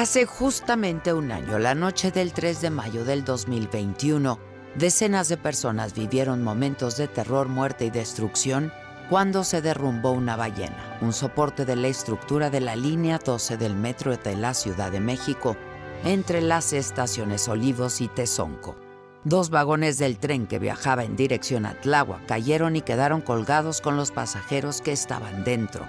Hace justamente un año, la noche del 3 de mayo del 2021, decenas de personas vivieron momentos de terror, muerte y destrucción cuando se derrumbó una ballena, un soporte de la estructura de la línea 12 del metro de la Ciudad de México, entre las estaciones Olivos y Tezonco. Dos vagones del tren que viajaba en dirección a Tláhuac cayeron y quedaron colgados con los pasajeros que estaban dentro.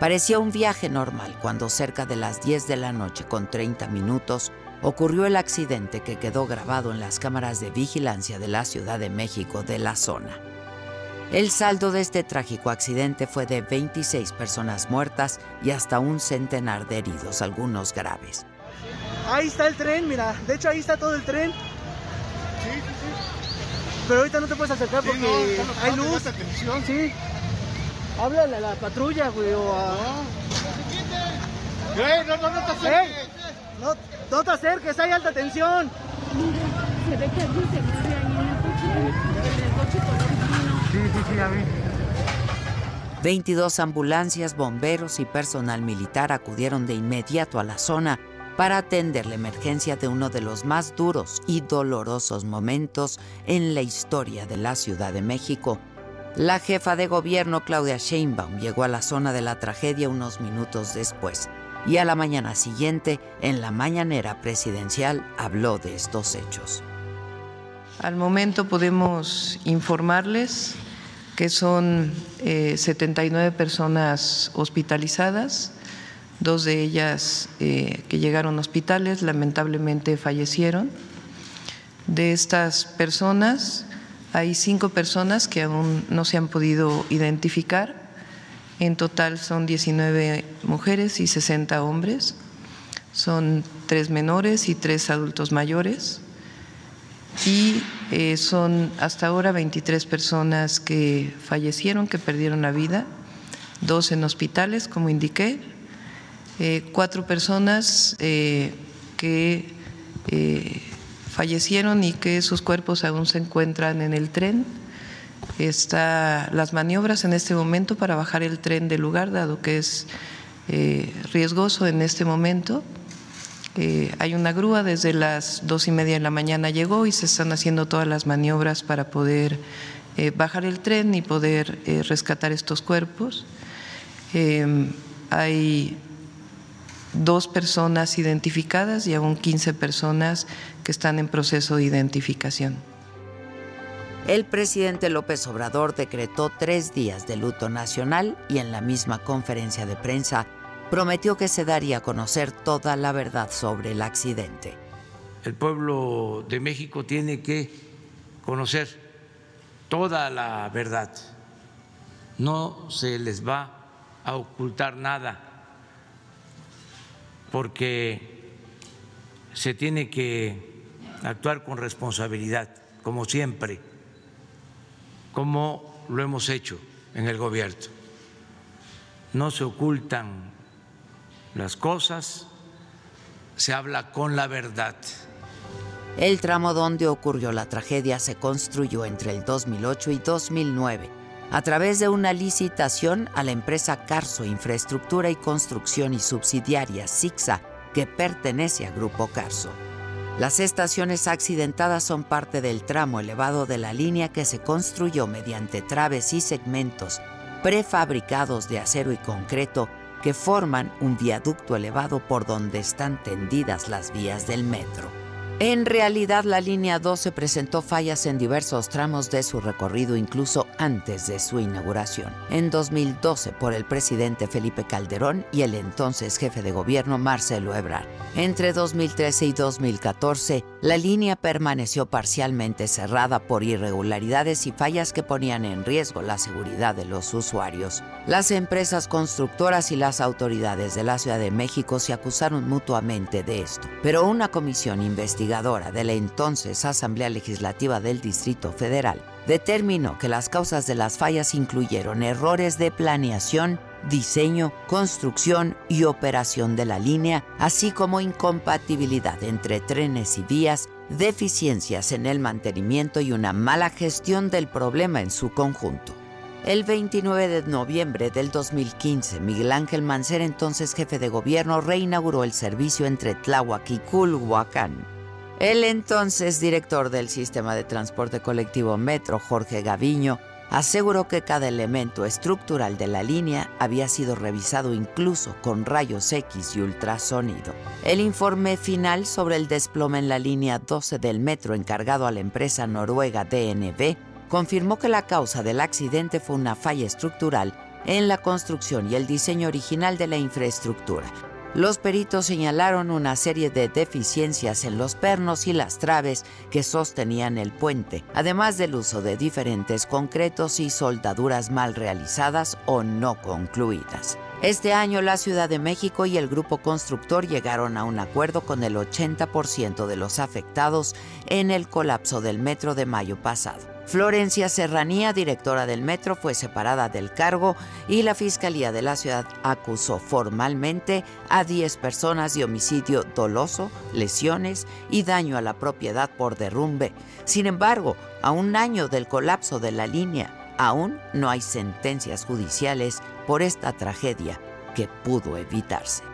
Parecía un viaje normal cuando cerca de las 10 de la noche con 30 minutos ocurrió el accidente que quedó grabado en las cámaras de vigilancia de la Ciudad de México de la zona. El saldo de este trágico accidente fue de 26 personas muertas y hasta un centenar de heridos, algunos graves. Ahí está el tren, mira. De hecho, ahí está todo el tren. Sí, sí, sí. Pero ahorita no te puedes acercar porque hay luz. Atención. Sí. Háblale a la patrulla, güey, o a... ¡Eh, no, no, no te acerques! No, no te acerques, hay alta tensión. Mira, se ve que alguien se mueve ahí en el coche, en el coche color vino. Sí, sí, sí, a ver. 22 ambulancias, bomberos y personal militar acudieron de inmediato a la zona para atender la emergencia de uno de los más duros y dolorosos momentos en la historia de la Ciudad de México. La jefa de gobierno, Claudia Sheinbaum, llegó a la zona de la tragedia unos minutos después y a la mañana siguiente, en la mañanera presidencial, habló de estos hechos. Al momento podemos informarles que son eh, 79 personas hospitalizadas, dos de ellas eh, que llegaron a hospitales lamentablemente fallecieron. De estas personas, hay cinco personas que aún no se han podido identificar. En total son 19 mujeres y 60 hombres. Son tres menores y tres adultos mayores. Y eh, son hasta ahora 23 personas que fallecieron, que perdieron la vida, dos en hospitales, como indiqué, eh, cuatro personas eh, que fallecieron y que sus cuerpos aún se encuentran en el tren. Está las maniobras en este momento para bajar el tren del lugar, dado que es eh, riesgoso en este momento. Eh, hay una grúa desde las dos y media de la mañana llegó y se están haciendo todas las maniobras para poder eh, bajar el tren y poder rescatar estos cuerpos. Hay dos personas identificadas y aún 15 personas que están en proceso de identificación. El presidente López Obrador decretó tres días de luto nacional y en la misma conferencia de prensa prometió que se daría a conocer toda la verdad sobre el accidente. El pueblo de México tiene que conocer toda la verdad. No se les va a ocultar nada porque se tiene que actuar con responsabilidad, como siempre, como lo hemos hecho en el gobierno. No se ocultan las cosas, se habla con la verdad. El tramo donde ocurrió la tragedia se construyó entre el 2008 y 2009 a través de una licitación a la empresa Carso Infraestructura y Construcción y Subsidiaria SIXA, que pertenece a Grupo Carso. Las estaciones accidentadas son parte del tramo elevado de la línea que se construyó mediante traves y segmentos prefabricados de acero y concreto que forman un viaducto elevado por donde están tendidas las vías del metro. En realidad, la línea 12 presentó fallas en diversos tramos de su recorrido incluso antes de su inauguración. En 2012 por el presidente Felipe Calderón y el entonces jefe de gobierno Marcelo Ebrard. Entre 2013 y 2014, la línea permaneció parcialmente cerrada por irregularidades y fallas que ponían en riesgo la seguridad de los usuarios. Las empresas constructoras y las autoridades de la Ciudad de México se acusaron mutuamente de esto, pero una comisión investigadora de la entonces Asamblea Legislativa del Distrito Federal determinó que las causas de las fallas incluyeron errores de planeación, diseño, construcción y operación de la línea, así como incompatibilidad entre trenes y vías, deficiencias en el mantenimiento y una mala gestión del problema en su conjunto. El 29 de noviembre del 2015, Miguel Ángel Mancera, entonces jefe de gobierno, reinauguró el servicio entre Tláhuac y Culhuacán. El entonces director del sistema de transporte colectivo Metro, Jorge Gaviño, aseguró que cada elemento estructural de la línea había sido revisado incluso con rayos X y ultrasonido. El informe final sobre el desplome en la línea 12 del metro encargado a la empresa noruega DNB confirmó que la causa del accidente fue una falla estructural en la construcción y el diseño original de la infraestructura, los peritos señalaron una serie de deficiencias en los pernos y las traves que sostenían el puente, además del uso de diferentes concretos y soldaduras mal realizadas o no concluidas. Este año la Ciudad de México y el grupo constructor llegaron a un acuerdo con el 80% de los afectados en el colapso del metro de mayo pasado. Florencia Serranía, directora del metro, fue separada del cargo y la Fiscalía de la ciudad acusó formalmente a 10 personas de homicidio doloso, lesiones y daño a la propiedad por derrumbe. Sin embargo, a un año del colapso de la línea, aún no hay sentencias judiciales por esta tragedia que pudo evitarse.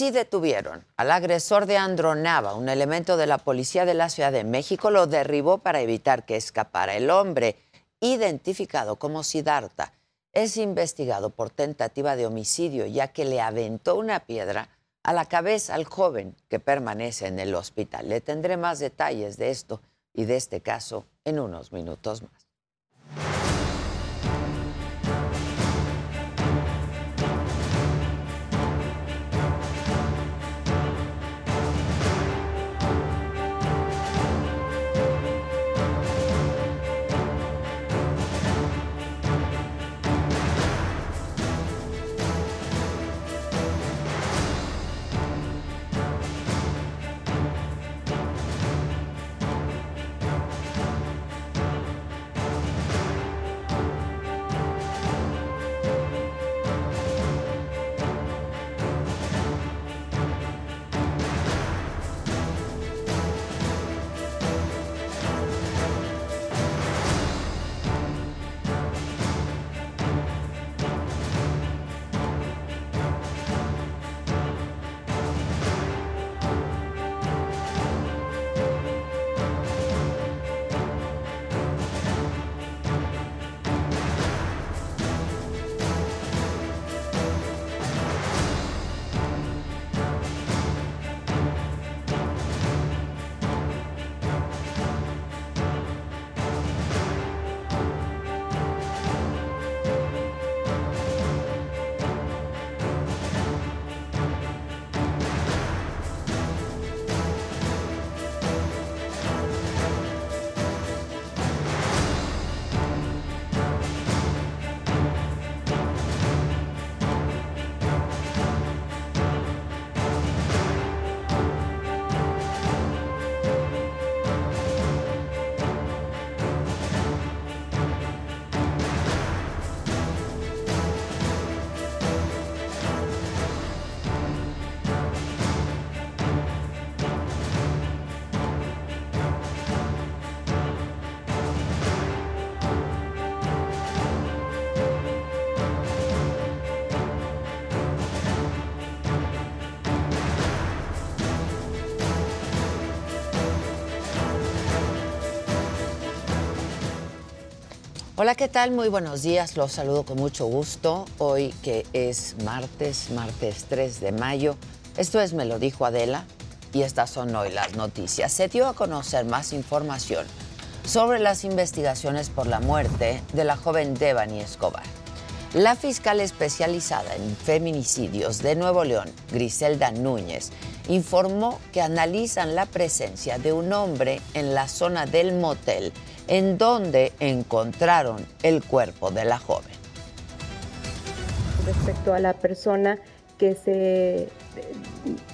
Así detuvieron al agresor de Andronava, un elemento de la policía de la Ciudad de México, lo derribó para evitar que escapara. El hombre, identificado como Siddhartha, es investigado por tentativa de homicidio, ya que le aventó una piedra a la cabeza al joven que permanece en el hospital. Le tendré más detalles de esto y de este caso en unos minutos más. Hola, ¿qué tal? Muy buenos días. Los saludo con mucho gusto. Hoy que es martes, martes 3 de mayo. Esto es Me lo dijo Adela y estas son hoy las noticias. Se dio a conocer más información sobre las investigaciones por la muerte de la joven Devani Escobar. La fiscal especializada en feminicidios de Nuevo León, Griselda Núñez, informó que analizan la presencia de un hombre en la zona del motel en donde encontraron el cuerpo de la joven. Respecto a la persona que se eh,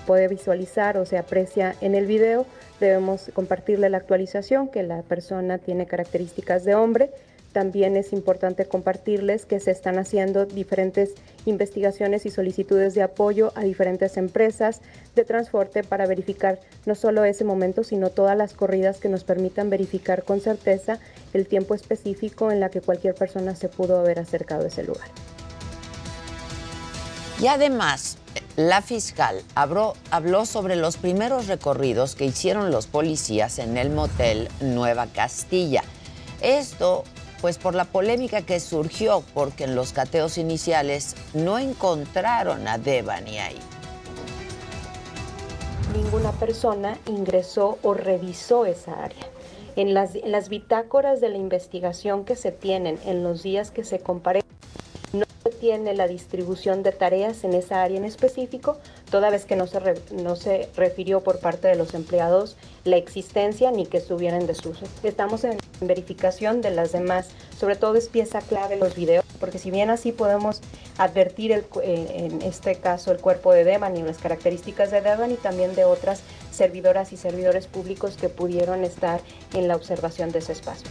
puede visualizar o se aprecia en el video, debemos compartirle la actualización, que la persona tiene características de hombre, también es importante compartirles que se están haciendo diferentes investigaciones y solicitudes de apoyo a diferentes empresas de transporte para verificar no solo ese momento, sino todas las corridas que nos permitan verificar con certeza el tiempo específico en la que cualquier persona se pudo haber acercado a ese lugar. Y además, la fiscal habló, habló, sobre los primeros recorridos que hicieron los policías en el motel Nueva Castilla. Esto pues por la polémica que surgió porque en los cateos iniciales no encontraron a Devani ahí. Ninguna persona ingresó o revisó esa área. En las, las bitácoras de la investigación que se tienen en los días que se se tiene la distribución de tareas en esa área en específico, toda vez que no se, no se refirió por parte de los empleados la existencia ni que estuvieran en desuso. Estamos en verificación de las demás, sobre todo es pieza clave los videos, porque si bien así podemos advertir el, eh, en este caso el cuerpo de Devan y las características de Devan y también de otras servidoras y servidores públicos que pudieron estar en la observación de ese espacio.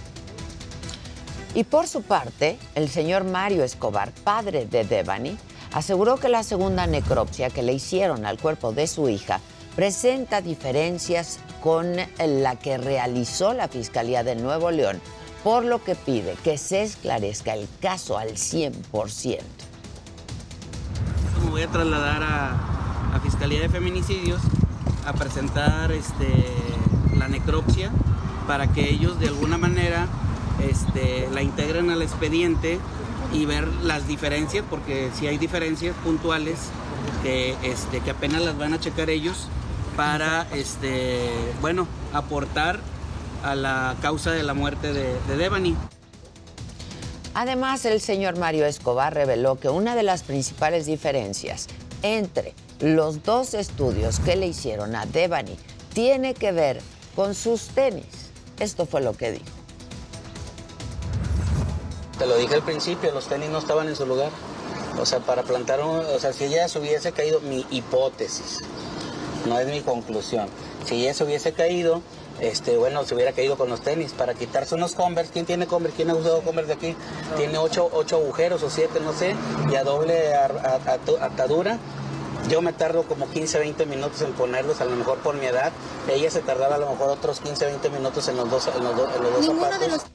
Y por su parte, el señor Mario Escobar, padre de Devani, aseguró que la segunda necropsia que le hicieron al cuerpo de su hija presenta diferencias con la que realizó la Fiscalía de Nuevo León, por lo que pide que se esclarezca el caso al 100%. Me voy a trasladar a, a Fiscalía de Feminicidios a presentar este, la necropsia para que ellos de alguna manera este, la integren al expediente y ver las diferencias, porque si hay diferencias puntuales que, este, que apenas las van a checar ellos para, este, bueno, aportar a la causa de la muerte de, de Devani. Además, el señor Mario Escobar reveló que una de las principales diferencias entre los dos estudios que le hicieron a Devani tiene que ver con sus tenis. Esto fue lo que dijo. Te lo dije al principio, los tenis no estaban en su lugar. O sea, para plantar un, o sea, si ella se hubiese caído, mi hipótesis, no es mi conclusión. Si ella se hubiese caído, este, bueno, se hubiera caído con los tenis para quitarse unos Converse. ¿Quién tiene Converse? ¿Quién ha usado Converse de aquí? Tiene ocho, ocho agujeros o siete, no sé, y a doble atadura. Yo me tardo como 15, 20 minutos en ponerlos, a lo mejor por mi edad. Ella se tardaba a lo mejor otros 15, 20 minutos en los dos, en los, en los dos zapatos.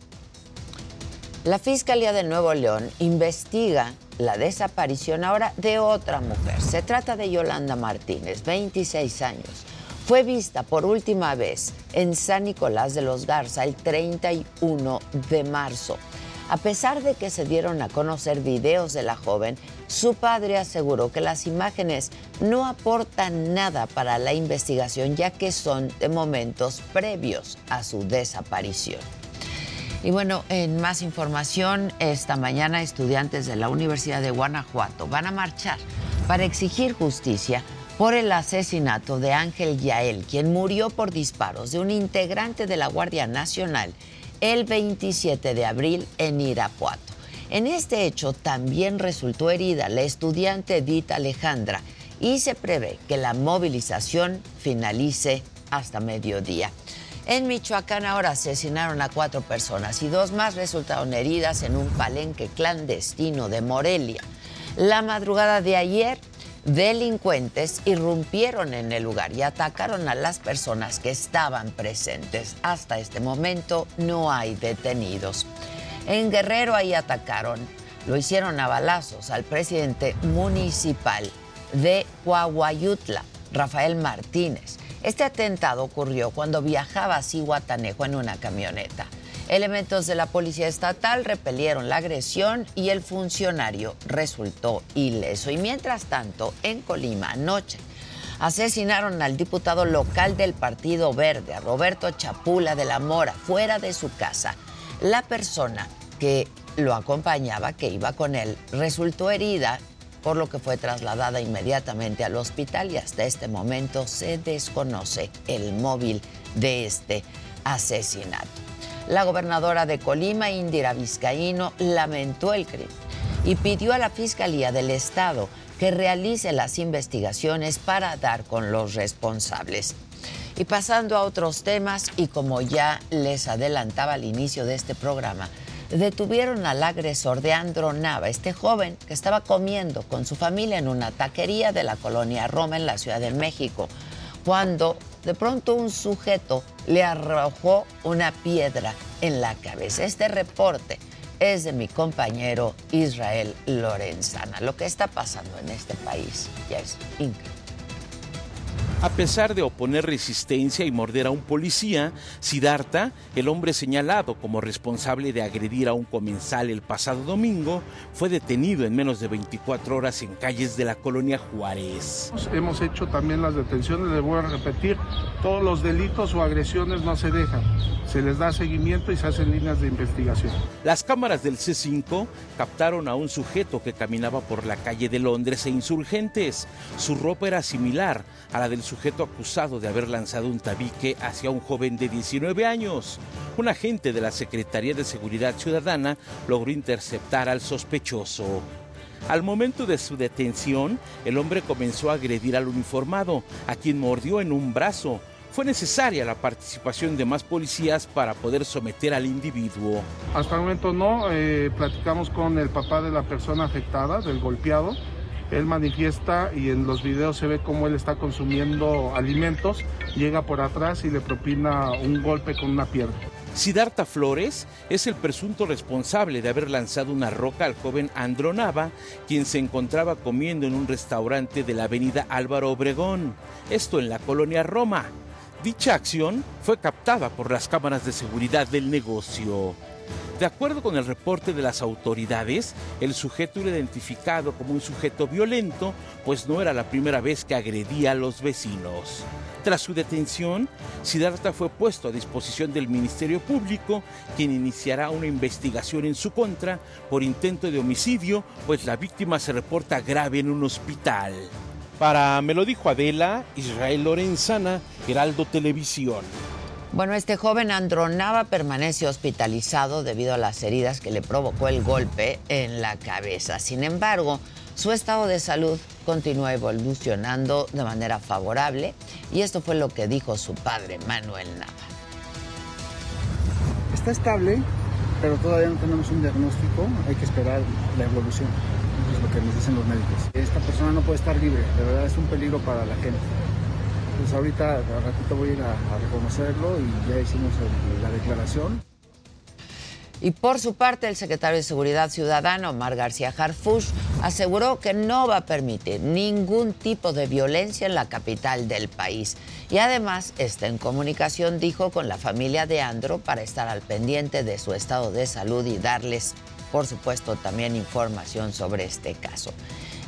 La Fiscalía de Nuevo León investiga la desaparición ahora de otra mujer. Se trata de Yolanda Martínez, 26 años. Fue vista por última vez en San Nicolás de los Garza el 31 de marzo. A pesar de que se dieron a conocer videos de la joven, su padre aseguró que las imágenes no aportan nada para la investigación ya que son de momentos previos a su desaparición. Y bueno, en más información, esta mañana estudiantes de la Universidad de Guanajuato van a marchar para exigir justicia por el asesinato de Ángel Yael, quien murió por disparos de un integrante de la Guardia Nacional el 27 de abril en Irapuato. En este hecho también resultó herida la estudiante Edith Alejandra y se prevé que la movilización finalice hasta mediodía. En Michoacán ahora asesinaron a cuatro personas y dos más resultaron heridas en un palenque clandestino de Morelia. La madrugada de ayer, delincuentes irrumpieron en el lugar y atacaron a las personas que estaban presentes. Hasta este momento no hay detenidos. En Guerrero ahí atacaron, lo hicieron a balazos al presidente municipal de Coahuayutla, Rafael Martínez. Este atentado ocurrió cuando viajaba a Cihuatanejo en una camioneta. Elementos de la Policía Estatal repelieron la agresión y el funcionario resultó ileso. Y mientras tanto, en Colima anoche asesinaron al diputado local del Partido Verde, a Roberto Chapula de la Mora, fuera de su casa. La persona que lo acompañaba, que iba con él, resultó herida, por lo que fue trasladada inmediatamente al hospital y hasta este momento se desconoce el móvil de este asesinato. La gobernadora de Colima, Indira Vizcaíno, lamentó el crimen y pidió a la Fiscalía del Estado que realice las investigaciones para dar con los responsables. Y pasando a otros temas, y como ya les adelantaba al inicio de este programa, detuvieron al agresor de Andro Nava, este joven que estaba comiendo con su familia en una taquería de la colonia Roma en la Ciudad de México, cuando de pronto un sujeto le arrojó una piedra en la cabeza. Este reporte es de mi compañero Israel Lorenzana. Lo que está pasando en este país ya es increíble. A pesar de oponer resistencia y morder a un policía, Siddhartha, el hombre señalado como responsable de agredir a un comensal el pasado domingo, fue detenido en menos de 24 horas en calles de la colonia Juárez. Hemos hecho también las detenciones, les voy a repetir, todos los delitos o agresiones no se dejan, se les da seguimiento y se hacen líneas de investigación. Las cámaras del C5 captaron a un sujeto que caminaba por la calle de Londres e insurgentes. Su ropa era similar a la del sujeto acusado de haber lanzado un tabique hacia un joven de 19 años. Un agente de la Secretaría de Seguridad Ciudadana logró interceptar al sospechoso. Al momento de su detención, el hombre comenzó a agredir al uniformado, a quien mordió en un brazo. Fue necesaria la participación de más policías para poder someter al individuo. Hasta el momento no, eh, platicamos con el papá de la persona afectada, del golpeado él manifiesta y en los videos se ve cómo él está consumiendo alimentos, llega por atrás y le propina un golpe con una piedra. Siddhartha Flores es el presunto responsable de haber lanzado una roca al joven Andronava, quien se encontraba comiendo en un restaurante de la avenida Álvaro Obregón, esto en la colonia Roma. Dicha acción fue captada por las cámaras de seguridad del negocio. De acuerdo con el reporte de las autoridades, el sujeto era identificado como un sujeto violento, pues no era la primera vez que agredía a los vecinos. Tras su detención, Siddhartha fue puesto a disposición del Ministerio Público, quien iniciará una investigación en su contra por intento de homicidio, pues la víctima se reporta grave en un hospital. Para Me lo dijo Adela, Israel Lorenzana, Heraldo Televisión. Bueno, este joven Andronava permanece hospitalizado debido a las heridas que le provocó el golpe en la cabeza. Sin embargo, su estado de salud continúa evolucionando de manera favorable y esto fue lo que dijo su padre, Manuel Nava. Está estable, pero todavía no tenemos un diagnóstico, hay que esperar la evolución, es lo que nos dicen los médicos. Esta persona no puede estar libre, de verdad es un peligro para la gente pues ahorita a ratito voy a ir a, reconocerlo y ya hicimos la declaración. Y por su parte, el secretario de Seguridad Ciudadana, Omar García Harfush, aseguró que no va a permitir ningún tipo de violencia en la capital del país. Y además está en comunicación, dijo, con la familia de Andro para estar al pendiente de su estado de salud y darles, por supuesto, también información sobre este caso.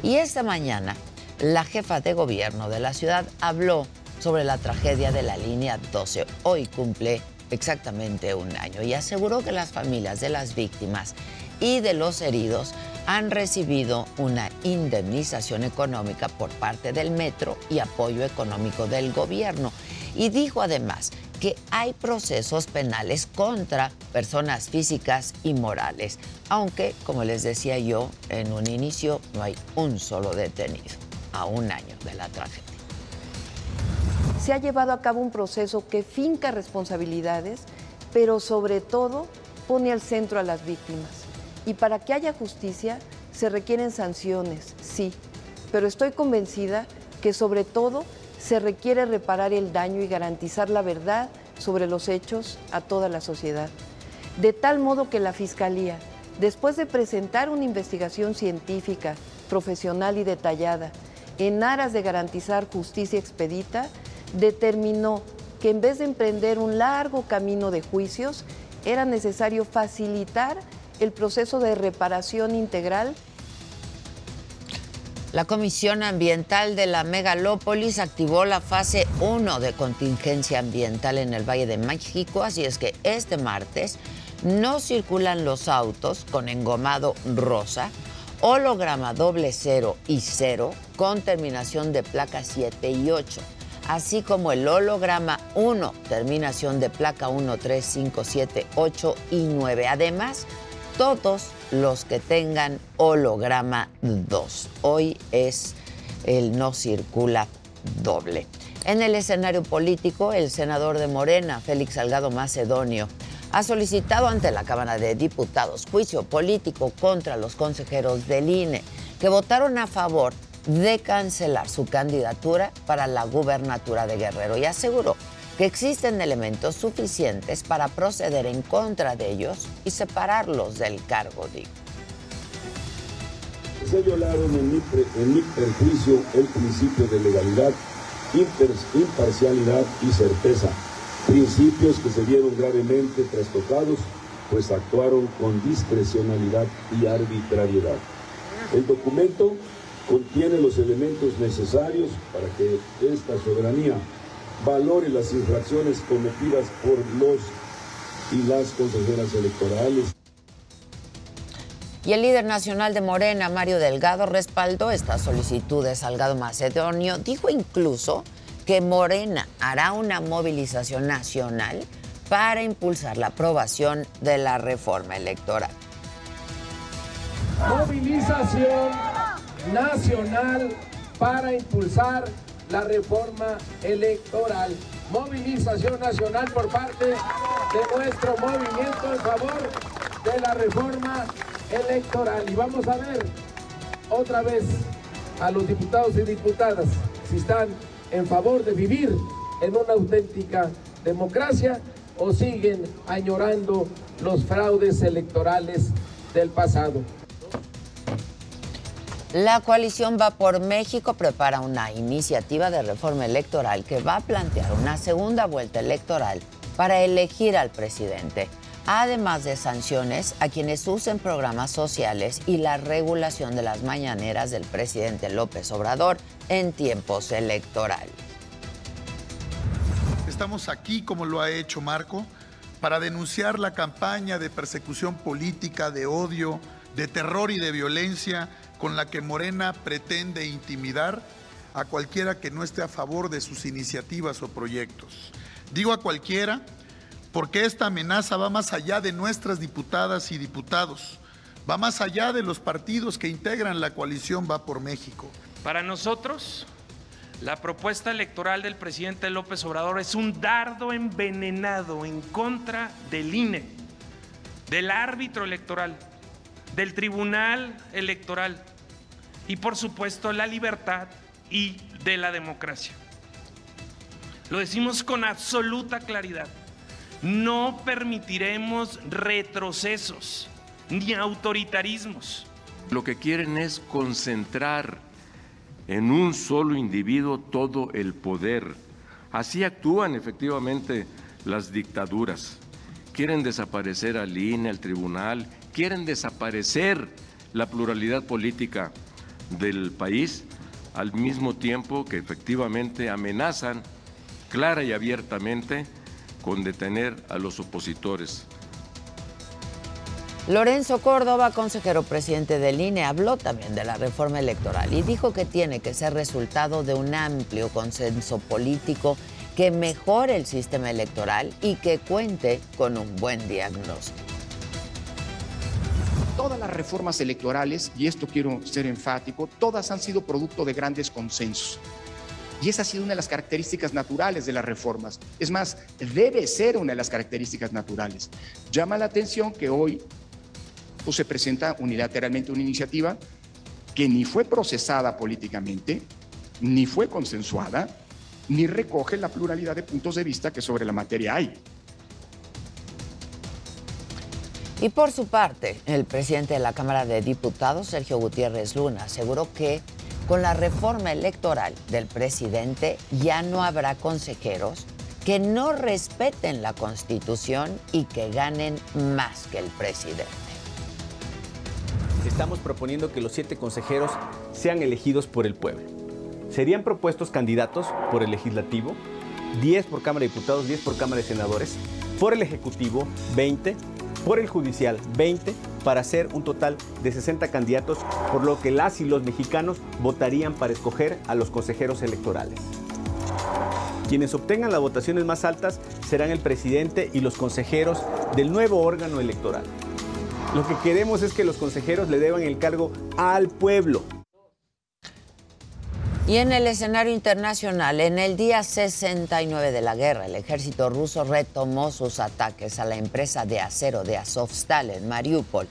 Y esta mañana, la jefa de gobierno de la ciudad habló sobre la tragedia de la línea 12. Hoy cumple exactamente un año y aseguró que las familias de las víctimas y de los heridos han recibido una indemnización económica por parte del metro y apoyo económico del gobierno. Y dijo además que hay procesos penales contra personas físicas y morales, aunque, como les decía yo en un inicio, no hay un solo detenido a un año de la tragedia se ha llevado a cabo un proceso que finca responsabilidades, pero sobre todo pone al centro a las víctimas. Y para que haya justicia se requieren sanciones, sí, pero estoy convencida que sobre todo se requiere reparar el daño y garantizar la verdad sobre los hechos a toda la sociedad. De tal modo que la Fiscalía, después de presentar una investigación científica, profesional y detallada, en aras de garantizar justicia expedita, determinó que en vez de emprender un largo camino de juicios, era necesario facilitar el proceso de reparación integral. La Comisión Ambiental de la Megalópolis activó la fase 1 de contingencia ambiental en el Valle de México, así es que este martes no circulan los autos con engomado rosa, holograma doble cero y cero con terminación de placa 7 y 8, así como el holograma 1, terminación de placa 1, 3, 5, 7, 8 y 9. Además, todos los que tengan holograma 2. Hoy es el no circula doble. En el escenario político, el senador de Morena, Félix Salgado Macedonio, ha solicitado ante la Cámara de Diputados juicio político contra los consejeros del INE que votaron a favor de cancelar su candidatura para la gubernatura de Guerrero y aseguró que existen elementos suficientes para proceder en contra de ellos y separarlos del cargo. Se violaron en mi, en mi perjuicio el principio de legalidad, imparcialidad y certeza, principios que se vieron gravemente trastocados, pues actuaron con discrecionalidad y arbitrariedad. El documento contiene los elementos necesarios para que esta soberanía valore las infracciones cometidas por los y las consejeras electorales. Y el líder nacional de Morena, Mario Delgado, respaldó esta solicitud de Salgado Macedonio. Dijo incluso que Morena hará una movilización nacional para impulsar la aprobación de la reforma electoral. Movilización nacional para impulsar la reforma electoral. Movilización nacional por parte de nuestro movimiento en favor de la reforma electoral. Y vamos a ver otra vez a los diputados y diputadas si están en favor de vivir en una auténtica democracia o siguen añorando los fraudes electorales del pasado. La coalición Va por México prepara una iniciativa de reforma electoral que va a plantear una segunda vuelta electoral para elegir al presidente, además de sanciones a quienes usen programas sociales y la regulación de las mañaneras del presidente López Obrador en tiempos electorales. Estamos aquí, como lo ha hecho Marco, para denunciar la campaña de persecución política, de odio, de terror y de violencia con la que Morena pretende intimidar a cualquiera que no esté a favor de sus iniciativas o proyectos. Digo a cualquiera porque esta amenaza va más allá de nuestras diputadas y diputados, va más allá de los partidos que integran la coalición Va por México. Para nosotros, la propuesta electoral del presidente López Obrador es un dardo envenenado en contra del INE, del árbitro electoral, del tribunal electoral y por supuesto la libertad y de la democracia. Lo decimos con absoluta claridad. No permitiremos retrocesos ni autoritarismos. Lo que quieren es concentrar en un solo individuo todo el poder. Así actúan efectivamente las dictaduras. Quieren desaparecer al INE, al tribunal, quieren desaparecer la pluralidad política del país, al mismo tiempo que efectivamente amenazan clara y abiertamente con detener a los opositores. Lorenzo Córdoba, consejero presidente del INE, habló también de la reforma electoral y dijo que tiene que ser resultado de un amplio consenso político que mejore el sistema electoral y que cuente con un buen diagnóstico todas las reformas electorales, y esto quiero ser enfático, todas han sido producto de grandes consensos. Y esa ha sido una de las características naturales de las reformas. Es más, debe ser una de las características naturales. Llama la atención que hoy pues, se presenta unilateralmente una iniciativa que ni fue procesada políticamente, ni fue consensuada, ni recoge la pluralidad de puntos de vista que sobre la materia hay. Y por su parte, el presidente de la Cámara de Diputados, Sergio Gutiérrez Luna, aseguró que con la reforma electoral del presidente ya no habrá consejeros que no respeten la Constitución y que ganen más que el presidente. Estamos proponiendo que los siete consejeros sean elegidos por el pueblo. Serían propuestos candidatos por el legislativo, 10 por Cámara de Diputados, 10 por Cámara de Senadores, por el Ejecutivo, 20, por el Judicial, 20, para hacer un total de 60 candidatos, por lo que las y los mexicanos votarían para escoger a los consejeros electorales. Quienes obtengan las votaciones más altas serán el presidente y los consejeros del nuevo órgano electoral. Lo que queremos es que los consejeros le deban el cargo al pueblo. Y en el escenario internacional, en el día 69 de la guerra, el ejército ruso retomó sus ataques a la empresa de acero de Azovstal en Mariupol.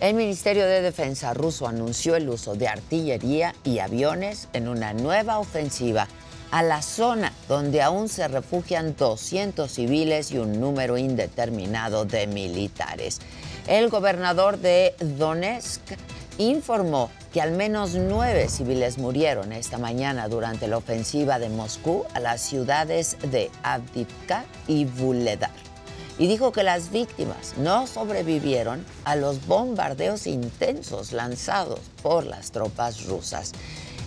El Ministerio de Defensa ruso anunció el uso de artillería y aviones en una nueva ofensiva a la zona donde aún se refugian 200 civiles y un número indeterminado de militares. El gobernador de Donetsk informó que al menos nueve civiles murieron esta mañana durante la ofensiva de Moscú a las ciudades de Avdivka y Vuledar. Y dijo que las víctimas no sobrevivieron a los bombardeos intensos lanzados por las tropas rusas.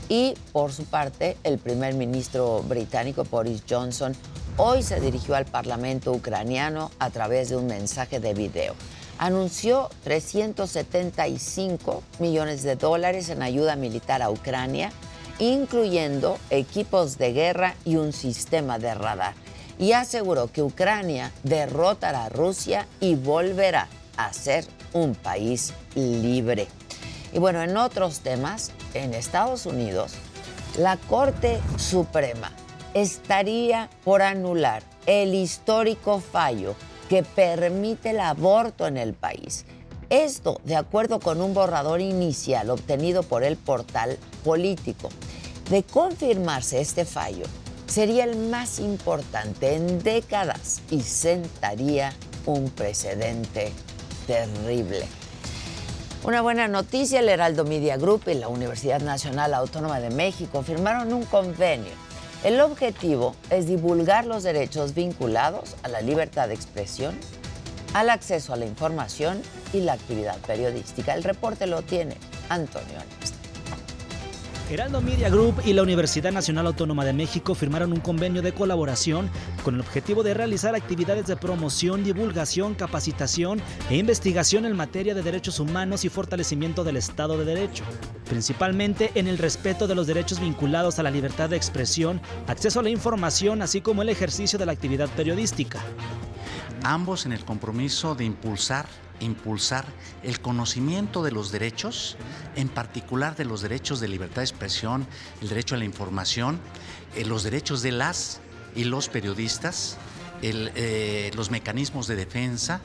Y por su parte, el primer ministro británico Boris Johnson hoy se dirigió al Parlamento ucraniano a través de un mensaje de video anunció 375 millones de dólares en ayuda militar a Ucrania, incluyendo equipos de guerra y un sistema de radar. Y aseguró que Ucrania derrotará a Rusia y volverá a ser un país libre. Y bueno, en otros temas, en Estados Unidos, la Corte Suprema estaría por anular el histórico fallo que permite el aborto en el país. Esto de acuerdo con un borrador inicial obtenido por el portal político. De confirmarse este fallo, sería el más importante en décadas y sentaría un precedente terrible. Una buena noticia, el Heraldo Media Group y la Universidad Nacional Autónoma de México firmaron un convenio el objetivo es divulgar los derechos vinculados a la libertad de expresión, al acceso a la información y la actividad periodística. El reporte lo tiene Antonio Ernest. Heraldo Media Group y la Universidad Nacional Autónoma de México firmaron un convenio de colaboración con el objetivo de realizar actividades de promoción, divulgación, capacitación e investigación en materia de derechos humanos y fortalecimiento del Estado de Derecho, principalmente en el respeto de los derechos vinculados a la libertad de expresión, acceso a la información, así como el ejercicio de la actividad periodística. Ambos en el compromiso de impulsar impulsar el conocimiento de los derechos, en particular de los derechos de libertad de expresión, el derecho a la información, eh, los derechos de las y los periodistas, eh, los mecanismos de defensa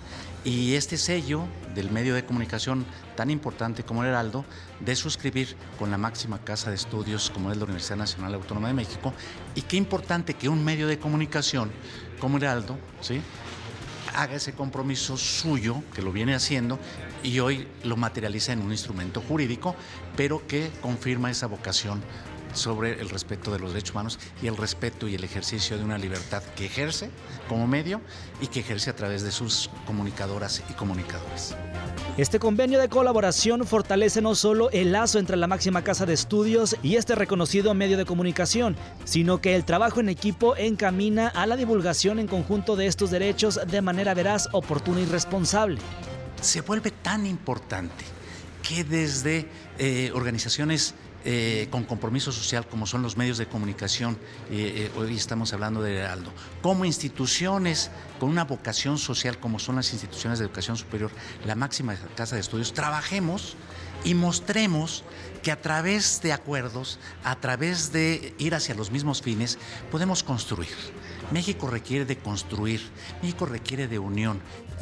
y este sello del medio de comunicación tan importante como el Heraldo, de suscribir con la máxima casa de estudios como es la Universidad Nacional Autónoma de México. Y qué importante que un medio de comunicación como el Heraldo, ¿sí? haga ese compromiso suyo, que lo viene haciendo, y hoy lo materializa en un instrumento jurídico, pero que confirma esa vocación sobre el respeto de los derechos humanos y el respeto y el ejercicio de una libertad que ejerce como medio y que ejerce a través de sus comunicadoras y comunicadores. Este convenio de colaboración fortalece no solo el lazo entre la máxima casa de estudios y este reconocido medio de comunicación, sino que el trabajo en equipo encamina a la divulgación en conjunto de estos derechos de manera veraz, oportuna y responsable. Se vuelve tan importante que desde eh, organizaciones eh, con compromiso social como son los medios de comunicación, eh, eh, hoy estamos hablando de Heraldo, como instituciones con una vocación social como son las instituciones de educación superior, la máxima casa de estudios, trabajemos y mostremos que a través de acuerdos, a través de ir hacia los mismos fines, podemos construir. México requiere de construir, México requiere de unión.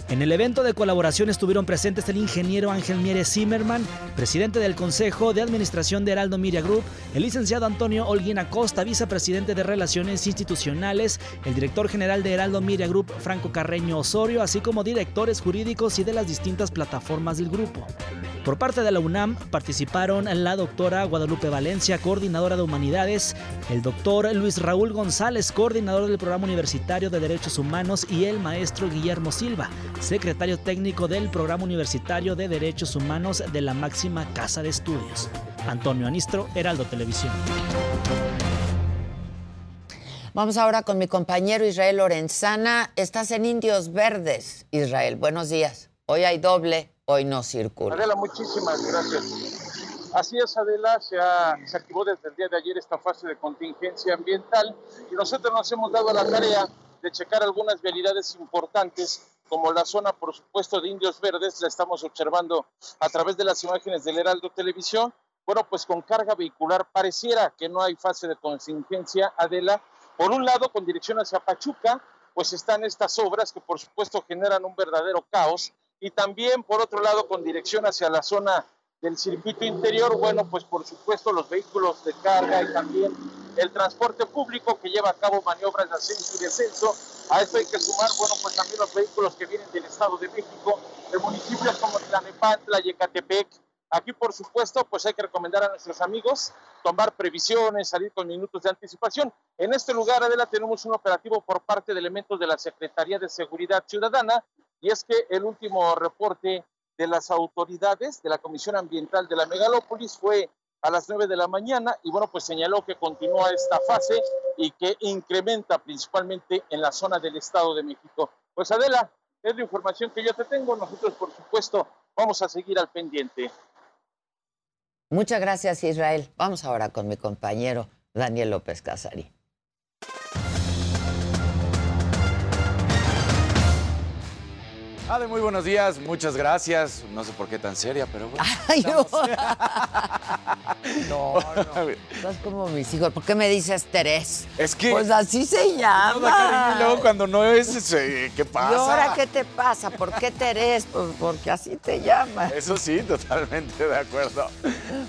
En el evento de colaboración estuvieron presentes el ingeniero Ángel Mieres Zimmerman, presidente del Consejo de Administración de Heraldo Media Group, el licenciado Antonio Holguín Acosta, vicepresidente de Relaciones Institucionales, el director general de Heraldo Media Group, Franco Carreño Osorio, así como directores jurídicos y de las distintas plataformas del grupo. Por parte de la UNAM participaron la doctora Guadalupe Valencia, coordinadora de humanidades, el doctor Luis Raúl González, coordinador del programa universitario de derechos humanos, y el maestro Guillermo Silva, secretario técnico del programa universitario de derechos humanos de la máxima casa de estudios. Antonio Anistro, Heraldo Televisión. Vamos ahora con mi compañero Israel Lorenzana. Estás en Indios Verdes, Israel. Buenos días. Hoy hay doble, hoy no circula. Adela, muchísimas gracias. Así es, Adela, se, se activó desde el día de ayer esta fase de contingencia ambiental y nosotros nos hemos dado la tarea de checar algunas vialidades importantes como la zona, por supuesto, de Indios Verdes, la estamos observando a través de las imágenes del Heraldo Televisión. Bueno, pues con carga vehicular pareciera que no hay fase de contingencia, Adela, por un lado, con dirección hacia Pachuca, pues están estas obras que por supuesto generan un verdadero caos. Y también, por otro lado, con dirección hacia la zona del circuito interior, bueno, pues por supuesto los vehículos de carga y también el transporte público que lleva a cabo maniobras de ascenso y descenso. A esto hay que sumar, bueno, pues también los vehículos que vienen del Estado de México, de municipios como Tlanepantla, Yecatepec, Aquí, por supuesto, pues hay que recomendar a nuestros amigos tomar previsiones, salir con minutos de anticipación. En este lugar, Adela, tenemos un operativo por parte de elementos de la Secretaría de Seguridad Ciudadana y es que el último reporte de las autoridades de la Comisión Ambiental de la Megalópolis fue a las 9 de la mañana y bueno, pues señaló que continúa esta fase y que incrementa principalmente en la zona del Estado de México. Pues Adela, es la información que yo te tengo. Nosotros, por supuesto, vamos a seguir al pendiente. Muchas gracias, Israel. Vamos ahora con mi compañero Daniel López Casari. Ade, muy buenos días, muchas gracias. No sé por qué tan seria, pero bueno. Ay, no. no, no. Estás como mis hijos. ¿Por qué me dices Terés? Es que. Pues así se llama. y luego cuando no es, ¿qué pasa? ¿Y ahora qué te pasa? ¿Por qué Terés? Pues porque así te llamas. Eso sí, totalmente de acuerdo.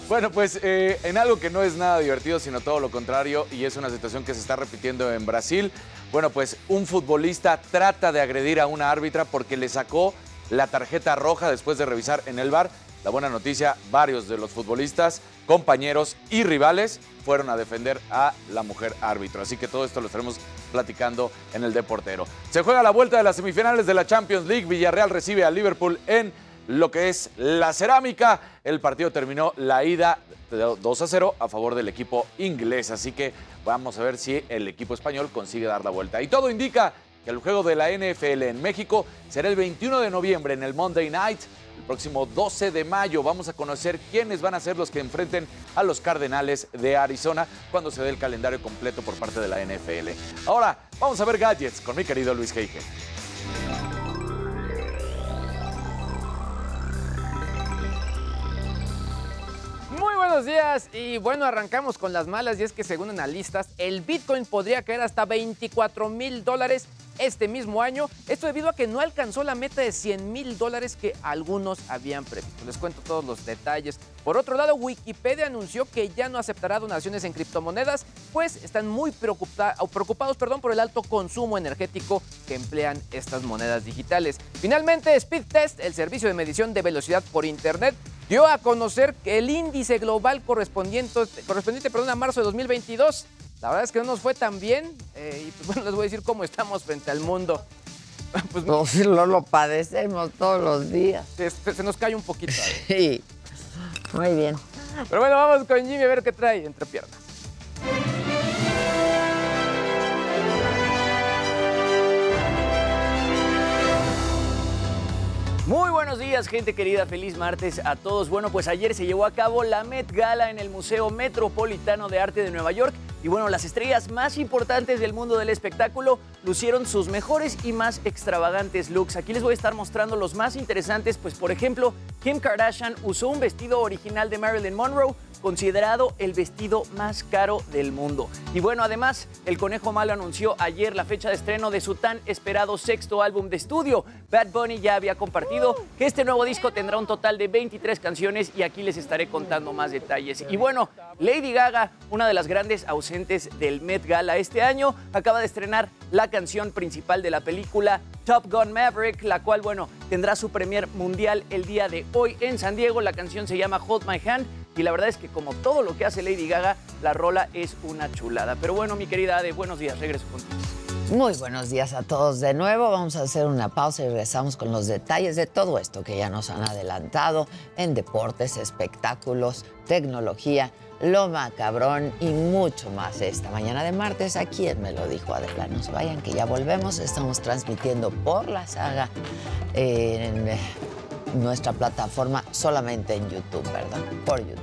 Bueno, pues eh, en algo que no es nada divertido, sino todo lo contrario, y es una situación que se está repitiendo en Brasil. Bueno, pues un futbolista trata de agredir a una árbitra porque le sacó la tarjeta roja después de revisar en el bar. La buena noticia, varios de los futbolistas, compañeros y rivales fueron a defender a la mujer árbitro. Así que todo esto lo estaremos platicando en el Deportero. Se juega la vuelta de las semifinales de la Champions League. Villarreal recibe a Liverpool en lo que es la cerámica. El partido terminó la ida 2 a 0 a favor del equipo inglés. Así que vamos a ver si el equipo español consigue dar la vuelta. Y todo indica que el juego de la NFL en México será el 21 de noviembre en el Monday Night. El próximo 12 de mayo vamos a conocer quiénes van a ser los que enfrenten a los Cardenales de Arizona cuando se dé el calendario completo por parte de la NFL. Ahora vamos a ver gadgets con mi querido Luis Heige. Buenos días. Y bueno, arrancamos con las malas y es que según analistas el Bitcoin podría caer hasta 24 mil dólares este mismo año. Esto debido a que no alcanzó la meta de 100 mil dólares que algunos habían previsto. Les cuento todos los detalles. Por otro lado, Wikipedia anunció que ya no aceptará donaciones en criptomonedas, pues están muy preocupados perdón, por el alto consumo energético que emplean estas monedas digitales. Finalmente, Speed Test, el servicio de medición de velocidad por Internet, dio a conocer que el índice global correspondiente, correspondiente perdón, a marzo de 2022 la verdad es que no nos fue tan bien eh, y pues bueno, les voy a decir cómo estamos frente al mundo. Pues, no, no lo padecemos todos los días. Se, se nos cae un poquito. Sí, muy bien. Pero bueno, vamos con Jimmy a ver qué trae entre piernas. Muy buenos días, gente querida. Feliz martes a todos. Bueno, pues ayer se llevó a cabo la Met Gala en el Museo Metropolitano de Arte de Nueva York. Y bueno, las estrellas más importantes del mundo del espectáculo lucieron sus mejores y más extravagantes looks. Aquí les voy a estar mostrando los más interesantes, pues por ejemplo, Kim Kardashian usó un vestido original de Marilyn Monroe considerado el vestido más caro del mundo. Y bueno, además, el Conejo Malo anunció ayer la fecha de estreno de su tan esperado sexto álbum de estudio. Bad Bunny ya había compartido que este nuevo disco tendrá un total de 23 canciones y aquí les estaré contando más detalles. Y bueno, Lady Gaga, una de las grandes ausentes del Met Gala este año, acaba de estrenar la canción principal de la película Top Gun Maverick, la cual, bueno, tendrá su premier mundial el día de hoy en San Diego. La canción se llama Hold My Hand Y la verdad es que como todo lo que hace Lady Gaga, la rola es una chulada. Pero bueno, mi querida Ade, buenos días, regreso contigo. Muy buenos días a todos de nuevo. Vamos a hacer una pausa y regresamos con los detalles de todo esto que ya nos han adelantado en deportes, espectáculos, tecnología, lo macabrón y mucho más esta mañana de martes aquí en Me lo dijo Adela. No se vayan que ya volvemos. Estamos transmitiendo por la saga en nuestra plataforma solamente en YouTube, ¿verdad? Por YouTube.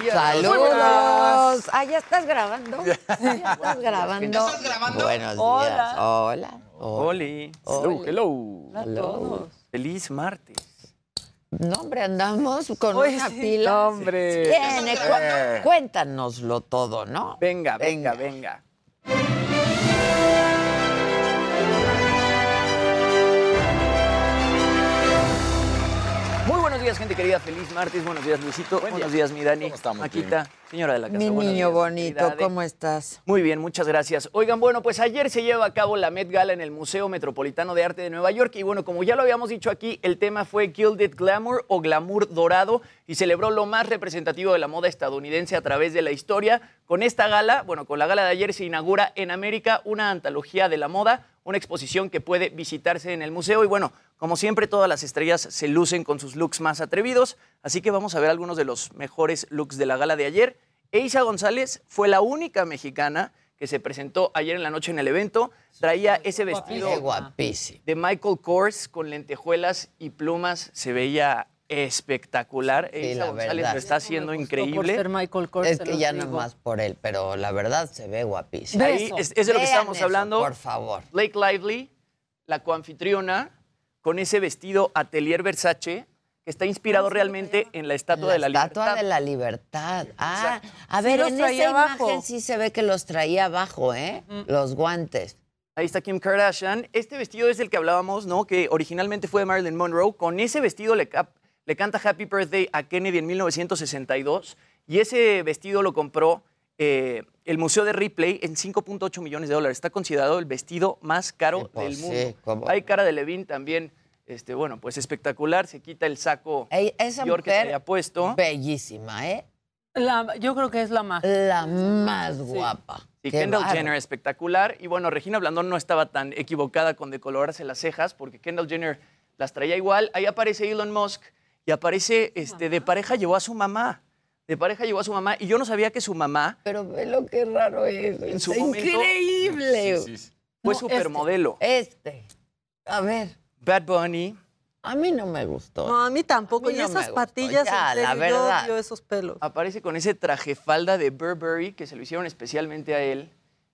Días. Saludos. Ah, ya estás grabando. Ya estás grabando. ¿Ya estás grabando? Buenos Hola. días. Hola. Oli. Oli. Hello. Hola a todos. Feliz martes. No, hombre, andamos con una sí. pila. No, hombre. Eh. Cuéntanoslo todo, ¿no? Venga, venga, venga. Días, gente querida. Feliz martes. Buenos días, Luisito. buenos días, mi Dani. ¿Cómo estamos, Maquita, señora de la casa. Mi buenos niño días, bonito. ¿cómo estás? Muy bien, muchas gracias. Oigan, bueno, pues ayer se lleva a cabo la Met Gala en el Museo Metropolitano de Arte de Nueva York y bueno, como ya lo habíamos dicho aquí, el tema fue Gilded Glamour o Glamour Dorado y celebró lo más representativo de la moda estadounidense a través de la historia. Con esta gala, bueno, con la gala de ayer se inaugura en América una antología de la moda, una exposición que puede visitarse en el museo y bueno, como siempre todas las estrellas se lucen con sus looks más atrevidos, así que vamos a ver algunos de los mejores looks de la gala de ayer. Eisa González fue la única mexicana que se presentó ayer en la noche en el evento. Traía ese vestido guapísimo. de Michael Kors con lentejuelas y plumas. Se veía espectacular. Eisa la González verdad. lo está haciendo increíble. Michael Kors. Es que ya digo. nomás por él, pero la verdad se ve guapísimo. Ahí es, es de lo que Vean estábamos eso, hablando. Por favor. Blake Lively, la coanfitriona, con ese vestido Atelier Versace, que está inspirado realmente en la Estatua de la Estatua Libertad. de la Libertad. Ah, a Sí ver, los en esa abajo. imagen sí se ve que los traía abajo, ¿eh? Los guantes. Ahí está Kim Kardashian. Este vestido es el que hablábamos, ¿no? Que originalmente fue de Marilyn Monroe. Con ese vestido le, cap- le canta Happy Birthday a Kennedy en 1962. Y ese vestido lo compró eh, el Museo de Ripley en 5.8 millones de dólares. Está considerado el vestido más caro pues del sí, mundo. cómo Hay cara de Levine también. Este, bueno, pues espectacular. Se quita el saco Ey, esa Dior que mujer, traía puesto. bellísima, ¿eh? La- yo creo que es la más. La más guapa. Y Qué Kendall. Jenner espectacular. Y bueno, Regina Blandón no estaba tan equivocada con decolorarse las cejas, porque Kendall Jenner las traía igual. Ahí aparece Elon Musk y aparece, este, de pareja llevó a su mamá. De pareja llevó a su mamá y yo no sabía que su mamá Pero ve lo que raro es. en su Está momento increíble. fue No, supermodelo. Este. A ver, Bad Bunny. a mí no me gustó. No, a mí tampoco. A mí y no esas me gustó. patillas, Ya, la yo verdad. odio esos pelos. Aparece con ese traje falda de Burberry que se lo hicieron especialmente a él.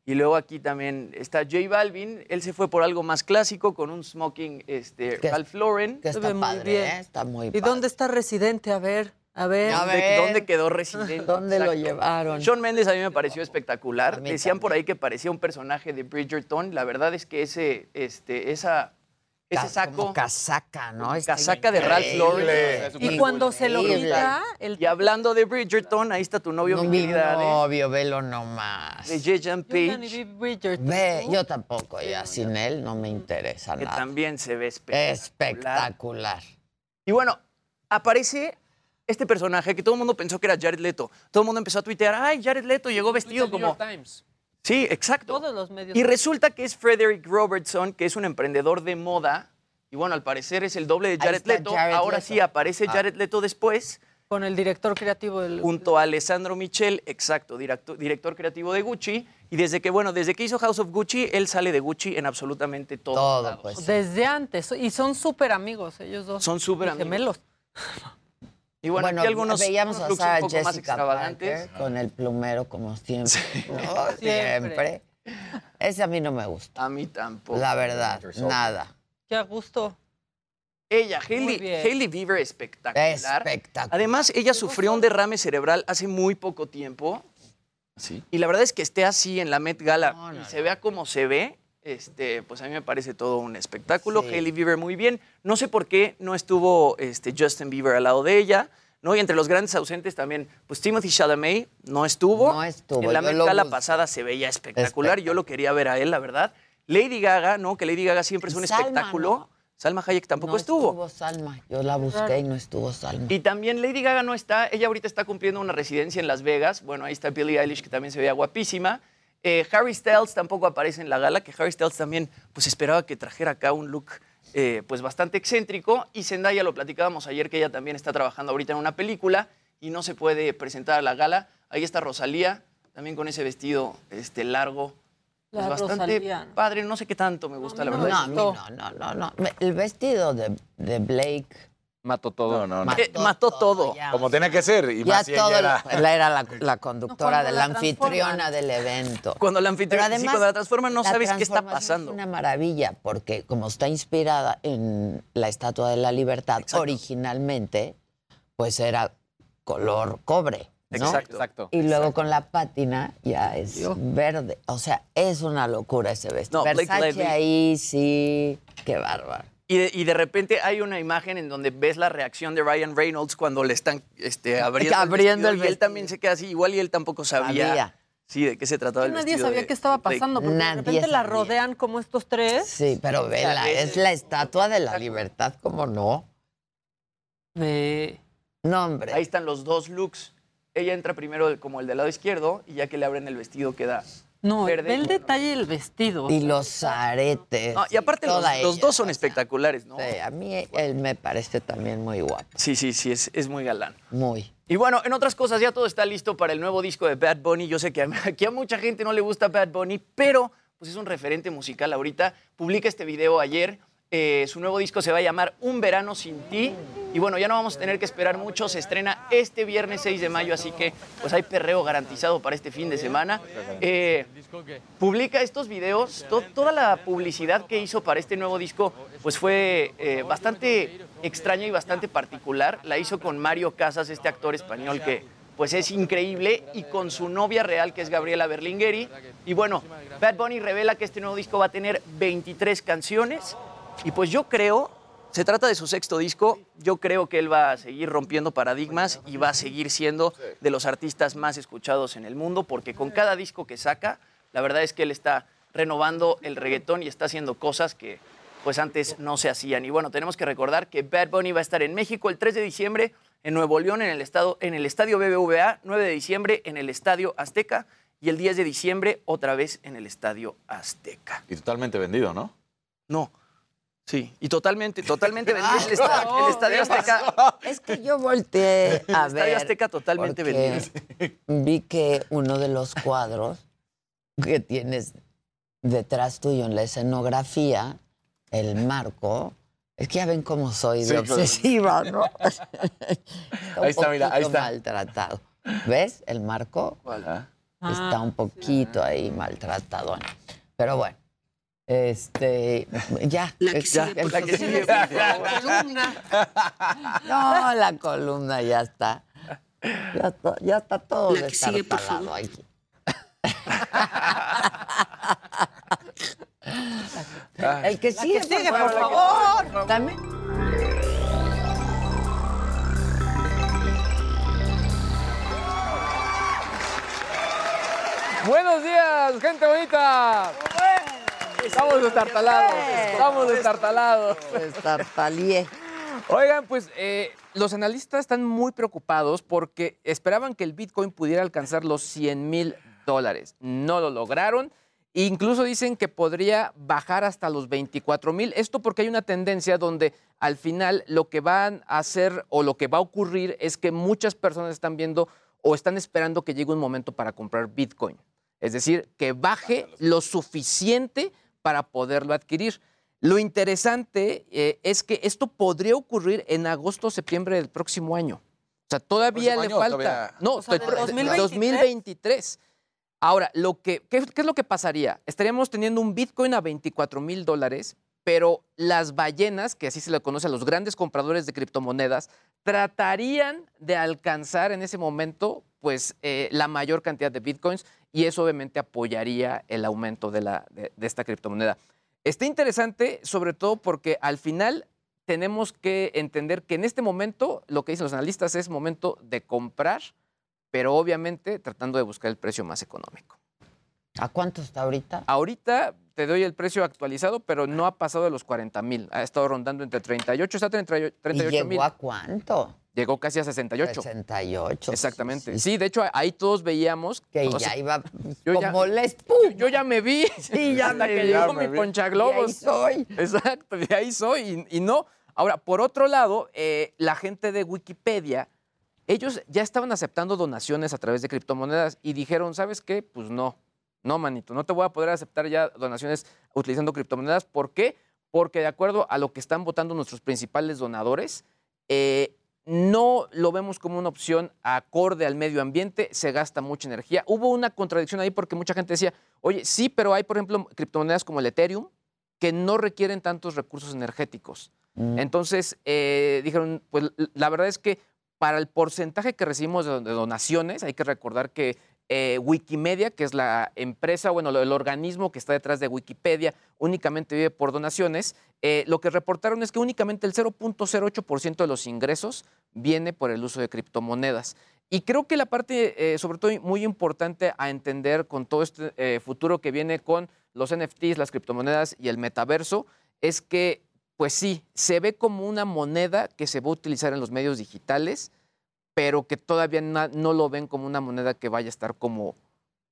Y luego aquí también está J Balvin. Él se fue por algo más clásico con un smoking este, Que- Ralph Lauren. Que Se está ve muy padre, bien. ¿eh? Está muy ¿Y padre. dónde está Residente? A ver, a ver. A ¿Dónde, ver. dónde quedó residente? ¿Dónde lo llevaron? Shawn Mendes a mí me pareció espectacular. Decían por ahí que parecía un personaje de Bridgerton. La verdad es que ese, este, esa, ese saco, Como casaca, ¿no? Está casaca de Ralph Lauren. Y cuando se lo quita, el Y hablando de Bridgerton, ahí está tu novio, No, mi querida novio, velo nomás. de ni Page, Ve, yo tampoco, ya sin él no me interesa que nada. también se ve espectacular. Espectacular. Y bueno, aparece este personaje que todo el mundo pensó que era Jared Leto. Todo el mundo empezó a tuitear, ay, Jared Leto llegó vestido como... Sí, exacto. Todos los medios. Y resulta que es Frederick Robertson, que es un emprendedor de moda. Y bueno, al parecer es el doble de Jared Leto. Jared Ahora Leto. sí aparece Ah. Jared Leto después, Con el director creativo del. junto a Alessandro Michel, exacto, directo- director creativo de Gucci. Y desde que, bueno, desde que hizo House of Gucci, él sale de Gucci en absolutamente todo. Todo, pues. Desde antes. Y son súper amigos ellos dos. Son súper amigos. Gemelos. Y bueno, aquí algunos veíamos unos a un poco más Jessica. Parker con el plumero como siempre. ¿no? Siempre. Siempre. Ese a mí no me gusta. A mí tampoco. La verdad, nada. Qué a gusto. Ella, Hailey. Hailey Bieber, espectacular. Espectacular. Además, ella sufrió un derrame cerebral hace muy poco tiempo. ¿Sí? Y la verdad es que esté así en la Met Gala No, no, y se vea como se ve, este, pues a mí me parece todo un espectáculo. Sí. Hailey Bieber muy bien. No sé por qué no estuvo este, Justin Bieber al lado de ella. ¿no? Y entre los grandes ausentes también, pues Timothy Chalamet no estuvo. No estuvo, En la busqué. pasada se veía espectacular. Yo lo quería ver a él, la verdad. Lady Gaga, ¿no? Que Lady Gaga siempre es un Salma, espectáculo. Salma Hayek tampoco no estuvo. estuvo Salma. Yo la busqué y no estuvo Salma. Y también Lady Gaga no está, ella ahorita está cumpliendo una residencia en Las Vegas. Bueno, ahí está Billie Eilish, que también se veía guapísima. Eh, Harry Styles tampoco aparece en la gala, que Harry Styles también pues esperaba que trajera acá un look eh, pues bastante excéntrico. Y Zendaya, lo platicábamos ayer, que ella también está trabajando ahorita en una película y no se puede presentar a la gala. Ahí está Rosalía, también con ese vestido este, largo. La pues bastante Rosalía, ¿no? padre, no sé qué tanto me gusta, la No, verdad. a mí no, no, no, no. Me- El vestido de, de Blake Mató todo. No, no, Eh, mató todo. Como tenía que ser. Y ya más si ella todo era- la era la, la conductora, de la la anfitriona del evento. Cuando la anfitriona- Pero sí, cuando la transforman no la sabes qué está pasando. Es una maravilla, porque como está inspirada en la Estatua de la Libertad, originalmente, pues era color cobre. ¿no? Exacto. Exacto. Y luego con la pátina ya es verde. O sea, es una locura ese vestido. No, Blake Versace Lively. ahí sí, qué bárbaro. Y de, y de repente hay una imagen en donde ves la reacción de Ryan Reynolds cuando le están este, abriendo, Abriendo el el vestido, y él también se queda así, igual y él tampoco sabía, Sabía. sí, de qué se trataba el Nadie sabía de qué estaba pasando, porque Nadie de repente la rodean como estos tres. Sí, pero vela, es la Estatua de la Libertad, ¿cómo no? No, hombre. Ahí están los dos looks. Ella entra primero como el del lado izquierdo y ya que le abren el vestido queda No, verde. ve el detalle del vestido. Y los aretes. No, y aparte los, toda los ella, dos son espectaculares, ¿no? Sí, a mí él me parece también muy guapo. Sí, sí, sí, es, es muy galán. Muy. Y bueno, en otras cosas ya todo está listo para el nuevo disco de Bad Bunny. Yo sé que aquí a mucha gente no le gusta Bad Bunny, pero pues es un referente musical ahorita. Publica este video ayer. Eh, su nuevo disco se va a llamar Un Verano Sin Ti. Y bueno, ya no vamos a tener que esperar mucho. Se estrena este viernes 6 de mayo, así que pues hay perreo garantizado para este fin de semana. Eh, publica estos videos, to- toda la publicidad que hizo para este nuevo disco, pues fue eh, bastante extraña y bastante particular. La hizo con Mario Casas, este actor español que pues es increíble, y con su novia real, que es Gabriela Berlingueri. Y bueno, Bad Bunny revela que este nuevo disco va a tener 23 canciones, y pues yo creo, se trata de su sexto disco, yo creo que él va a seguir rompiendo paradigmas y va a seguir siendo de los artistas más escuchados en el mundo, porque con cada disco que saca, la verdad es que él está renovando el reggaetón y está haciendo cosas que pues antes no se hacían. Y bueno, tenemos que recordar que Bad Bunny va a estar en México el 3 de diciembre, en Nuevo León, en el, estado, en el Estadio BBVA, 9 de diciembre en el Estadio Azteca y el 10 de diciembre otra vez en el Estadio Azteca. Y totalmente vendido, ¿no? No. Sí, y totalmente, totalmente vendido el, esta- el Estadio Azteca. Es que yo volteé a El ver. Estadio Azteca totalmente porque Vi que uno de los cuadros que tienes detrás tuyo en la escenografía, el marco, es que ya ven cómo soy de Sí, obsesiva, ¿no? un Ahí está, mira, ahí está. maltratado. ¿Ves el marco? Está un poquito ahí maltratado. Pero bueno, este, ya. La que ya, sigue, por la que sigue, por favor. No, la columna ya está. Ya está, ya está todo La que sigue, por favor. aquí. El que La sigue, que sigue, por por favor. favor. También. Buenos días, gente bonita. Estamos destartalados. Estamos destartalados. Destartalié. Oigan, pues eh, los analistas están muy preocupados porque esperaban que el Bitcoin pudiera alcanzar los 100 mil dólares. No lo lograron. Incluso dicen que podría bajar hasta los 24 mil. Esto porque hay una tendencia donde al final lo que van a hacer o lo que va a ocurrir es que muchas personas están viendo o están esperando que llegue un momento para comprar Bitcoin. Es decir, que baje lo suficiente para poderlo adquirir. Lo interesante eh, es que esto podría ocurrir en agosto o septiembre del próximo año. O sea, todavía ¿Próximo le año falta. todavía? No, O sea, el ¿del pro- 2023? 2023. Ahora, lo que, ¿qué, qué es lo que pasaría? Estaríamos teniendo un Bitcoin a 24 mil dólares, pero las ballenas, que así se le conoce a los grandes compradores de criptomonedas, tratarían de alcanzar en ese momento pues, eh, la mayor cantidad de Bitcoins y eso obviamente apoyaría el aumento de, la, de, de esta criptomoneda. Está interesante, sobre todo porque al final tenemos que entender que en este momento lo que dicen los analistas es momento de comprar, pero obviamente tratando de buscar el precio más económico. ¿A cuánto está ahorita? Ahorita te doy el precio actualizado, pero no ha pasado de los 40 mil. Ha estado rondando entre 38, está 38 ¿Y llegó mil. a cuánto? Llegó casi a 68. 68. Exactamente. Sí, de hecho, ahí todos veíamos Que o ya iba yo como ya- la espuma. Yo ya me vi. Sí, ya hasta me que vi. llegó mi ponchaglobos. De ahí soy. Exacto, de ahí soy. Y, y no. Ahora, por otro lado, eh, la gente de Wikipedia, ellos ya estaban aceptando donaciones a través de criptomonedas y dijeron, ¿sabes qué? Pues no. No, manito, no te voy a poder aceptar ya donaciones utilizando criptomonedas. ¿Por qué? Porque de acuerdo a lo que están votando nuestros principales donadores, eh, no lo vemos como una opción acorde al medio ambiente, se gasta mucha energía. Hubo una contradicción ahí porque mucha gente decía, oye, sí, pero hay, por ejemplo, criptomonedas como el Ethereum que no requieren tantos recursos energéticos. Entonces, eh, dijeron, pues la verdad es que para el porcentaje que recibimos de donaciones, hay que recordar que eh, Wikimedia, que es la empresa, bueno, el organismo que está detrás de Wikipedia, únicamente vive por donaciones. Eh, lo que reportaron es que únicamente el 0.08% de los ingresos viene por el uso de criptomonedas. Y creo que la parte, eh, sobre todo muy importante a entender con todo este futuro que viene con los NFTs, las criptomonedas y el metaverso, es que, pues sí, se ve como una moneda que se va a utilizar en los medios digitales, pero que todavía na- no lo ven como una moneda que vaya a estar como,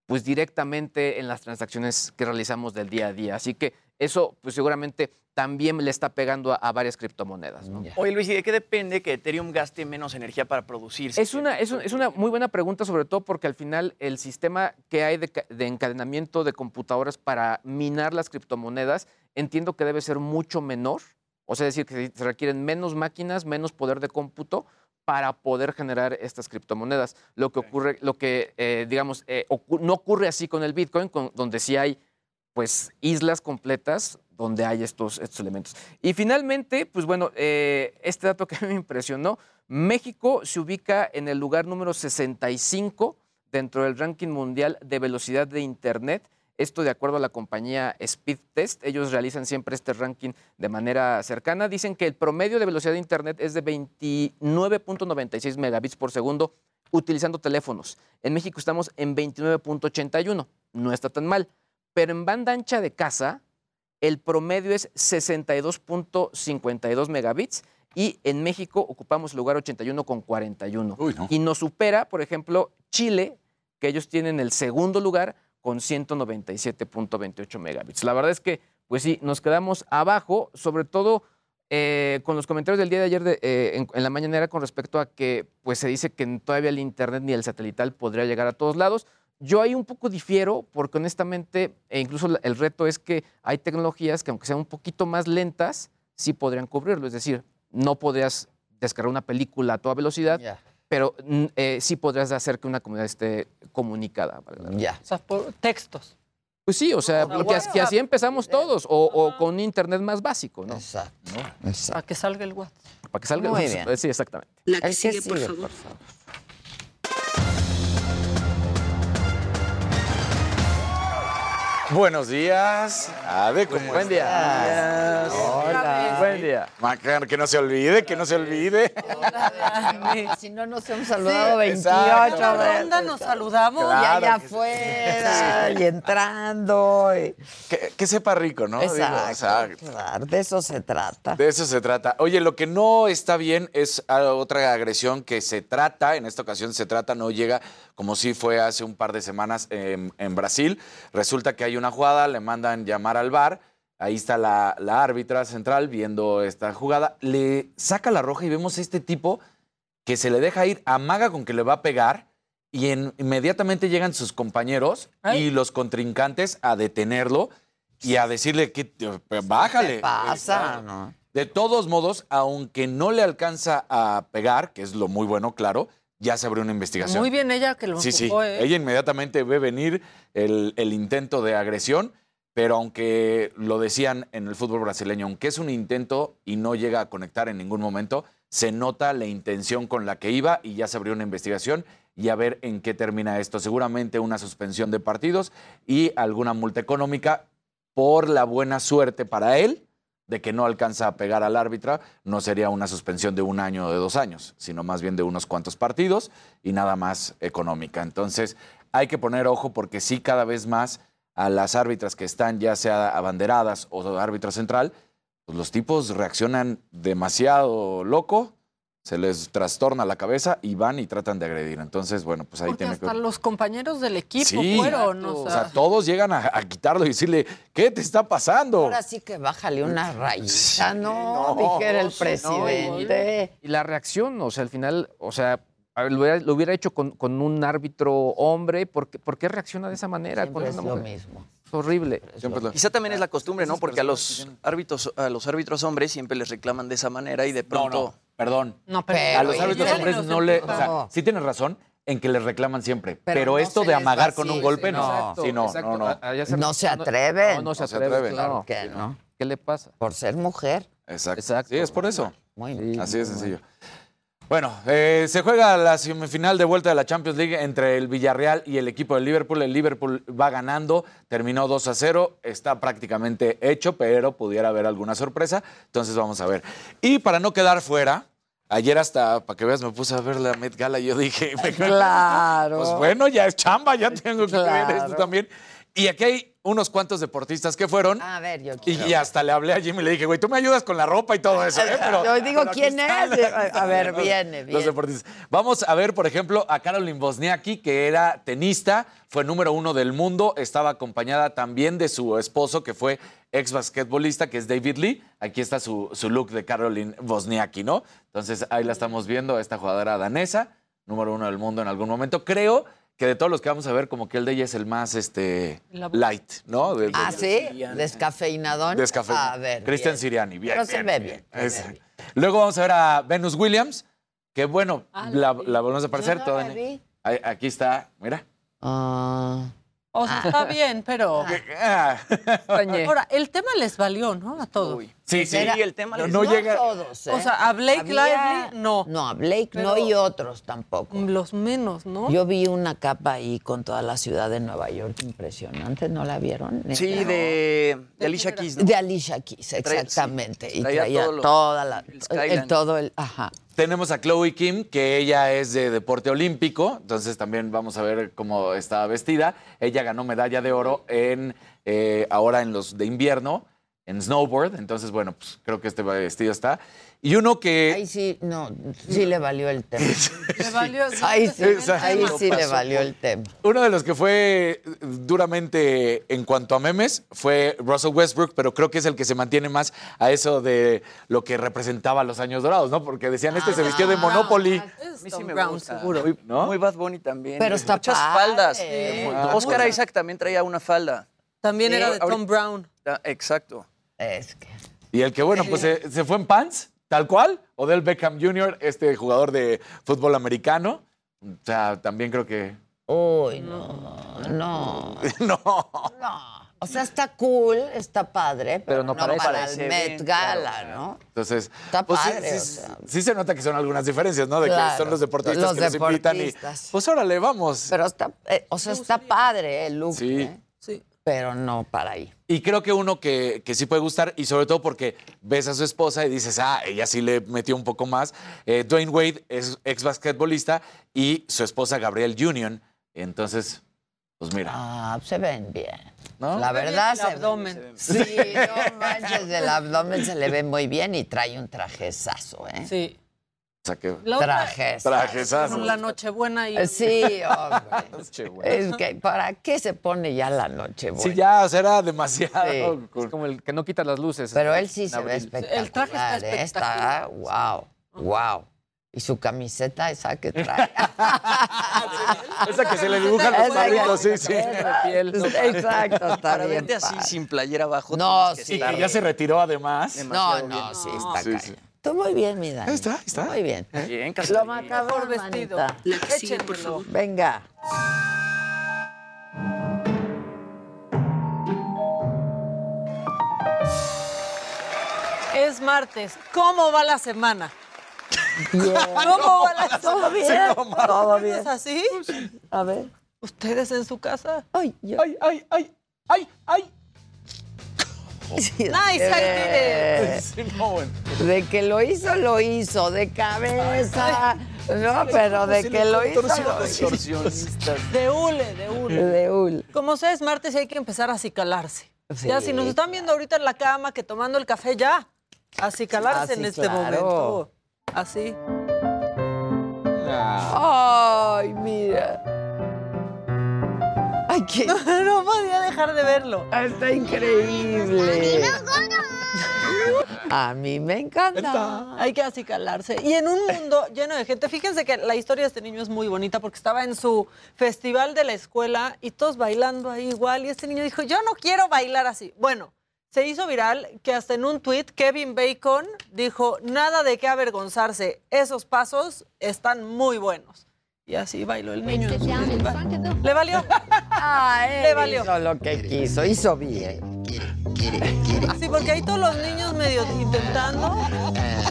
pues directamente en las transacciones que realizamos del día a día. Así que eso, pues seguramente también le está pegando a, a varias criptomonedas. ¿no? Oye, Luis, ¿y de qué depende que Ethereum gaste menos energía para producirse? Es una, es, un- es una muy buena pregunta, sobre todo porque al final el sistema que hay de, ca- de encadenamiento de computadoras para minar las criptomonedas, entiendo que debe ser mucho menor. O sea, es decir, que se requieren menos máquinas, menos poder de cómputo para poder generar estas criptomonedas. Lo que ocurre, lo que, eh, digamos, eh, no ocurre así con el Bitcoin, con- donde sí hay pues islas completas donde hay estos, estos elementos. Y finalmente, pues bueno, eh, este dato que me impresionó, México se ubica en el lugar número 65 dentro del ranking mundial de velocidad de Internet. Esto de acuerdo a la compañía Speed Test. Ellos realizan siempre este ranking de manera cercana. Dicen que el promedio de velocidad de Internet es de 29.96 megabits por segundo utilizando teléfonos. En México estamos en 29.81. No está tan mal. Pero en banda ancha de casa, el promedio es 62.52 megabits y en México ocupamos el lugar 81 con 41. Y nos supera, por ejemplo, Chile, que ellos tienen el segundo lugar con 197.28 megabits. La verdad es que, pues sí, nos quedamos abajo, sobre todo eh, con los comentarios del día de ayer de, eh, en, la mañanera con respecto a que pues se dice que todavía el internet ni el satelital podría llegar a todos lados. Yo ahí un poco difiero porque honestamente, e incluso el reto es que hay tecnologías que aunque sean un poquito más lentas, sí podrían cubrirlo. Es decir, no podrías descargar una película a toda velocidad, pero mm, eh, sí podrías hacer que una comunidad esté comunicada. Ya. O sea, por textos. Pues sí, o sea, que, as- que WhatsApp. así empezamos todos, o, o con un internet más básico, ¿no? Exacto. Para que salga el WhatsApp. Para que salga. Muy bien. Sí, exactamente. La que El que sigue, por sigue, favor. Buenos días. Ade, ¿cómo Buen día. Hola. Buen día. Macar, que no se olvide, que no se olvide. Si no nos hemos saludado Sí, 28 exacto. Una veces. ronda nos saludamos. y Claro allá que sí. afuera, y entrando. y- Que, que sepa rico, ¿no? Digo, Exacto, claro, de eso se trata. De eso se trata. Oye, lo que no está bien es ah, otra agresión que se trata, en esta ocasión se trata, no llega como si fue hace un par de semanas en, en Brasil. Resulta que hay una jugada, le mandan llamar al bar, ahí está la, la árbitra central viendo esta jugada, le saca la roja y vemos a este tipo que se le deja ir, amaga con que le va a pegar y en- inmediatamente llegan sus compañeros y los contrincantes a detenerlo y a decirle que eh, bájale. pasa, no? De todos modos, aunque no le alcanza a pegar, que es lo muy bueno, claro, ya se abrió una investigación. Muy bien ella que lo Sí, sí. ¿eh? Ella inmediatamente ve venir el, el intento de agresión, pero aunque lo decían en el fútbol brasileño, aunque es un intento y no llega a conectar en ningún momento, se nota la intención con la que iba y ya se abrió una investigación y a ver en qué termina esto. Seguramente una suspensión de partidos y alguna multa económica por la buena suerte para él de que no alcanza a pegar al árbitra, no sería una suspensión de un año o de dos años, sino más bien de unos cuantos partidos y nada más económica. Entonces, hay que poner ojo porque sí cada vez más a las árbitras que están ya sea abanderadas o árbitro central, pues los tipos reaccionan demasiado loco, se les trastorna la cabeza y van y tratan de agredir. Entonces, bueno, pues ahí Porque tiene hasta que... los compañeros del equipo Sí, fueron. o o sea, sea, todos llegan a, a quitarlo y decirle, ¿qué te está pasando? Ahora sí que bájale una rayita, ¿no? no, Dijera el presidente. Y la reacción, o sea, al final, o sea, a ver, lo hubiera, lo hubiera hecho con, con un árbitro hombre, ¿por qué, por qué reacciona de esa manera Siempre con es una lo mismo. Es horrible. Quizá también es la costumbre, ¿no? Porque a los árbitros, a los árbitros hombres siempre les reclaman de esa manera y de pronto. Perdón. No, a los árbitros hombres no le. O sea, sí tienes razón en que les reclaman siempre. Pero Pero, no esto de amagar con un golpe, sí, no. no. Sí, no, Exacto. no, no. No se atreven. No, no se atreven. atreven, claro. ¿Por qué no? ¿Qué le pasa? Por ser mujer. Exacto. Sí, es por eso. Muy bien. Así de sencillo. Bueno, eh, se juega la semifinal de vuelta de la Champions League entre el Villarreal y el equipo del Liverpool. El Liverpool va ganando, terminó 2 a 0, está prácticamente hecho, pero pudiera haber alguna sorpresa. Entonces vamos a ver. Y para no quedar fuera, ayer hasta, para que veas, me puse a ver la Met Gala y yo dije, Claro. pues bueno, ya es chamba, ya tengo que ver Claro. esto también. Y aquí hay unos cuantos deportistas que fueron. A ver, yo quiero. y hasta le hablé a Jimmy y le dije, güey, tú me ayudas con la ropa y todo eso, ¿eh? Pero, Yo digo, pero ¿quién es? los- A ver, los- viene, Los viene. deportistas. Vamos a ver, por ejemplo, a Caroline Wozniacki, que era tenista, fue número uno del mundo, estaba acompañada también de su esposo, que fue ex basquetbolista, que es David Lee. Aquí está su, su look de Caroline Wozniacki, ¿no? Entonces, ahí la estamos viendo, esta jugadora danesa, número uno del mundo en algún momento. Creo que de todos los que vamos a ver, como que el de ella es el más este, light, ¿no? De- de- Ah, sí, descafeinadón. Descafeinado. A ver. Cristian bien. Siriani, bien. Pero se ve bien. Luego vamos a ver a Venus Williams, que bueno, Ah, la, la volvemos a aparecer no toda. Aquí está, mira. O sea, está bien, pero. Ah. Ahora, el tema les valió, ¿no? A todos. Sí, sí. Era- el tema No, les- no llega- todos, ¿eh? O sea, a Blake Había- Lively, no. No, a Blake no Pero- y otros tampoco. Los menos, ¿no? Yo vi una capa ahí con toda la ciudad de Nueva York impresionante, ¿no la vieron? Sí, de, de Alicia Keys. ¿no? De Alicia Keys, Traía- exactamente. sí, y traía traía todo lo- toda la, el el, todo el, ajá. Tenemos a Chloe Kim, que ella es de deporte olímpico, entonces también vamos a ver cómo está vestida. Ella ganó medalla de oro en eh, ahora en los de invierno, en snowboard, entonces bueno, pues creo que este vestido está. Y uno que... Ahí sí, no, sí le valió el tema. Le valió. Ahí sí, ahí sí le valió el tema. Uno de los que fue duramente en cuanto a memes fue Russell Westbrook, pero creo que es el que se mantiene más a eso de lo que representaba los años dorados, ¿no? Porque decían, este se vistió de Monopoly. A mí sí me Brown, gusta. seguro. Muy, ¿No? muy Bad Bunny también. Pero está Muchas padre. faldas. Sí. Oscar. Isaac también traía una falda. También Sí, era de Tom ahorita- Brown. Ah, Exacto. Es que. Y el que, bueno, pues se, se fue en pants, tal cual. Odell Beckham Jr., este jugador de fútbol americano. O sea, también creo que... Uy, no, no. no. No. O sea, está cool, está padre, pero, Pero no no, parece. para el Met bien, Gala, claro, ¿no? Entonces, Está pues, sí- padre, sí, o sea. sí se nota que son algunas diferencias, ¿no? De que Claro, son los deportistas los que los invitan y... deportistas. Pues órale, vamos. Pero está, eh, o sea, está padre el look, Sí. ¿eh? Pero no para ahí. Y creo que uno que, que sí puede gustar, y sobre todo porque ves a su esposa y dices, ah, ella sí le metió un poco más. Eh, Dwayne Wade es ex basquetbolista y su esposa Gabrielle Union. Entonces, pues mira. Ah, se ven bien. ¿No? La Se ve bien verdad el se abdomen. Sí, no manches, el abdomen se le ve muy bien y trae un trajezazo, ¿eh? Sí. O sea que. La. Trajezazo. Con la Nochebuena y. Eh, Sí, hombre. Es que, ¿para qué se pone ya la noche? Sí, ya, o sea, era demasiado. Sí. Es como el que no quita las luces. Pero él sí se ve espectacular. El traje está ¿eh? espectacular. wow, wow. Y su camiseta esa que trae. Esa que se le dibujan los que- sí, sí. Exacto, está Para bien verte así sin playera abajo. No, sí. Que ya se retiró además. No, demasiado no, bien. sí, No. está Sí, sí. Tú muy bien, mi Dani. Ahí está, ahí está. Muy bien. Bien, Lo Casarín. mataba Por vestido. Échenmelo. Venga. Es martes. ¿Cómo va la semana? Bien. ¿Cómo va la ¿Todo bien? Todo bien. ¿Es así? A ver. ¿Ustedes en su casa? Ay, yo. Ay, ay, ay, ay, ay. Nice, I Sí, no, bueno. De que lo hizo, lo hizo, de cabeza. No, pero de que lo hizo. De hule, de hule. De hule. Como sea, es martes y hay que empezar a acicalarse. Sí, ya, si nos están viendo ahorita en la cama que tomando el café, ya. Acicalarse Así, en este claro. momento. Así. Ay, mira. Ay, qué. no podía dejar de verlo. Está increíble. A mí me encanta. Hay que acicalarse. Y en un mundo lleno de gente, fíjense que la historia de este niño es muy bonita porque estaba en su festival de la escuela y todos bailando ahí igual. Y este niño dijo, yo no quiero bailar así. Bueno, se hizo viral que hasta en un tweet Kevin Bacon dijo, nada de qué avergonzarse, esos pasos están muy buenos. Y así bailó el niño. en su festival. ¿Le valió? Ah, él Le valió. hizo lo que quiso, hizo bien. Sí, porque ahí todos los niños medio intentando.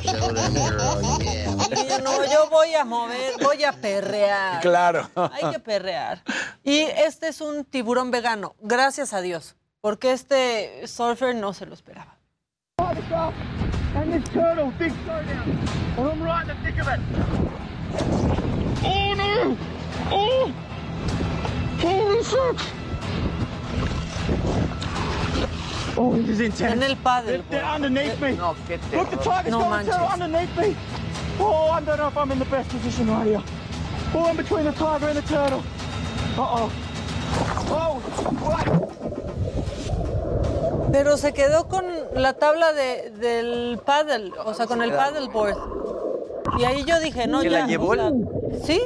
El niño, no, yo voy a mover, voy a perrear. Claro. Hay que perrear. Y este es un tiburón vegano, gracias a Dios, porque este surfer no se lo esperaba. In. Oh no! Oh! Holy shit! Oh, this is intense. En el. They're, they're underneath me. No, qué Look, the tiger's No going to manches. underneath me. Oh, I don't know if I'm in the best position right here. Oh, I'm between the tiger and the turtle. Uh-oh. Oh, what? Pero se quedó con la tabla de- del paddle, o sea, con el paddleboard. Y ahí yo dije, no, ¿Se ya. la llevó? o sea, sí.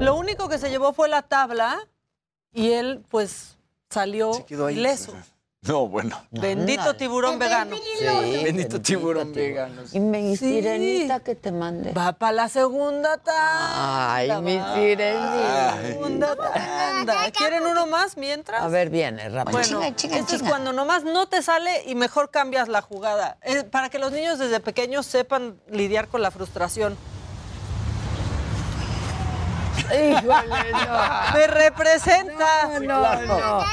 Lo único que se llevó fue la tabla y él, pues, salió quedó ahí. ileso. No, bueno. Bendito tiburón vegano. Bendito tiburón vegano. Y mi Sí. sirenita que te mandé. Va para la segunda tanda. Ay, mi sirenita. Segunda tanda. ¿Quieren uno más mientras? A ver, viene, rápido. Bueno, esto es cuando nomás no te sale y mejor cambias la jugada. Eh, para que los niños desde pequeños sepan lidiar con la frustración. Híjole, no. Me representa. No, no.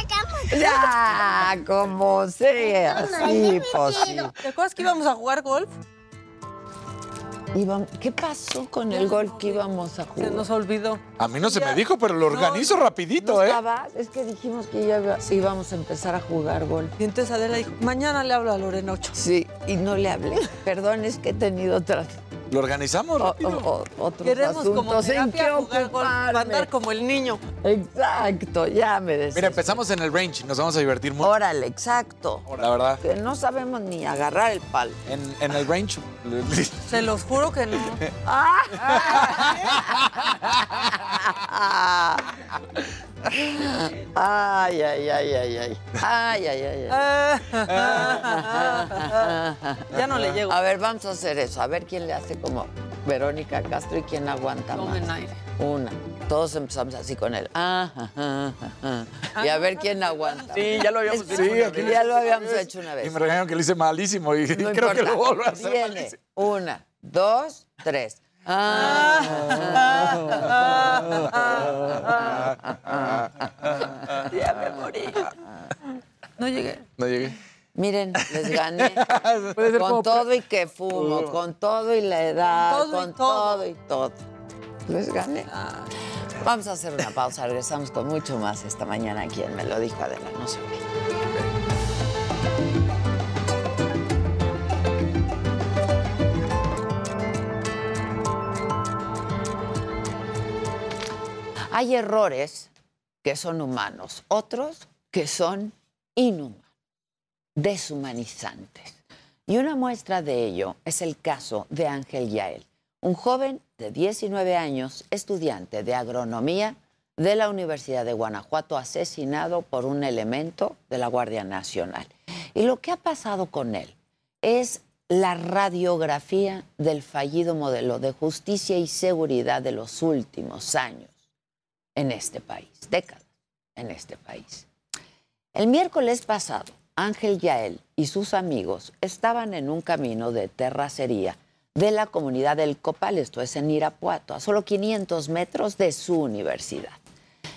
Ya, como sea, sí, pues sí. ¿Te acuerdas que íbamos a jugar golf? ¿Qué pasó con el gol que íbamos a Se jugar? nos olvidó. A mí no se Ya. me dijo, pero lo organizo rapidito, ¿No ¿eh? estabas? Es que dijimos que ya iba- íbamos a empezar a jugar gol. Y entonces Adela dijo, mañana le hablo a Lorena Ocho. Sí, y no le hablé. Perdón, es que he tenido otras, Lo organizamos rápido. o- o- otros Queremos como asuntos en terapia jugar ocuparme. andar como el niño. Exacto, ya me decís. Mira, empezamos en el range, nos vamos a divertir mucho. Órale, exacto. La verdad. Que no sabemos ni agarrar el palo. En, en el range. Se los juro que no. Ay, ay, ay, ay, ay. Ay, ay, ay, ay. ya no le llego. A ver, vamos a hacer eso. A ver quién le hace como Verónica Castro y quién aguanta Tomen más. aire. Una. Todos empezamos así con él. Ah, ah, ah, ah. Y a ver quién aguanta. Sí, ya lo habíamos hecho Sí, una aquí vez. Ya lo habíamos hecho una Y vez. me regañaron que lo hice malísimo y No creo que lo vuelvo a hacer Viene. malísimo. Una, dos, tres. Ah, ya me morí. No llegué. No llegué. Miren, les gané. Con todo y que fumo, con todo y la edad, Todo y con todo. todo y todo. Les gané. Vamos a hacer una pausa, regresamos con mucho más esta mañana aquí en Me lo dijo Adela, no se olviden. Hay errores que son humanos, otros que son inhumanos, deshumanizantes. Y una muestra de ello es el caso de Ángel Yael, un joven de 19 años, estudiante de agronomía de la Universidad de Guanajuato, asesinado por un elemento de la Guardia Nacional. Y lo que ha pasado con él es la radiografía del fallido modelo de justicia y seguridad de los últimos años en este país, décadas en este país. El miércoles pasado, Ángel Yael y sus amigos estaban en un camino de terracería de la comunidad del Copal, esto es en Irapuato, a solo 500 metros de su universidad.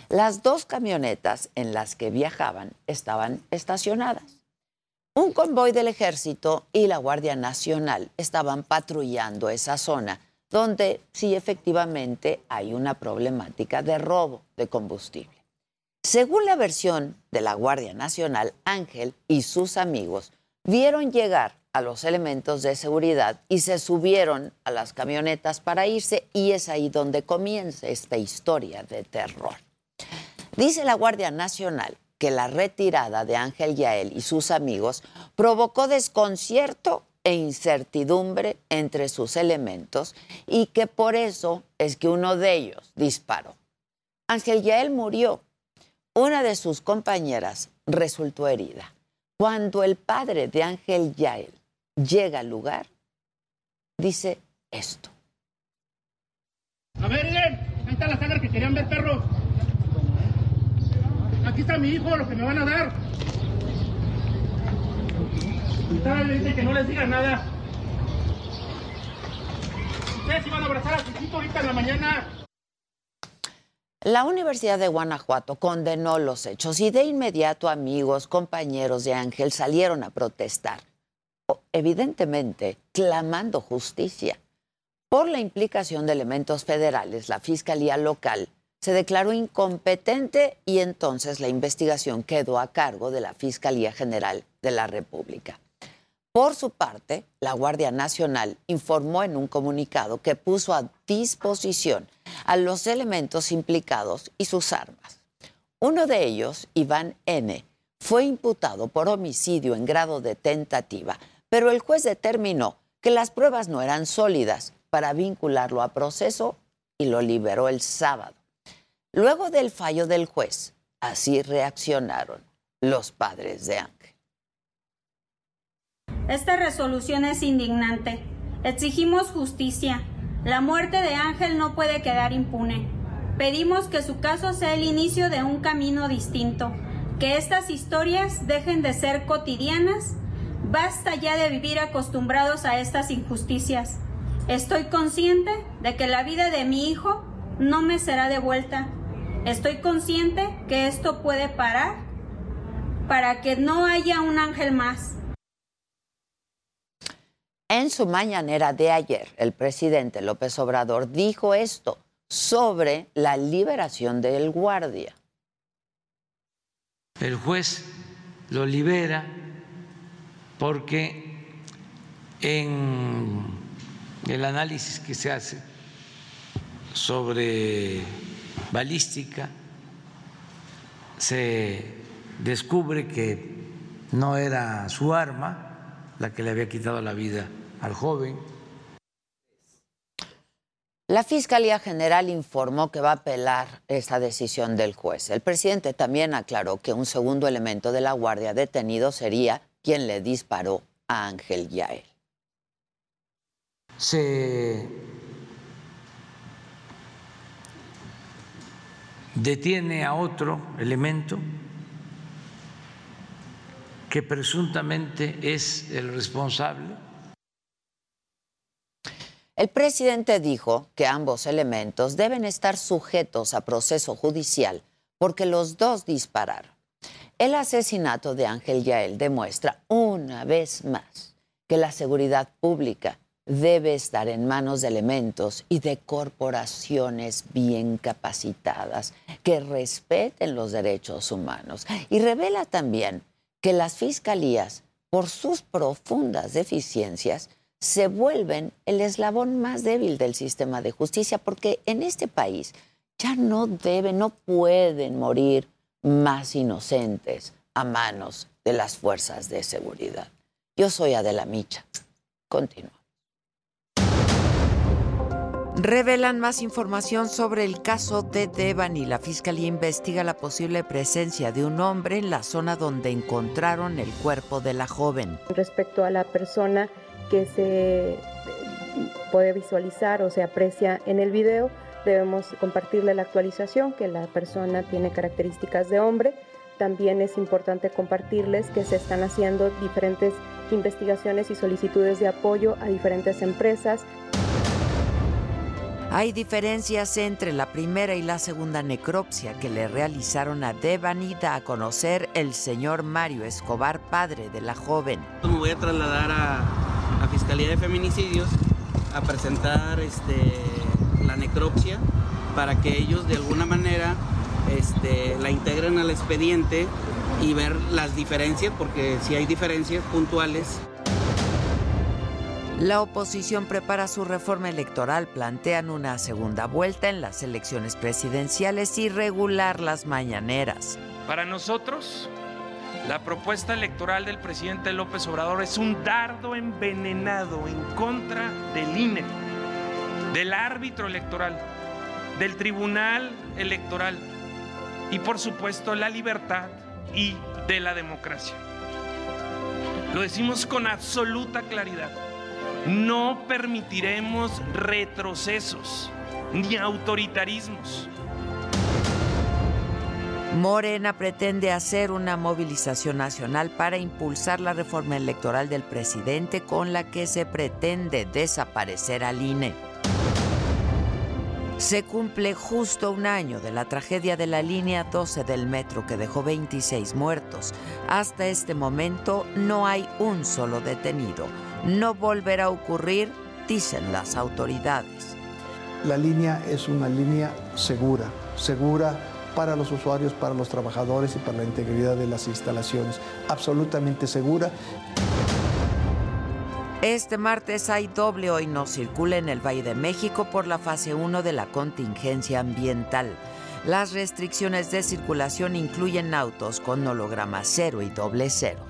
Las dos camionetas en las que viajaban estaban estacionadas. Un convoy del ejército y la Guardia Nacional estaban patrullando esa zona donde sí efectivamente hay una problemática de robo de combustible. Según la versión de la Guardia Nacional, Ángel y sus amigos vieron llegar a los elementos de seguridad y se subieron a las camionetas para irse y es ahí donde comienza esta historia de terror. Dice la Guardia Nacional que la retirada de Ángel Yael y sus amigos provocó desconcierto e incertidumbre entre sus elementos y que por eso es que uno de ellos disparó. Ángel Yael murió. Una de sus compañeras resultó herida. Cuando el padre de Ángel Yael llega al lugar, dice esto. A ver, ahí está la sangre que querían ver, perros. Aquí está mi hijo, lo que me van a dar. Y le que no les nada. Ustedes iban a abrazar a su ahorita en la mañana. La Universidad de Guanajuato condenó los hechos y de inmediato amigos, compañeros de Ángel salieron a protestar, evidentemente clamando justicia. Por la implicación de elementos federales, la Fiscalía local se declaró incompetente y entonces la investigación quedó a cargo de la Fiscalía General de la República. Por su parte, la Guardia Nacional informó en un comunicado que puso a disposición a los elementos implicados y sus armas. Uno de ellos, Iván N., fue imputado por homicidio en grado de tentativa, pero el juez determinó que las pruebas no eran sólidas para vincularlo a proceso y lo liberó el sábado. Luego del fallo del juez, así reaccionaron los padres de Ángel. Esta resolución es indignante. Exigimos justicia. La muerte de Ángel no puede quedar impune. Pedimos que su caso sea el inicio de un camino distinto, que estas historias dejen de ser cotidianas. Basta ya de vivir acostumbrados a estas injusticias. Estoy consciente de que la vida de mi hijo no me será devuelta. Estoy consciente que esto puede parar para que no haya un ángel más. En su mañanera de ayer, el presidente López Obrador dijo esto sobre la liberación del guardia. El juez lo libera porque en el análisis que se hace sobre balística se descubre que no era su arma la que le había quitado la vida al joven. La Fiscalía General informó que va a apelar esta decisión del juez. El presidente también aclaró que un segundo elemento de la Guardia detenido sería quien le disparó a Ángel Yael. Se detiene a otro elemento que presuntamente es el responsable el presidente dijo que ambos elementos deben estar sujetos a proceso judicial porque los dos dispararon. El asesinato de Ángel Yael demuestra una vez más que la seguridad pública debe estar en manos de elementos y de corporaciones bien capacitadas que respeten los derechos humanos. Y revela también que las fiscalías, por sus profundas deficiencias, se vuelven el eslabón más débil del sistema de justicia, porque en este país ya no deben, no pueden morir más inocentes a manos de las fuerzas de seguridad. Yo soy Adela Micha. Continúa. Revelan más información sobre el caso de Devani. La fiscalía investiga la posible presencia de un hombre en la zona donde encontraron el cuerpo de la joven. Respecto a la persona que se puede visualizar o se aprecia en el video, debemos compartirle la actualización, que la persona tiene características de hombre. También es importante compartirles que se están haciendo diferentes investigaciones y solicitudes de apoyo a diferentes empresas. Hay diferencias entre la primera y la segunda necropsia que le realizaron a Devani da a conocer el señor Mario Escobar, padre de la joven. Me voy a trasladar a, a Fiscalía de Feminicidios a presentar este, la necropsia para que ellos de alguna manera este, la integren al expediente y ver las diferencias, porque si hay diferencias puntuales. La oposición prepara su reforma electoral, plantean una segunda vuelta en las elecciones presidenciales y regular las mañaneras. Para nosotros, la propuesta electoral del presidente López Obrador es un dardo envenenado en contra del INE, del árbitro electoral, del tribunal electoral y por supuesto la libertad y de la democracia. Lo decimos con absoluta claridad. No permitiremos retrocesos ni autoritarismos. Morena pretende hacer una movilización nacional para impulsar la reforma electoral del presidente con la que se pretende desaparecer al INE. Se cumple justo un año de la tragedia de la línea 12 del metro que dejó 26 muertos. Hasta este momento no hay un solo detenido. No volverá a ocurrir, dicen las autoridades. La línea es una línea segura, segura para los usuarios, para los trabajadores y para la integridad de las instalaciones. Absolutamente segura. Este martes hay doble hoy no circula en el Valle de México por la fase 1 de la contingencia ambiental. Las restricciones de circulación incluyen autos con holograma cero y doble cero.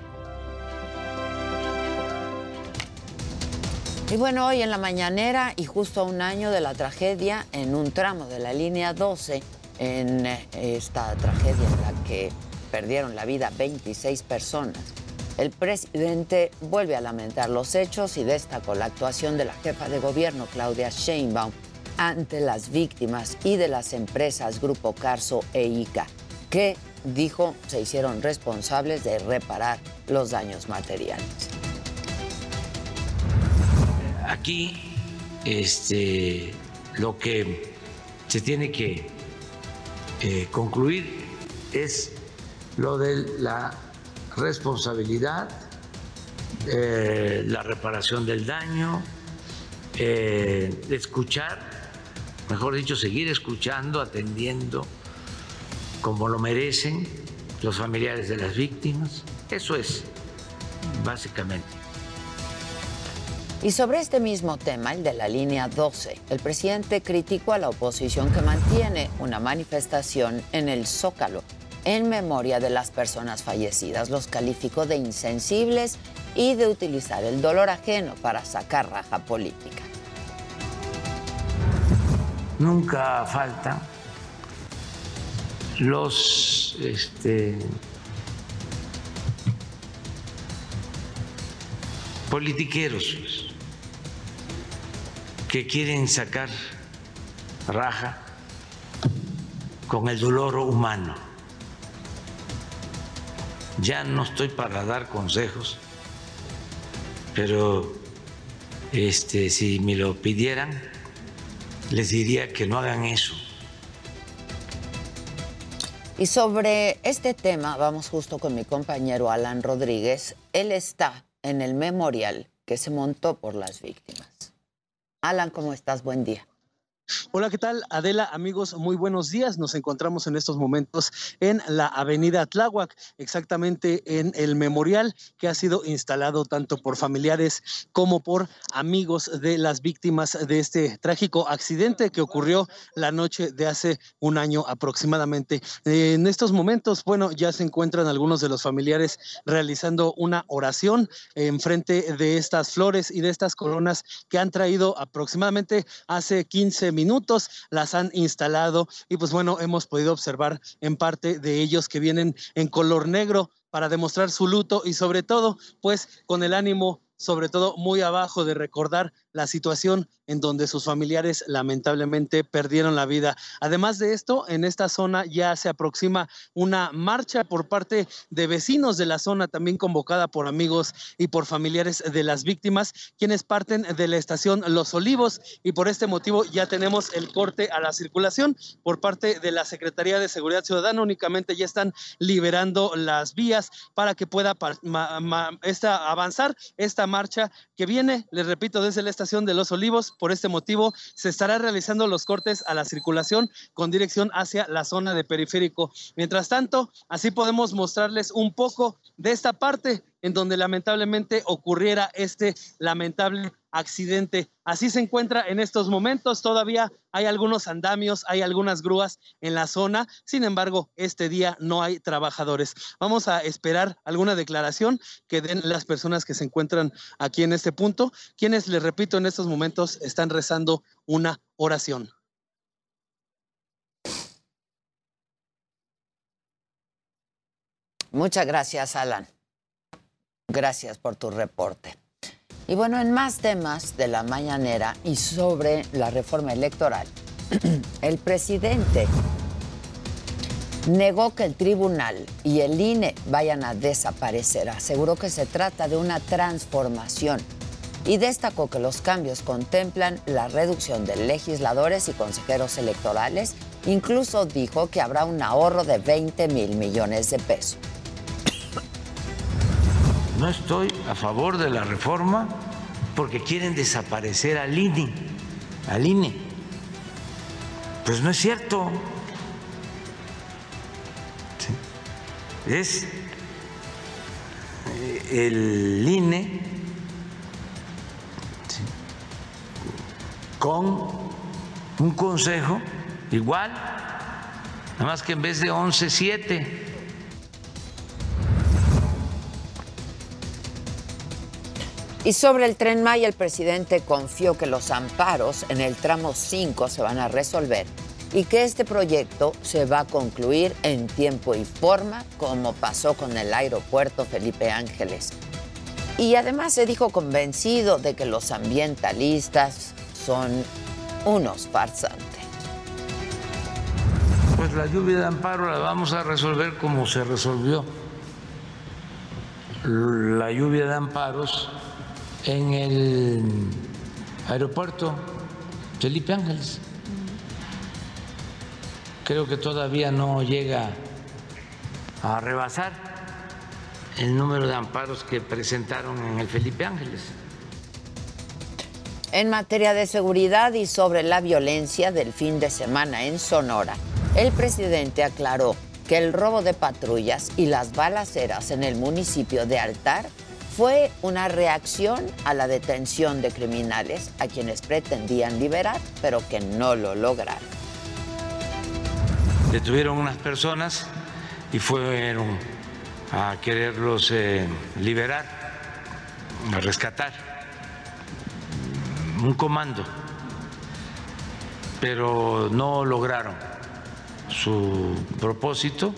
Y bueno, hoy en la mañanera y justo a un año de la tragedia en un tramo de la línea 12, en eh, esta tragedia en la que perdieron la vida 26 personas, el presidente vuelve a lamentar los hechos y destacó la actuación de la jefa de gobierno, Claudia Sheinbaum, ante las víctimas y de las empresas Grupo Carso e ICA, que, dijo, se hicieron responsables de reparar los daños materiales. Aquí este, lo que se tiene que eh, concluir es lo de la responsabilidad, eh, la reparación del daño, eh, escuchar, mejor dicho, seguir escuchando, atendiendo como lo merecen los familiares de las víctimas. Eso es, básicamente. Y sobre este mismo tema, el de la línea 12, el presidente criticó a la oposición que mantiene una manifestación en el Zócalo en memoria de las personas fallecidas. Los calificó de insensibles y de utilizar el dolor ajeno para sacar raja política. Nunca faltan los este, politiqueros que quieren sacar raja con el dolor humano. Ya no estoy para dar consejos, pero este, si me lo pidieran, les diría que no hagan eso. Y sobre este tema vamos justo con mi compañero Alan Rodríguez. Él está en el memorial que se montó por las víctimas. Alan, ¿cómo estás? Buen día. Hola, ¿qué tal? Adela, amigos, muy buenos días. Nos encontramos en estos momentos en la avenida Tláhuac, exactamente en el memorial que ha sido instalado tanto por familiares como por amigos de las víctimas de este trágico accidente que ocurrió la noche de hace un año aproximadamente. En estos momentos, bueno, ya se encuentran algunos de los familiares realizando una oración en frente de estas flores y de estas coronas que han traído aproximadamente hace 15 minutos minutos las han instalado y pues bueno, hemos podido observar en parte de ellos que vienen en color negro para demostrar su luto y sobre todo pues con el ánimo sobre todo muy abajo de recordar la situación en donde sus familiares lamentablemente perdieron la vida. Además de esto, en esta zona ya se aproxima una marcha por parte de vecinos de la zona, también convocada por amigos y por familiares de las víctimas, quienes parten de la estación Los Olivos y por este motivo ya tenemos el corte a la circulación por parte de la Secretaría de Seguridad Ciudadana. Únicamente ya están liberando las vías para que pueda esta, avanzar esta marcha que viene, les repito, desde la de Los Olivos. Por este motivo se estará realizando los cortes a la circulación con dirección hacia la zona de periférico. Mientras tanto, así podemos mostrarles un poco de esta parte en donde lamentablemente ocurriera este lamentable accidente. Así se encuentra en estos momentos. Todavía hay algunos andamios, hay algunas grúas en la zona. Sin embargo, este día no hay trabajadores. Vamos a esperar alguna declaración que den las personas que se encuentran aquí en este punto, quienes, les repito, en estos momentos están rezando una oración. Muchas gracias, Alan. Gracias por tu reporte. Y bueno, en más temas de la mañanera y sobre la reforma electoral, el presidente negó que el tribunal y el INE vayan a desaparecer. Aseguró que se trata de una transformación y destacó que los cambios contemplan la reducción de legisladores y consejeros electorales. Incluso dijo que habrá un ahorro de 20 mil millones de pesos. No estoy a favor de la reforma porque quieren desaparecer al INE, al INE. Pues no es cierto. Es eh, el INE con un consejo igual, nada más que en vez de 11, 7. Y sobre el tren Maya, el presidente confió que los amparos en el tramo 5 se van a resolver y que este proyecto se va a concluir en tiempo y forma, como pasó con el aeropuerto Felipe Ángeles. Y además se dijo convencido de que los ambientalistas son unos farsantes. Pues la lluvia de amparo la vamos a resolver como se resolvió la lluvia de amparos en el aeropuerto Felipe Ángeles. Creo que todavía no llega a rebasar el número de amparos que presentaron en el Felipe Ángeles. En materia de seguridad y sobre la violencia del fin de semana en Sonora, el presidente aclaró que el robo de patrullas y las balaceras en el municipio de Altar fue una reacción a la detención de criminales a quienes pretendían liberar, pero que no lo lograron. Detuvieron unas personas y fueron a quererlos eh, liberar, a rescatar. Un comando, pero no lograron su propósito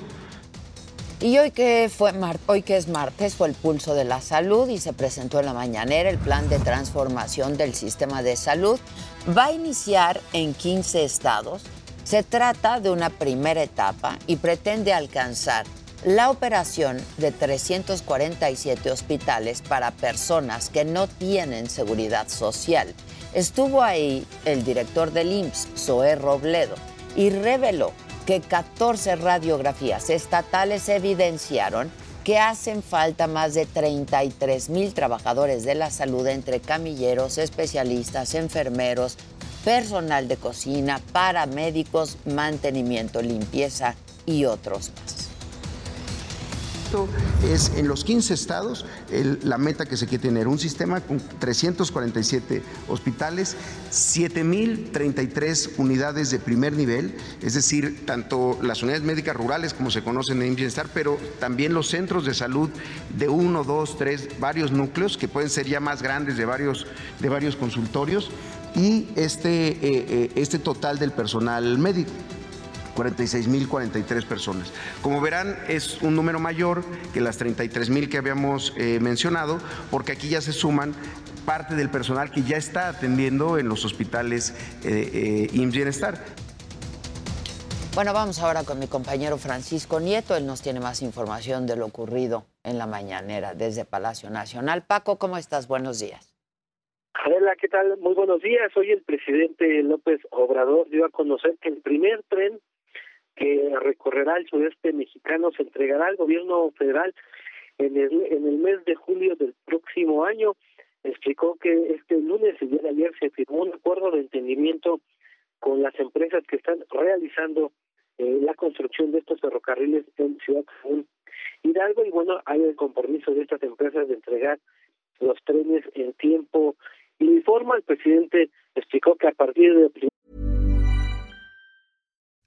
y hoy que, fue hoy que es martes fue el pulso de la salud y se presentó en la mañanera el plan de transformación del sistema de salud. Va a iniciar en 15 estados. Se trata de una primera etapa y pretende alcanzar la operación de 347 hospitales para personas que no tienen seguridad social. Estuvo ahí el director del IMSS, Zoé Robledo, y reveló que 14 radiografías estatales evidenciaron que hacen falta más de 33 mil trabajadores de la salud entre camilleros, especialistas, enfermeros, personal de cocina, paramédicos, mantenimiento, limpieza y otros más es en los 15 estados la meta que se quiere tener, un sistema con 347 hospitales, 7.033 unidades de primer nivel, es decir, tanto las unidades médicas rurales como se conocen en Bienestar, pero también los centros de salud de uno, dos, tres, varios núcleos que pueden ser ya más grandes de varios, de varios consultorios y este, eh, eh, este total del personal médico. 46.043 personas. Como verán, es un número mayor que las 33.000 que habíamos eh, mencionado, porque aquí ya se suman parte del personal que ya está atendiendo en los hospitales eh, eh, Bienestar. Bueno, vamos ahora con mi compañero Francisco Nieto. Él nos tiene más información de lo ocurrido en la mañanera desde Palacio Nacional. Paco, ¿cómo estás? Buenos días. Hola, ¿qué tal? Muy buenos días. Hoy el presidente López Obrador dio a conocer que el primer tren que recorrerá el sudeste mexicano se entregará al gobierno federal en el, en el mes de julio del próximo año. Explicó que este lunes, el día de ayer, se firmó un acuerdo de entendimiento con las empresas que están realizando eh, la construcción de estos ferrocarriles en Ciudad Hidalgo y bueno, hay el compromiso de estas empresas de entregar los trenes en tiempo y forma. El presidente explicó que a partir de...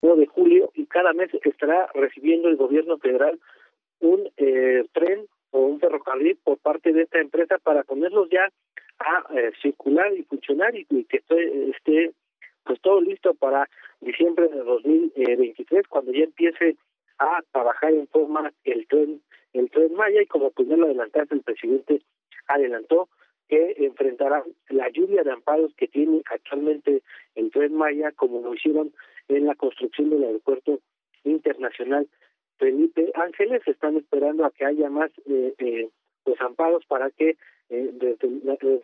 De julio y cada mes estará recibiendo el gobierno federal un eh, tren o un ferrocarril por parte de esta empresa para ponerlos ya a eh, circular y funcionar y, que esté, pues todo listo para diciembre de 2023 cuando ya empiece a trabajar en forma el tren el tren Maya. Y como pues ya lo adelantaste el presidente adelantó que enfrentarán la lluvia de amparos que tiene actualmente el tren Maya como lo hicieron en la construcción del aeropuerto internacional Felipe Ángeles. Están esperando a que haya más eh, eh, pues amparos para que eh, desde,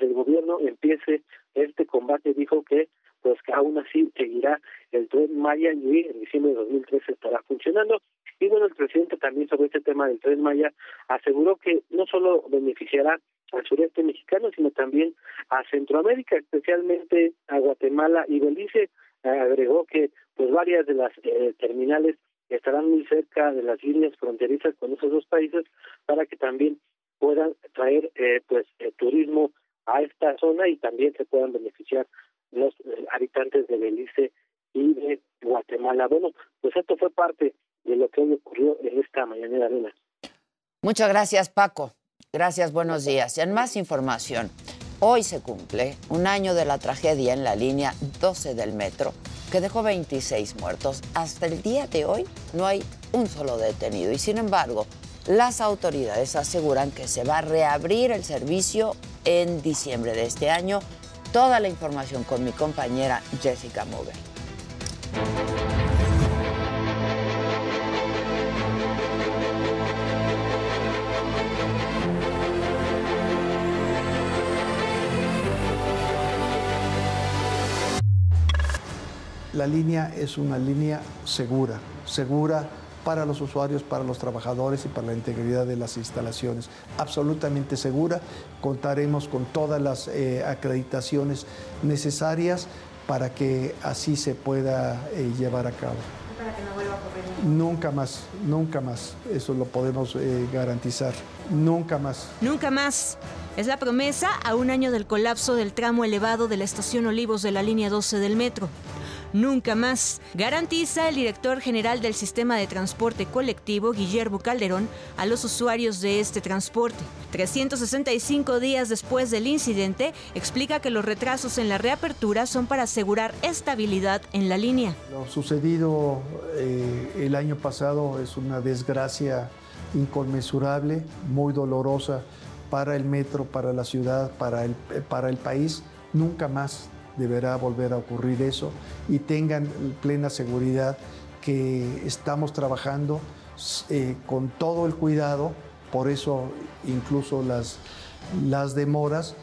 el gobierno empiece este combate. Dijo que pues que aún así seguirá el tren Maya y en diciembre de 2013 estará funcionando. Y bueno el presidente también sobre este tema del tren Maya aseguró que no solo beneficiará al sureste mexicano sino también a Centroamérica especialmente a Guatemala y Belice agregó que pues varias de las eh, terminales estarán muy cerca de las líneas fronterizas con esos dos países para que también puedan traer eh, pues eh, turismo a esta zona y también se puedan beneficiar los eh, habitantes de Belice y de Guatemala. Bueno, pues esto fue parte de lo que hoy ocurrió en esta mañanera arena. Muchas gracias, Paco. Gracias, buenos días. Y en más información, hoy se cumple un año de la tragedia en la línea 12 del metro que dejó 26 muertos. Hasta el día de hoy no hay un solo detenido y sin embargo las autoridades aseguran que se va a reabrir el servicio en diciembre de este año. Toda la información con mi compañera Jessica Mover. La línea es una línea segura, segura para los usuarios, para los trabajadores y para la integridad de las instalaciones. Absolutamente segura. Contaremos con todas las eh, acreditaciones necesarias para que así se pueda eh, llevar a cabo. Para que no vuelva a ocurrir. Nunca más, nunca más. Eso lo podemos eh, garantizar. Nunca más. Nunca más. Es la promesa a un año del colapso del tramo elevado de la estación Olivos de la línea 12 del metro nunca más, garantiza el director general del sistema de transporte colectivo, Guillermo Calderón, a los usuarios de este transporte. 365 días después del incidente, explica que los retrasos en la reapertura son para asegurar estabilidad en la línea. Lo sucedido eh, el año pasado es una desgracia inconmensurable, muy dolorosa para el metro, para la ciudad, para el, para el país. Nunca más deberá volver a ocurrir eso y tengan plena seguridad que estamos trabajando eh, con todo el cuidado, por eso incluso las, las demoras,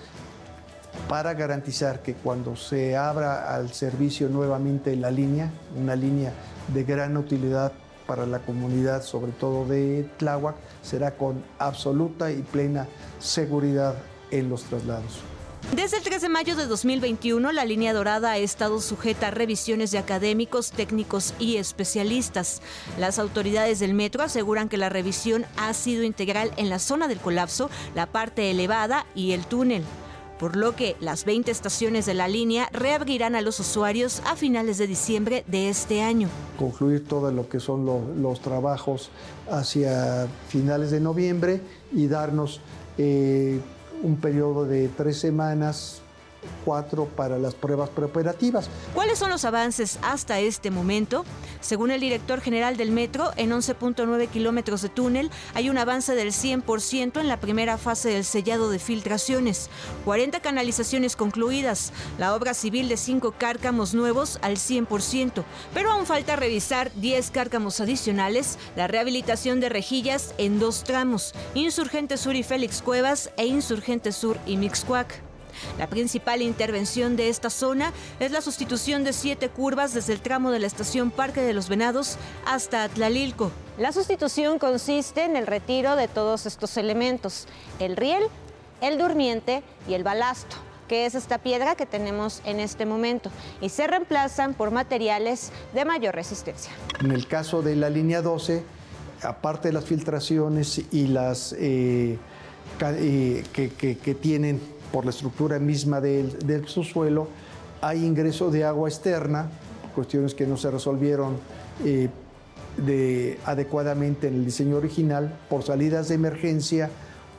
para garantizar que cuando se abra al servicio nuevamente la línea, una línea de gran utilidad para la comunidad, sobre todo de Tláhuac, será con absoluta y plena seguridad en los traslados. Desde el 3 de mayo de 2021, la línea dorada ha estado sujeta a revisiones de académicos, técnicos y especialistas. Las autoridades del metro aseguran que la revisión ha sido integral en la zona del colapso, la parte elevada y el túnel por lo que las 20 estaciones de la línea reabrirán a los usuarios a finales de diciembre de este año. Concluir todo lo que son lo- los trabajos hacia finales de noviembre y darnos eh, un periodo de tres semanas, cuatro para las pruebas preoperativas. ¿Cuáles son los avances hasta este momento? Según el director general del metro, en 11.9 kilómetros de túnel hay un avance del 100% en la primera fase del sellado de filtraciones, 40 canalizaciones concluidas, la obra civil de 5 cárcamos nuevos al 100%, pero aún falta revisar 10 cárcamos adicionales, la rehabilitación de rejillas en dos tramos, Insurgente Sur y Félix Cuevas e Insurgente Sur y Mixcuac. La principal intervención de esta zona es la sustitución de siete curvas desde el tramo de la estación Parque de los Venados hasta Atlalilco. La sustitución consiste en el retiro de todos estos elementos, el riel, el durmiente y el balasto que es esta piedra que tenemos en este momento, y se reemplazan por materiales de mayor resistencia. En el caso de la línea 12, aparte de las filtraciones y las eh, eh, que tienen por la estructura misma del, subsuelo, hay ingreso de agua externa, cuestiones que no se resolvieron eh, de- adecuadamente en el diseño original, por salidas de emergencia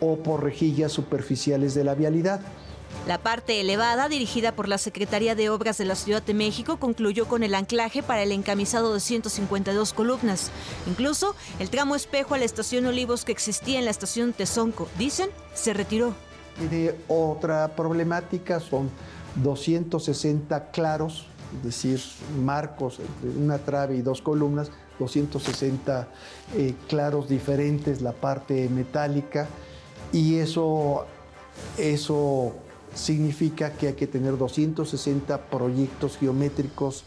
o por rejillas superficiales de la vialidad. La parte elevada, dirigida por la Secretaría de Obras de la Ciudad de México, concluyó con el anclaje para el encamisado de 152 columnas. Incluso el tramo espejo a la estación Olivos que existía en la estación Tezonco, dicen, se retiró. Tiene otra problemática, son 260 claros, es decir, marcos entre una trave y dos columnas, 260 eh, claros diferentes, la parte metálica, y eso, eso significa que hay que tener 260 proyectos geométricos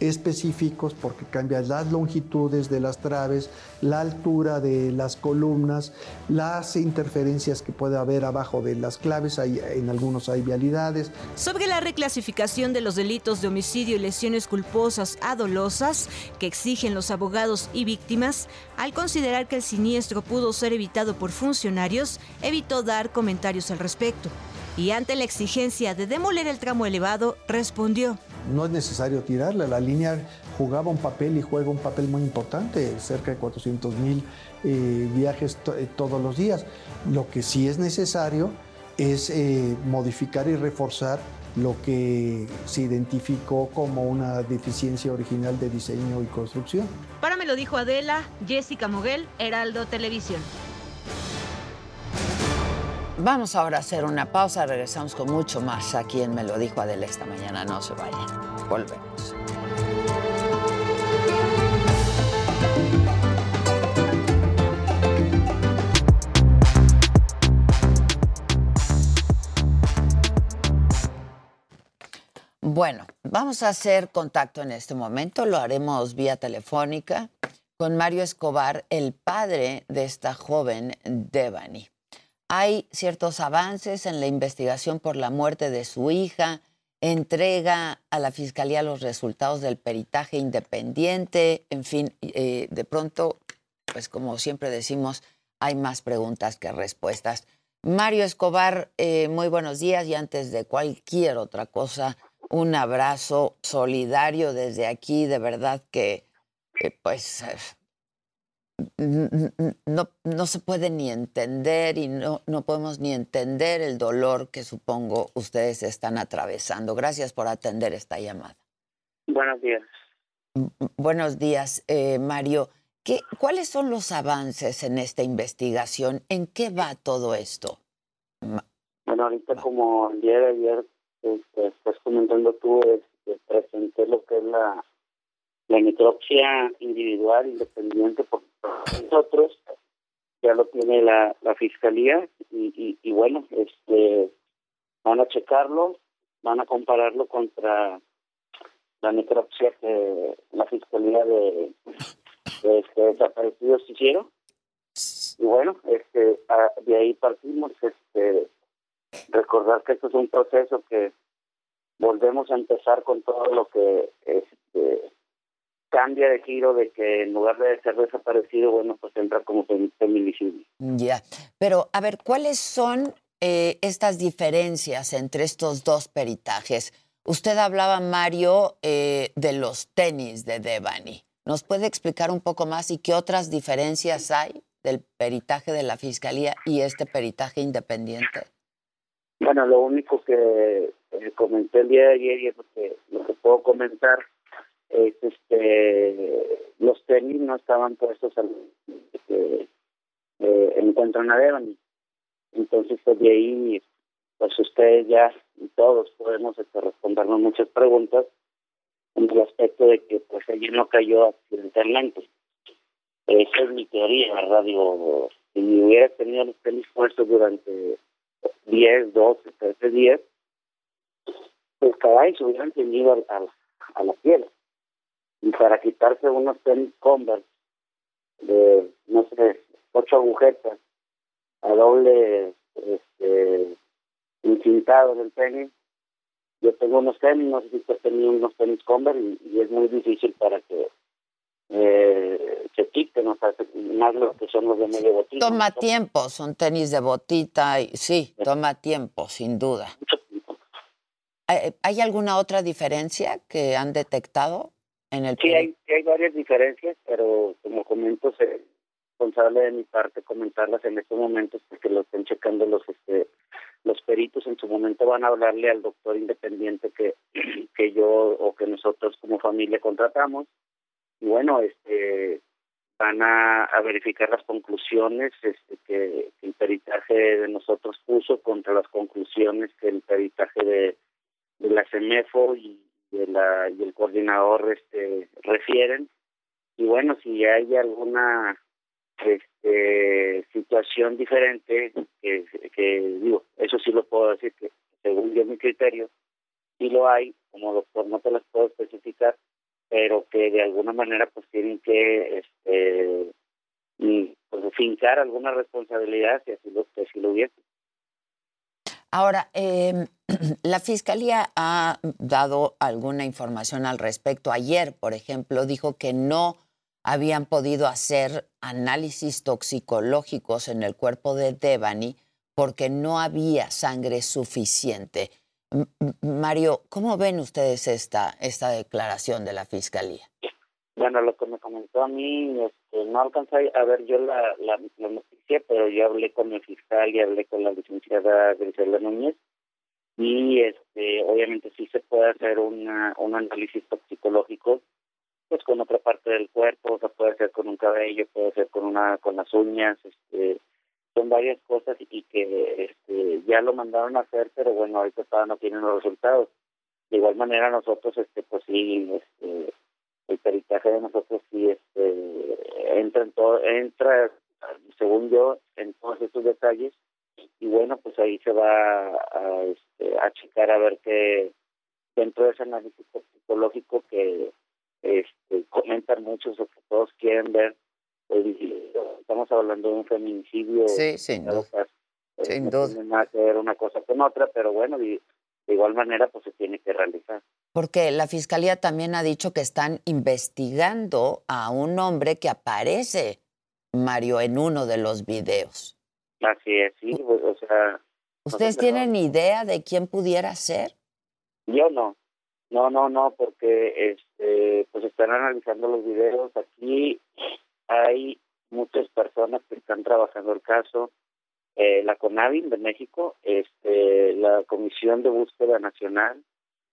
específicos porque cambian las longitudes de las traves, la altura de las columnas, las interferencias que puede haber abajo de las claves, hay, en algunos hay vialidades. Sobre la reclasificación de los delitos de homicidio y lesiones culposas a dolosas que exigen los abogados y víctimas, al considerar que el siniestro pudo ser evitado por funcionarios, evitó dar comentarios al respecto. Y ante la exigencia de demoler el tramo elevado, respondió. No es necesario tirarla, la línea jugaba un papel y juega un papel muy importante, cerca de 400 mil eh, viajes eh, todos los días. Lo que sí es necesario es eh, modificar y reforzar lo que se identificó como una deficiencia original de diseño y construcción. Para me lo dijo Adela, Jessica Moguel, Heraldo Televisión. Vamos ahora a hacer una pausa, regresamos con mucho más aquí en Me lo dijo Adela esta mañana, no se vayan, volvemos. Bueno, vamos a hacer contacto en este momento, lo haremos vía telefónica con Mario Escobar, el padre de esta joven Devani. Hay ciertos avances en la investigación por la muerte de su hija, entrega a la fiscalía los resultados del peritaje independiente, en fin, eh, de pronto, pues como siempre decimos, hay más preguntas que respuestas. Mario Escobar, eh, muy buenos días y antes de cualquier otra cosa, un abrazo solidario desde aquí, de verdad que, eh, pues, no, no se puede ni entender y no, no podemos ni entender el dolor que supongo ustedes están atravesando. Gracias por atender esta llamada. Buenos días. Buenos días, eh, Mario. ¿Qué, ¿Cuáles son los avances en esta investigación? ¿En qué va todo esto? Bueno, ahorita como el día de ayer este, estás comentando tú, este, presenté lo que es la, la necropsia individual independiente por nosotros, ya lo tiene la, la fiscalía y, y, y bueno, este van a checarlo, van a compararlo contra la necropsia que la fiscalía de, este, desaparecidos hicieron. Y bueno, este, de ahí partimos, este, recordar que esto es un proceso que volvemos a empezar con todo lo que este, cambia de giro de que en lugar de ser desaparecido, bueno, pues entra como fem- feminicidio. Ya, pero a ver, ¿cuáles son eh, estas diferencias entre estos dos peritajes? Usted hablaba, Mario, eh, de los tenis de Devani. ¿Nos puede explicar un poco más y qué otras diferencias hay del peritaje de la Fiscalía y este peritaje independiente? Bueno, lo único que eh, comenté el día de ayer y es lo que, lo que puedo comentar es este los tenis no estaban puestos al eh, eh, encuentran a Devani. Entonces pues ahí pues ustedes ya y todos podemos este, respondernos muchas preguntas en el aspecto de que pues allí no cayó accidentalmente. Esa es mi teoría, ¿verdad? Digo, si hubiera tenido los tenis puestos durante 10, 12, 13 días, pues caray, se hubieran tenido al- al- a la piel. Y para quitarse unos tenis Converse de, no sé, ocho agujetas a doble este, incintado en el tenis, yo tengo unos tenis, no sé si usted tenía unos tenis Converse y, y es muy difícil para que eh, se quiten, o sea, se- más los que son los de medio botín. Toma tiempo, son tenis de botita, y, sí, toma tiempo, sin duda. ¿Hay, hay alguna otra diferencia que han detectado en el Sí, hay, varias diferencias, pero como comento, es responsable de mi parte comentarlas en estos momentos porque lo están checando los este los peritos. En su momento van a hablarle al doctor independiente que, que yo o que nosotros como familia contratamos. Y bueno, este van a, a verificar las conclusiones este, que, que el peritaje de nosotros puso contra las conclusiones que el peritaje de, de la CEMEFO y de la y el coordinador este refieren. Y bueno si hay alguna este situación diferente que, digo eso sí lo puedo decir que según yo mi criterio sí lo hay como doctor no te las puedo especificar pero que de alguna manera pues tienen que este y, pues, fincar alguna responsabilidad si así lo si así lo hubiese Ahora, eh, la Fiscalía ha dado alguna información al respecto. Ayer, por ejemplo, dijo que no habían podido hacer análisis toxicológicos en el cuerpo de Devani porque no había sangre suficiente. Mario, ¿cómo ven ustedes esta, esta declaración de la Fiscalía? Bueno, lo que me comentó a mí, este, no alcancé a ver yo la, la, la noticia, pero yo hablé con el fiscal y hablé con la licenciada Griselda Núñez y este, obviamente sí se puede hacer una, un análisis toxicológico pues con otra parte del cuerpo, o sea, puede ser con un cabello, puede ser con una con las uñas, este, son varias cosas y que este, ya lo mandaron a hacer, pero bueno, ahorita todavía no tienen los resultados. De igual manera nosotros, este, pues sí, este, el peritaje de nosotros sí este, entra en todo, entra, según yo, en todos estos detalles y bueno, pues ahí se va a, este, a checar a ver qué dentro de ese análisis psicológico que este, comentan muchos o que todos quieren ver, pues, estamos hablando de un feminicidio. Sí, sin duda. Sin no duda. tiene nada que ver una cosa con otra, pero bueno, y de igual manera pues se tiene que realizar. Porque la Fiscalía también ha dicho que están investigando a un hombre que aparece, Mario, en uno de los videos. Así es, sí, pues, o sea... ¿Ustedes tienen idea de quién pudiera ser? Yo no, no, no, no, porque este, pues están analizando los videos. Aquí hay muchas personas que están trabajando el caso. Eh, la CONAVIN de México, este, la Comisión de Búsqueda Nacional,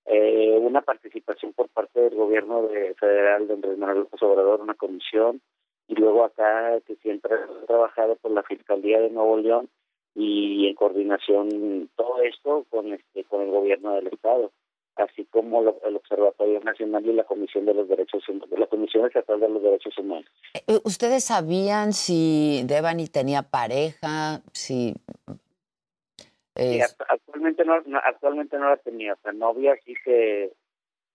eh, una participación por parte del gobierno de, federal de Andrés Manuel López una comisión, y luego acá que siempre ha trabajado por la Fiscalía de Nuevo León y en coordinación todo esto con este con el gobierno del estado así como lo- el Observatorio Nacional y la Comisión de los Derechos Humanos, la Comisión Estatal de los Derechos Humanos. Eh, ¿Ustedes sabían si Devani tenía pareja? Si. Act- actualmente no, no- actualmente no la tenía, o sea, novia así que,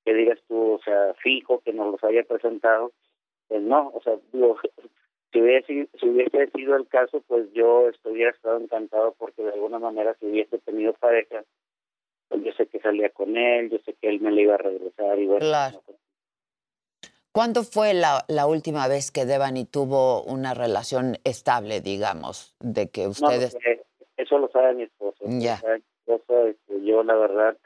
que digas tú, o sea, fijo, que nos los haya presentado, pues no, o sea, digo, si hubiese, si hubiese sido el caso, pues yo estuviera estado encantado porque de alguna manera si hubiese tenido pareja, pues yo sé que salía con él, yo sé que él me le iba a regresar y bueno. Claro. ¿Cuándo fue la, la última vez que Devani tuvo una relación estable, digamos, de que No, ustedes... porque eso lo sabe mi esposo. Ya. esposo, este, yo la verdad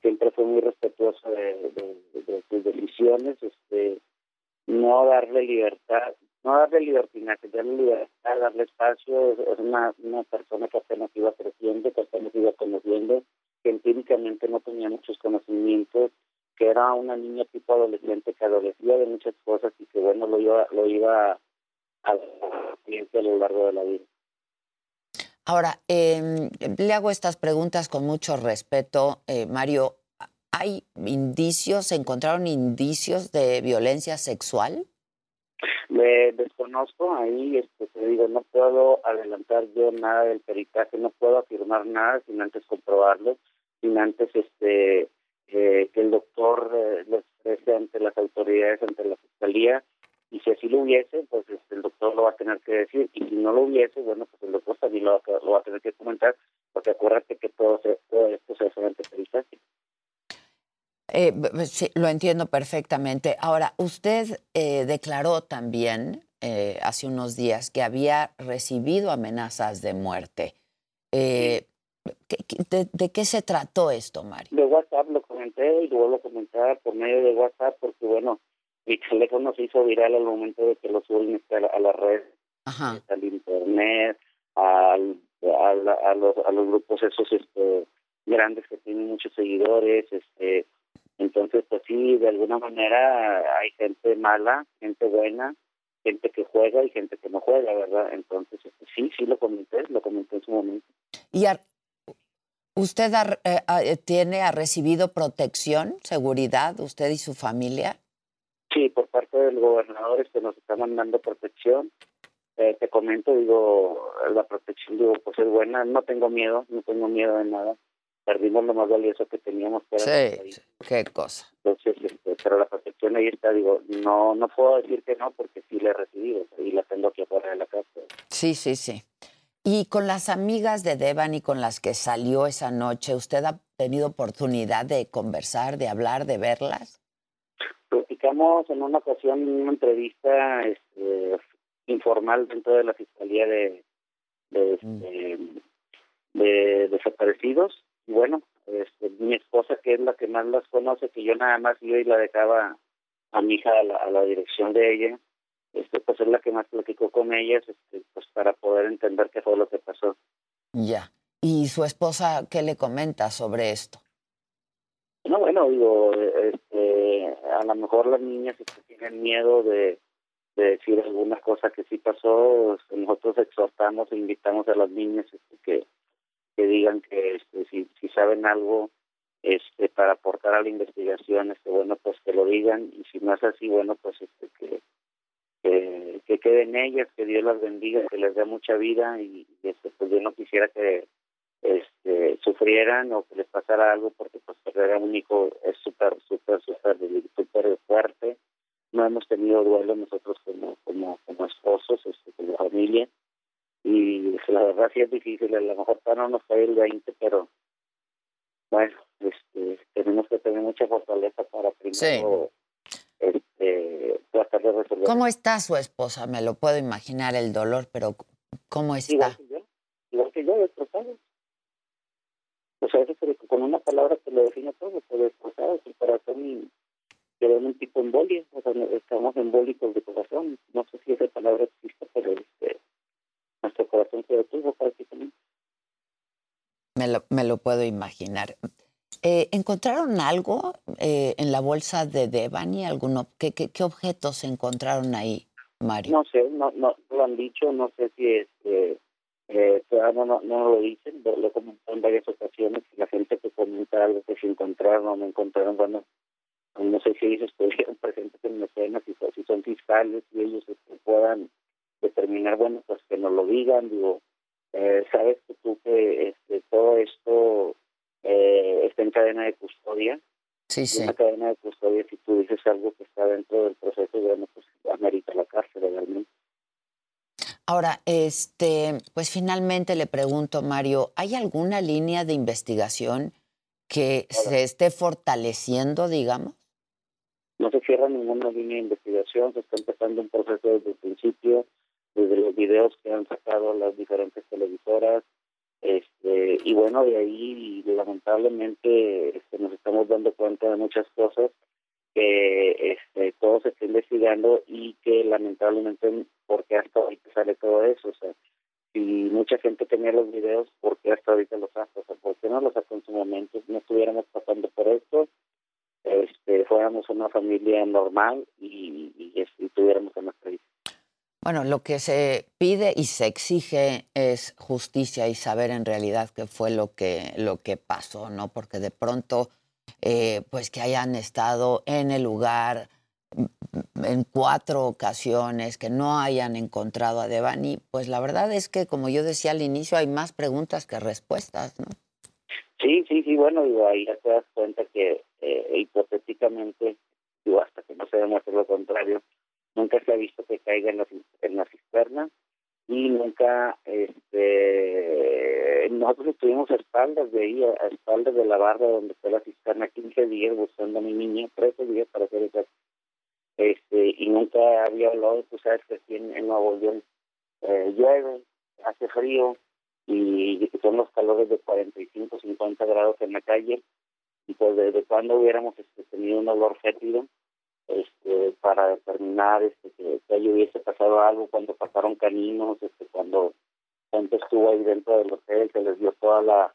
siempre fui muy respetuoso de, de- de sus decisiones, este, no darle libertad, no darle libertinaje, darle libertad, darle espacio, es una, una persona que apenas iba creciendo, que apenas iba conociendo, que empíricamente no tenía muchos conocimientos, que era una niña tipo adolescente que adolecía de muchas cosas y que bueno lo iba, lo iba a, a a lo largo de la vida. Ahora, eh, le hago estas preguntas con mucho respeto, eh, Mario. ¿Hay indicios, se encontraron indicios de violencia sexual? Me desconozco ahí, este, te digo, no puedo adelantar yo nada del peritaje, no puedo afirmar nada sin antes comprobarlo, sin antes este eh, que el doctor eh, lo exprese ante las autoridades, ante la fiscalía, y si así lo hubiese, pues este, el doctor lo va a tener que decir, y si no lo hubiese, bueno, pues el doctor también lo, va lo va a tener que comentar, porque acuérdate que todo, se- todo esto se hace ante peritaje. Eh, sí, lo entiendo perfectamente. Ahora, usted eh, declaró también eh, hace unos días que había recibido amenazas de muerte. Eh, ¿qué- de, de qué se trató esto, Mario? De WhatsApp lo comenté y lo vuelvo a comentar por medio de WhatsApp porque, bueno, mi teléfono se hizo viral al momento de que lo suben a la, a la red, al internet, al, a, la- a los, a los grupos esos este, grandes que tienen muchos seguidores. este Entonces, pues sí, de alguna manera hay gente mala, gente buena, gente que juega y gente que no juega, ¿verdad? Entonces, este, sí, sí lo comenté, lo comenté en su momento. ¿Y usted ha- eh, ha- eh, tiene, ha recibido protección, seguridad, usted y su familia? Sí, por parte del gobernador este nos está mandando protección. Eh, te comento, digo, la protección, digo, pues es buena. No tengo miedo, no tengo miedo de nada. Perdimos lo más valioso que teníamos. Que era Sí, país. qué cosa. Entonces, este, pero la protección ahí está, digo, no no puedo decir que no porque sí la he recibido y la tengo aquí afuera de la casa. Sí, sí, sí. Y con las amigas de Devani con las que salió esa noche, ¿usted ha tenido oportunidad de conversar, de hablar, de verlas? Platicamos en una ocasión en una entrevista este, informal dentro de la Fiscalía de, de, este, de desaparecidos. Y bueno, este, mi esposa, que es la que más las conoce, que yo nada más iba y la dejaba a mi hija a la, a la dirección de ella, este, pues es la que más platicó con ellas este, pues para poder entender qué fue lo que pasó. Ya. ¿Y su esposa qué le comenta sobre esto? No, bueno, digo, este, a lo mejor las niñas este, tienen miedo de, de decir alguna cosa que sí pasó. Nosotros exhortamos e invitamos a las niñas este, que, que digan que este, si, saben algo este, para aportar a la investigación, este, bueno, pues que lo digan. Y si no es así, bueno, pues este, que, que, que queden ellas, que Dios las bendiga, que les dé mucha vida. Y, y, este, pues yo no quisiera que este, sufrieran o que les pasara algo porque pues perder a un hijo es súper, súper, súper, súper fuerte. No hemos tenido duelo nosotros como, como, como esposos, este, como familia. Y la verdad sí es difícil, a lo mejor para no nos cae el 20, pero bueno, este, tenemos que tener mucha fortaleza para primero este, tratar de resolver. ¿Cómo está su esposa? Me lo puedo imaginar el dolor, pero ¿cómo está? Igual que yo, igual que yo, destrozado. O sea, eso con una palabra te lo define todo, pero destrozado, su corazón y quedó en un tipo embolia, o sea, estamos embólicos de corazón, no sé si esa palabra existe, pero este, nuestro corazón se detuvo prácticamente. Me lo, me lo puedo imaginar. Eh, ¿Encontraron algo eh, en la bolsa de Devani? ¿Alguno, qué, qué, qué objetos encontraron ahí, Mario? No sé, no, no, lo han dicho, no sé si este, eh, todavía no, no, no lo dicen, lo, he comentado en varias ocasiones, la gente que comenta algo que se encontraron o no encontraron, bueno, no sé si ellos estuvieron presentes en la escena, si, son- si son fiscales, y ellos este, puedan determinar, bueno, pues que nos lo digan, digo, eh, sabes que tú que este, todo esto eh, está en cadena de custodia, Sí, y una cadena de custodia, si tú dices algo que está dentro del proceso, bueno, pues amerita la cárcel realmente. Ahora, este, pues finalmente le pregunto, Mario, ¿hay alguna línea de investigación que se esté fortaleciendo, digamos? No se cierra ninguna línea de investigación, se está empezando un proceso desde el principio, desde los videos que han sacado las diferentes televisoras, este, y bueno, de ahí lamentablemente este, nos estamos dando cuenta de muchas cosas que este, todo se está investigando y que lamentablemente, porque hasta ahorita sale todo eso? O sea, si mucha gente tenía los videos, ¿por qué hasta ahorita los sacó? O sea, ¿por qué no los sacó en su momento? No estuviéramos pasando por esto, este, fuéramos una familia normal y, y, y tuviéramos una crisis. Bueno, lo que se pide y se exige es justicia y saber en realidad qué fue lo que, lo que pasó, ¿no? Porque de pronto, eh, pues que hayan estado en el lugar mm, en cuatro ocasiones, que no hayan encontrado a Devani, pues la verdad es que, como yo decía al inicio, hay más preguntas que respuestas, ¿no? Sí, sí, sí, bueno, digo, ahí ya te das cuenta que eh, hipotéticamente, digo, hasta que no se demuestre lo contrario, nunca se ha visto que caiga en la, en la cisterna y nunca, este, nosotros estuvimos a espaldas de ahí, a espaldas de la barra donde está la cisterna, 15 días buscando a mi niña, 13 días para hacer eso, este, y nunca había hablado, tú sabes que aquí en, Nuevo León eh, llueve, hace frío, y son los calores de 45, 50 grados en la calle, y pues desde cuando hubiéramos este, tenido un olor fétido, este, para determinar este, que, que hubiese pasado algo cuando pasaron caninos, este, cuando gente estuvo ahí dentro del hotel, que les dio toda la,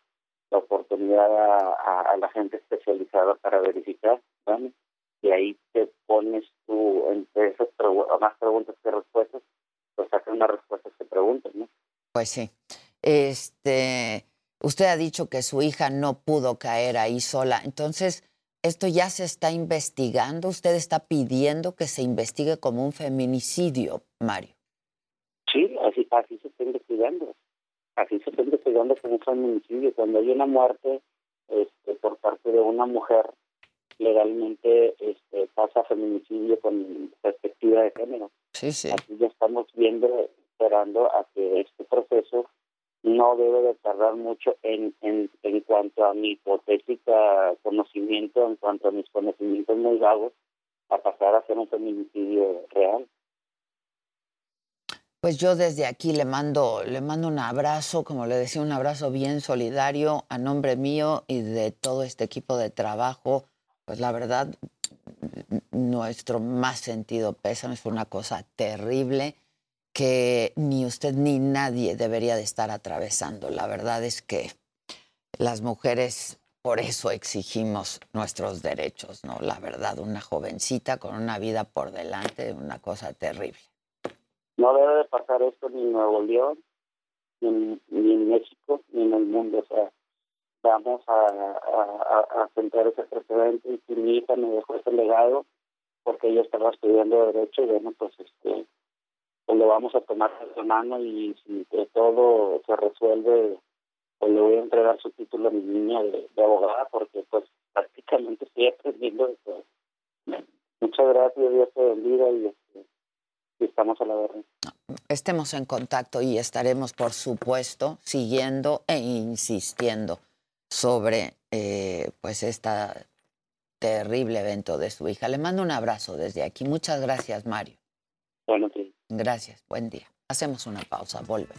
la oportunidad a, a, la gente especializada para verificar, y ahí te pones tú entre esas más preguntas que respuestas, pues sacas una respuesta que preguntas, ¿no? Pues sí. Este, usted ha dicho que su hija no pudo caer ahí sola, entonces esto ya se está investigando. Usted está pidiendo que se investigue como un feminicidio, Mario. Sí, así, así se está investigando. Así se está investigando como un feminicidio. Cuando hay una muerte este, por parte de una mujer, legalmente este, pasa feminicidio con perspectiva de género. Sí, sí. Así ya estamos viendo, esperando a que este proceso no debe de tardar mucho en, en, en cuanto a mi hipotética conocimiento, en cuanto a mis conocimientos muy vagos, a pasar a ser un feminicidio real. Pues yo desde aquí le mando, le mando un abrazo, como le decía, un abrazo bien solidario a nombre mío y de todo este equipo de trabajo. Pues la verdad, nuestro más sentido pésame, es una cosa terrible que ni usted ni nadie debería de estar atravesando. La verdad es que las mujeres por eso exigimos nuestros derechos, ¿no? La verdad, una jovencita con una vida por delante, una cosa terrible. No debe de pasar esto ni en Nuevo León, ni en, México, ni en el mundo. O sea, vamos a, centrar ese precedente y mi hija me dejó ese legado porque ella estaba estudiando Derecho y bueno, pues este pues lo vamos a tomar de mano y si de todo se resuelve, pues le voy a entregar su título a mi niña de, abogada porque pues prácticamente estoy aprendiendo de todo. Muchas gracias, Dios te bendiga y, este, y estamos a la verdad. Estemos en contacto y estaremos, por supuesto, siguiendo e insistiendo sobre eh, pues esta terrible evento de su hija. Le mando un abrazo desde aquí. Muchas gracias, Mario. Bueno, sí. Gracias, buen día. Hacemos una pausa, vuelve.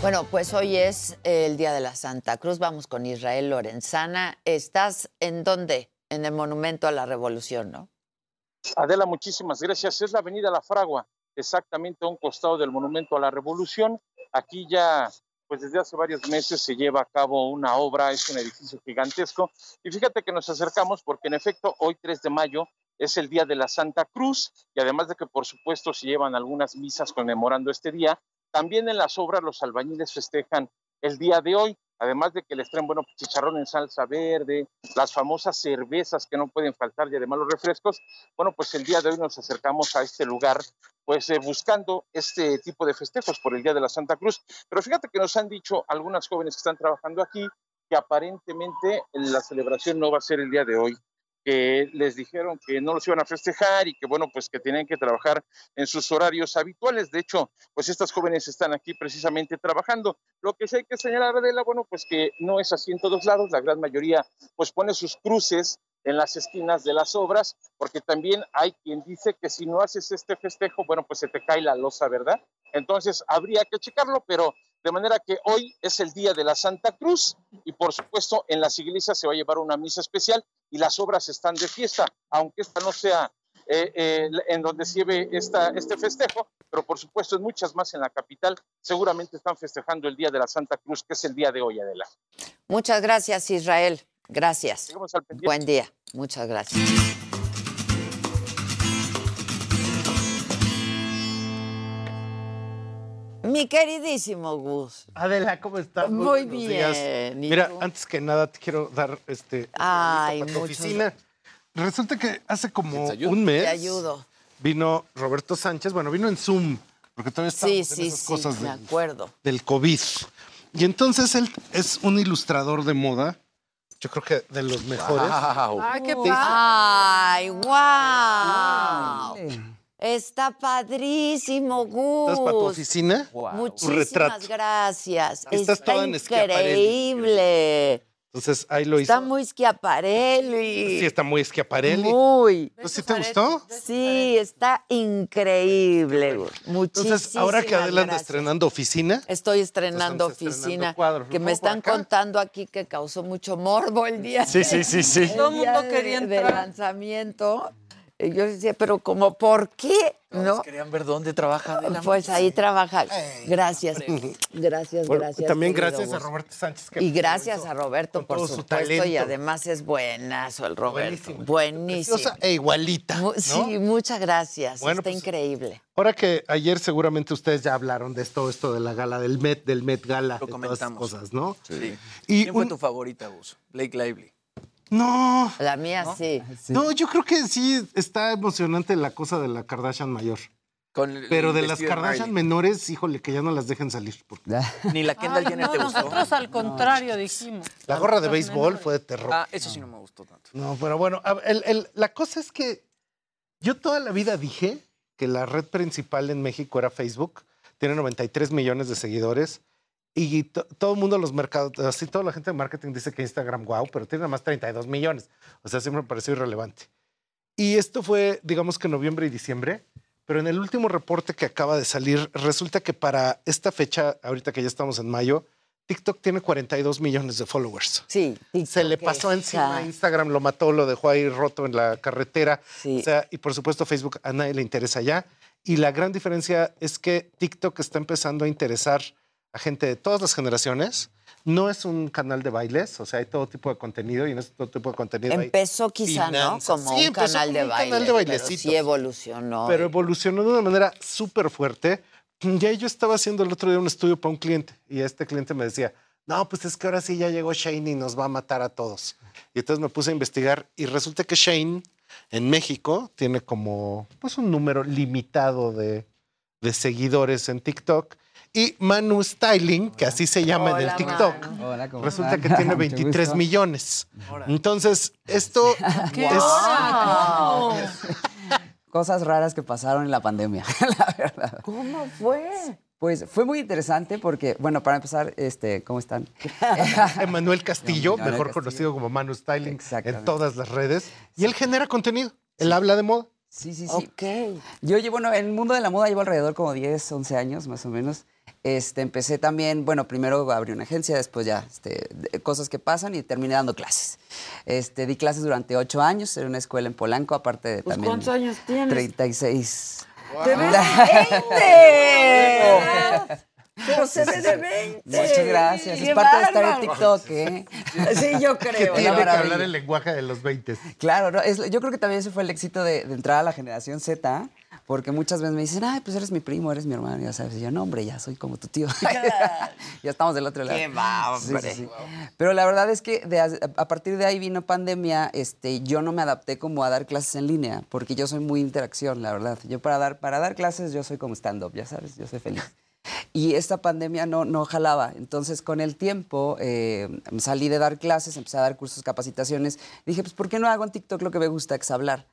Bueno, pues hoy es el Día de la Santa Cruz. Vamos con Israel Lorenzana. ¿Estás en dónde? En el Monumento a la Revolución, ¿no? Adela, muchísimas gracias. Es la Avenida La Fragua, exactamente a un costado del Monumento a la Revolución. Aquí ya, pues desde hace varios meses se lleva a cabo una obra, es un edificio gigantesco. Y fíjate que nos acercamos porque en efecto hoy 3 de mayo es el Día de la Santa Cruz y además de que por supuesto se llevan algunas misas conmemorando este día, también en las obras los albañiles festejan el día de hoy. Además de que les traen, bueno, pues, chicharrón en salsa verde, las famosas cervezas que no pueden faltar y además los refrescos, bueno, pues el día de hoy nos acercamos a este lugar, pues eh, buscando este tipo de festejos por el Día de la Santa Cruz. Pero fíjate que nos han dicho algunas jóvenes que están trabajando aquí que aparentemente la celebración no va a ser el día de hoy, que les dijeron que no los iban a festejar y que bueno, pues que tenían que trabajar en sus horarios habituales. De hecho, pues estas jóvenes están aquí precisamente trabajando. Lo que sí hay que señalar, Adela, bueno, pues que no es así en todos lados, la gran mayoría pues pone sus cruces en las esquinas de las obras, porque también hay quien dice que si no haces este festejo, bueno, pues se te cae la losa, ¿verdad? Entonces habría que checarlo, pero de manera que hoy es el día de la Santa Cruz y por supuesto en las iglesias se va a llevar una misa especial y las obras están de fiesta, aunque esta no sea eh, eh, en donde se lleve esta, este festejo, pero por supuesto en muchas más en la capital seguramente están festejando el Día de la Santa Cruz, que es el día de hoy, Adela. Muchas gracias, Israel. Gracias. Buen día. Muchas gracias. Mi queridísimo Gus. Adela, ¿cómo estás? Muy bien. ¿y Mira, tú? antes que nada te quiero dar este Ay, para tu oficina. Resulta que hace como un mes Te ayudo. vino Roberto Sánchez, bueno, vino en Zoom, porque todavía Sí, estamos en sí, esas sí, cosas me del- acuerdo. del COVID. Y entonces él es un ilustrador de moda, yo creo que de los mejores. Ay, qué Te- Ay, wow. Está padrísimo, Gus. ¿Estás para tu oficina? Muchísimas retrato. gracias. Estás Está toda en increíble. Entonces ahí lo hizo. Está muy Schiaparelli. Sí, está muy Schiaparelli. Muy. ¿Sí te gustó? Sí, está increíble. Muchísimas Entonces, ahora que Adela anda gracias. estrenando oficina, Estoy estrenando oficina, cuadros. que ¿Lo me están contando aquí que causó mucho morbo el día. Sí, sí, sí, sí. Todo el mundo quería de- entrar. lanzamiento. Y yo decía, pero como, ¿por qué? ¿No? Querían ver dónde trabaja Adela. Pues ahí trabaja. Gracias, gracias, Bueno, gracias. también gracias a. Roberto Sánchez. que Y gracias a Roberto, por todo su supuesto, talento. y además es buenazo el Roberto. Buenísimo. Buenísimo. Preciosa e igualita. Sí, muchas gracias. Bueno, Está pues, increíble. Ahora que ayer seguramente ustedes ya hablaron de esto, esto de la gala del Met, del Met Gala, Lo de todas esas comentamos. cosas, ¿no? Sí. Y ¿Quién fue tu favorita, Gus? Blake Lively. No. La mía sí. No, yo creo que sí está emocionante la cosa de la Kardashian mayor. Con Pero de las Kardashian Miley. menores, híjole, que ya no las dejen salir. porque Ni la Kendall Ay, Jenner no, te gustó. nosotros al contrario dijimos. La gorra de béisbol menores. fue de terror. Ah, eso sí no me gustó tanto. No, pero bueno, a- el- el- la cosa es que yo toda la vida dije que la red principal en México era Facebook. Tiene 93 millones de seguidores. Y to- todo el mundo, los mercados, así toda la gente de marketing dice que Instagram, wow, pero tiene nada más 32 millones. O sea, siempre me pareció irrelevante. Y esto fue, digamos que noviembre y diciembre. Pero en el último reporte que acaba de salir, resulta que para esta fecha, ahorita que ya estamos en mayo, TikTok tiene 42 millones de followers. Sí. Se le pasó encima, Instagram lo mató, lo dejó ahí roto en la carretera. O sea, y por supuesto Facebook a nadie le interesa ya. Y la gran diferencia es que TikTok está empezando a interesar a gente de todas las generaciones. No es un canal de bailes, o sea, hay todo tipo de contenido y en este todo tipo de contenido hay Empezó quizá, ¿no? Como Sí, un canal como de un canal de pero bailecitos. sí evolucionó. pero evolucionó de una manera súper fuerte. Ya yo estaba haciendo el otro día un estudio para un cliente y este cliente me decía, no, pues es que ahora sí ya llegó Shane y nos va a matar a todos. Y entonces me puse a investigar y resulta que Shane en México tiene como pues un número limitado de, de seguidores en TikTok. Y Manu Styling, que así se llama en el TikTok, Manu. Hola, ¿cómo resulta que tiene Mucho 23 gusto. millones. Entonces, esto ¡Qué es... Wow. Cosas raras que pasaron en la pandemia, la verdad. ¿Cómo fue? Pues fue muy interesante porque, bueno, para empezar, este, ¿cómo están? Emanuel Castillo, Emanuel mejor Castillo. conocido como Manu Styling en todas las redes. Y él genera contenido. Él habla de moda. Sí, sí, sí. Yo llevo, bueno, en el mundo de la moda llevo alrededor como 10, 11 años más o menos. Este, empecé también, bueno, primero abrí una agencia, después ya, este, cosas que pasan y terminé dando clases. Este, di clases durante 8 años en una escuela en Polanco, aparte de Pues, también... ¿cuántos años tienes? 36. ¡Te ves de 20! Pero se ve de 20. Muchas gracias. ¡Qué Es parte de estar en! TikTok, ¿eh? Sí, yo Que creo. tiene Una que hablar el lenguaje de los 20. Claro, no, es- yo creo que también ese fue el éxito de, de entrar a la generación Z, Porque muchas veces me dicen, ay, pues eres mi primo, eres mi hermano, ya sabes. Y yo, no, hombre, ya soy como tu tío. ya estamos del otro lado. Qué va, Sí, sí, sí. Pero la verdad es que de a, a partir de ahí vino pandemia, este, yo no me adapté como a dar clases en línea, porque yo soy muy interacción, la verdad. Yo para dar, para dar clases, yo soy como stand-up, ya sabes, yo soy feliz. Y esta pandemia no, no jalaba. Entonces, con el tiempo, eh, salí de dar clases, empecé a dar cursos, capacitaciones. Dije, pues, ¿por qué no hago en TikTok lo que me gusta, que es hablar?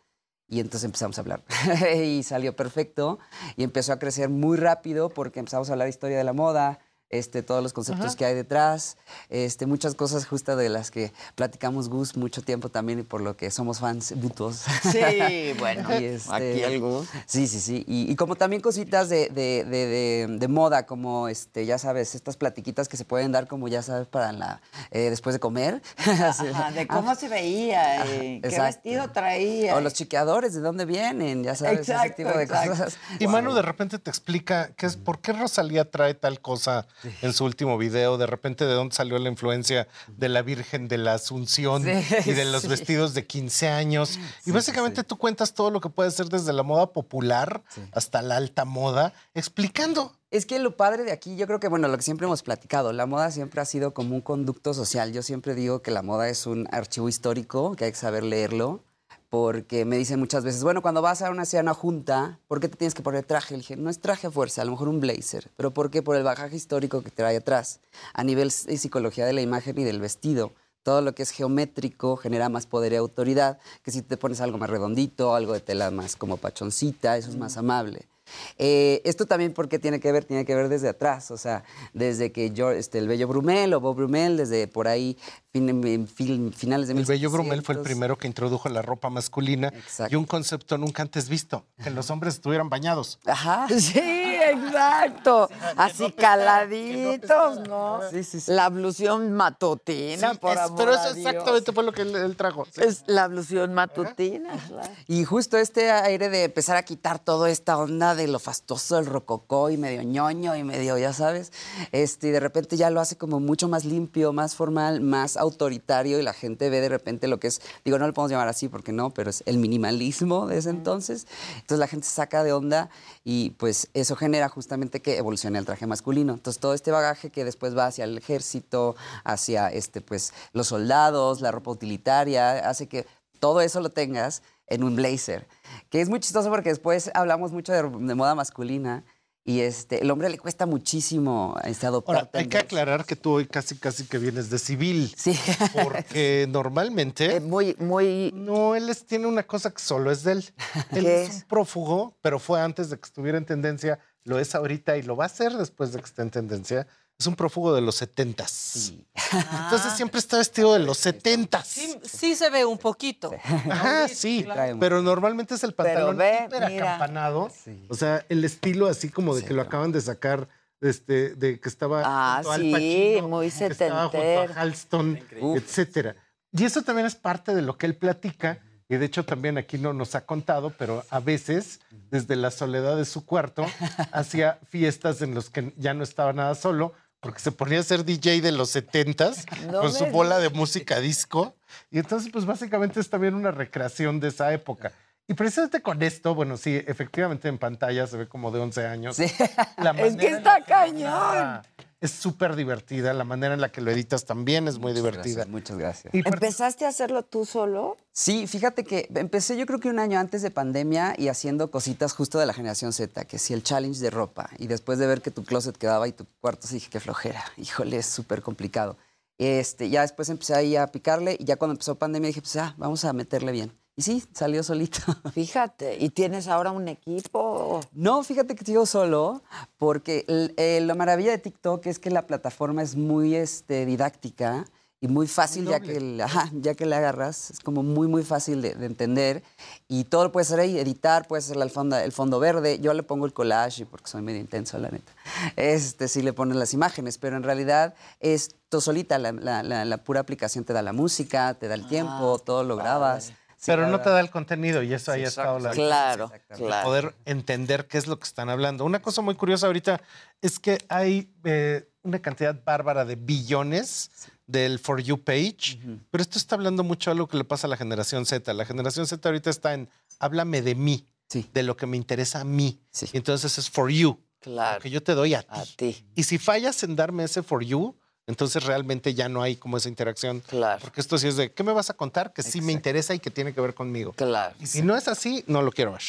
Y entonces empezamos a hablar. y salió perfecto. Y empezó a crecer muy rápido porque empezamos a hablar historia de la moda, este, todos los conceptos Ajá. que hay detrás, este, muchas cosas justo de las que platicamos Gus mucho tiempo también y por lo que somos fans mutuos. Sí, bueno, este, aquí Gus. Sí, sí, sí. Y, y como también cositas de, de- de- de- de moda, como este, ya sabes, estas platiquitas que se pueden dar como ya sabes para la eh, después de comer. Ajá, de ah, cómo se veía, eh, qué exacto. vestido traía. O los chiqueadores, ¿de dónde vienen? Ya sabes, ese Exacto, tipo de exacto. cosas. Y Manu de repente te explica qué es, por qué Rosalía trae tal cosa en su último video, de repente de dónde salió la influencia de la Virgen de la Asunción Sí, y de los sí. vestidos de 15 años. y básicamente tú cuentas todo lo que puede ser desde la moda popular hasta la alta moda, explicando. Es que lo padre de aquí, yo creo que, bueno, lo que siempre hemos platicado, la moda siempre ha sido como un conducto social. Yo siempre digo que la moda es un archivo histórico, que hay que saber leerlo, porque me dicen muchas veces, bueno, cuando vas a una cena junta, ¿por qué te tienes que poner traje? Le dije, no es traje a fuerza, a lo mejor un blazer, pero ¿por qué? Por el bagaje histórico que trae atrás, a nivel s- psicología de la imagen y del vestido. Todo lo que es geométrico genera más poder y autoridad que si te pones algo más redondito, algo de tela más como pachoncita, eso es más amable. Eh, esto también porque tiene que ver, tiene que ver desde atrás, o sea, desde que yo, este, el bello Brumel o Bob Brumel, desde por ahí fin- fin- finales de El bello Brumel fue el 1700. primero que introdujo la ropa masculina y un concepto nunca antes visto, que los hombres estuvieran bañados. Ajá. Sí, exacto. Así caladitos, ¿no? La ablución matutina, Sí, por es- amor pero a eso Dios. exactamente fue lo que él, él trajo. sí. Es la ablución matutina, claro. Y justo este aire de empezar a quitar toda esta onda de lo fastuoso del rococó y medio ñoño y medio, ya sabes, este, y de repente ya lo hace como mucho más limpio, más formal, más autoritario y la gente ve de repente lo que es, digo, no lo podemos llamar así porque no, pero es el minimalismo de ese entonces. Entonces la gente se saca de onda y pues eso genera justamente que evolucione el traje masculino. Entonces todo este bagaje que después va hacia el ejército, hacia este, pues, los soldados, la ropa utilitaria, hace que todo eso lo tengas en un blazer. Que es muy chistoso porque después hablamos mucho de, de moda masculina y este, el hombre le cuesta muchísimo este, adoptar. Ahora, hay que aclarar que tú hoy casi casi que vienes de civil. Sí. Porque normalmente. muy, muy. No, él es- tiene una cosa que solo es de él. Él ¿Qué es un prófugo, pero fue antes de que estuviera en tendencia, lo es ahorita y lo va a ser después de que esté en tendencia. Es un prófugo de los setentas. Entonces siempre está vestido de los setentas. Sí, sí se ve un poquito. Ajá, sí, claro. pero normalmente es el pantalón ve, hiper acampanado. O sea, el estilo así como de que lo acaban de sacar, este, de que estaba Ah, junto Al sí, Pacino, muy que estaba junto a Halston, etcétera. Y eso también es parte de lo que él platica. Y de hecho también aquí no nos ha contado, pero a veces desde la soledad de su cuarto hacía fiestas en los que ya no estaba nada solo, porque se ponía a ser DJ de los setentas No con su bola de música disco. Y entonces, pues básicamente es también una recreación de esa época. Y precisamente con esto, bueno, sí, efectivamente en pantalla se ve como de 11 años. La Es que está cañón. Es súper divertida, la manera en la que lo editas también es muy divertida. muchas gracias. Y ¿Empezaste a hacerlo tú solo? Sí, fíjate que empecé yo creo que un año antes de pandemia y haciendo cositas justo de la generación Z, que sí el challenge de ropa. Y después de ver que tu closet quedaba y tu cuarto, sí dije, qué flojera. Híjole, es súper complicado. Este, ya después empecé ahí a picarle y ya cuando empezó pandemia dije, pues ya, vamos a meterle bien. Y sí, salió solito. Fíjate, ¿y tienes ahora un equipo? No, fíjate que sigo solo, porque eh, la maravilla de TikTok es que la plataforma es muy este, didáctica y muy fácil, ya que, ajá, ya que le agarras, es como muy, muy fácil de, de entender. Y todo lo puedes hacer ahí, editar, puedes hacer el fondo, el fondo verde. Yo le pongo el collage, porque soy medio intenso, la neta. Este, sí le pones las imágenes, pero en realidad es todo solita, la, la- la- la pura aplicación te da la música, te da el tiempo, todo lo grabas. Sí, pero no te da el contenido y eso ahí ha estado la Claro, claro. poder entender qué es lo que están hablando. Una cosa muy curiosa ahorita es que hay eh, una cantidad bárbara de billones del For You page, pero esto está hablando mucho de algo que le pasa a la generación Z. La generación Z ahorita está en háblame de mí. de lo que me interesa a mí. Y entonces es for you. Claro. Lo que yo te doy a ti. A ti. Y si fallas en darme ese for you, entonces realmente ya no hay como esa interacción. Claro. Porque esto sí es de, ¿qué me vas a contar? Que sí me interesa y que tiene que ver conmigo. Claro. Y si no es así, no lo quiero ver.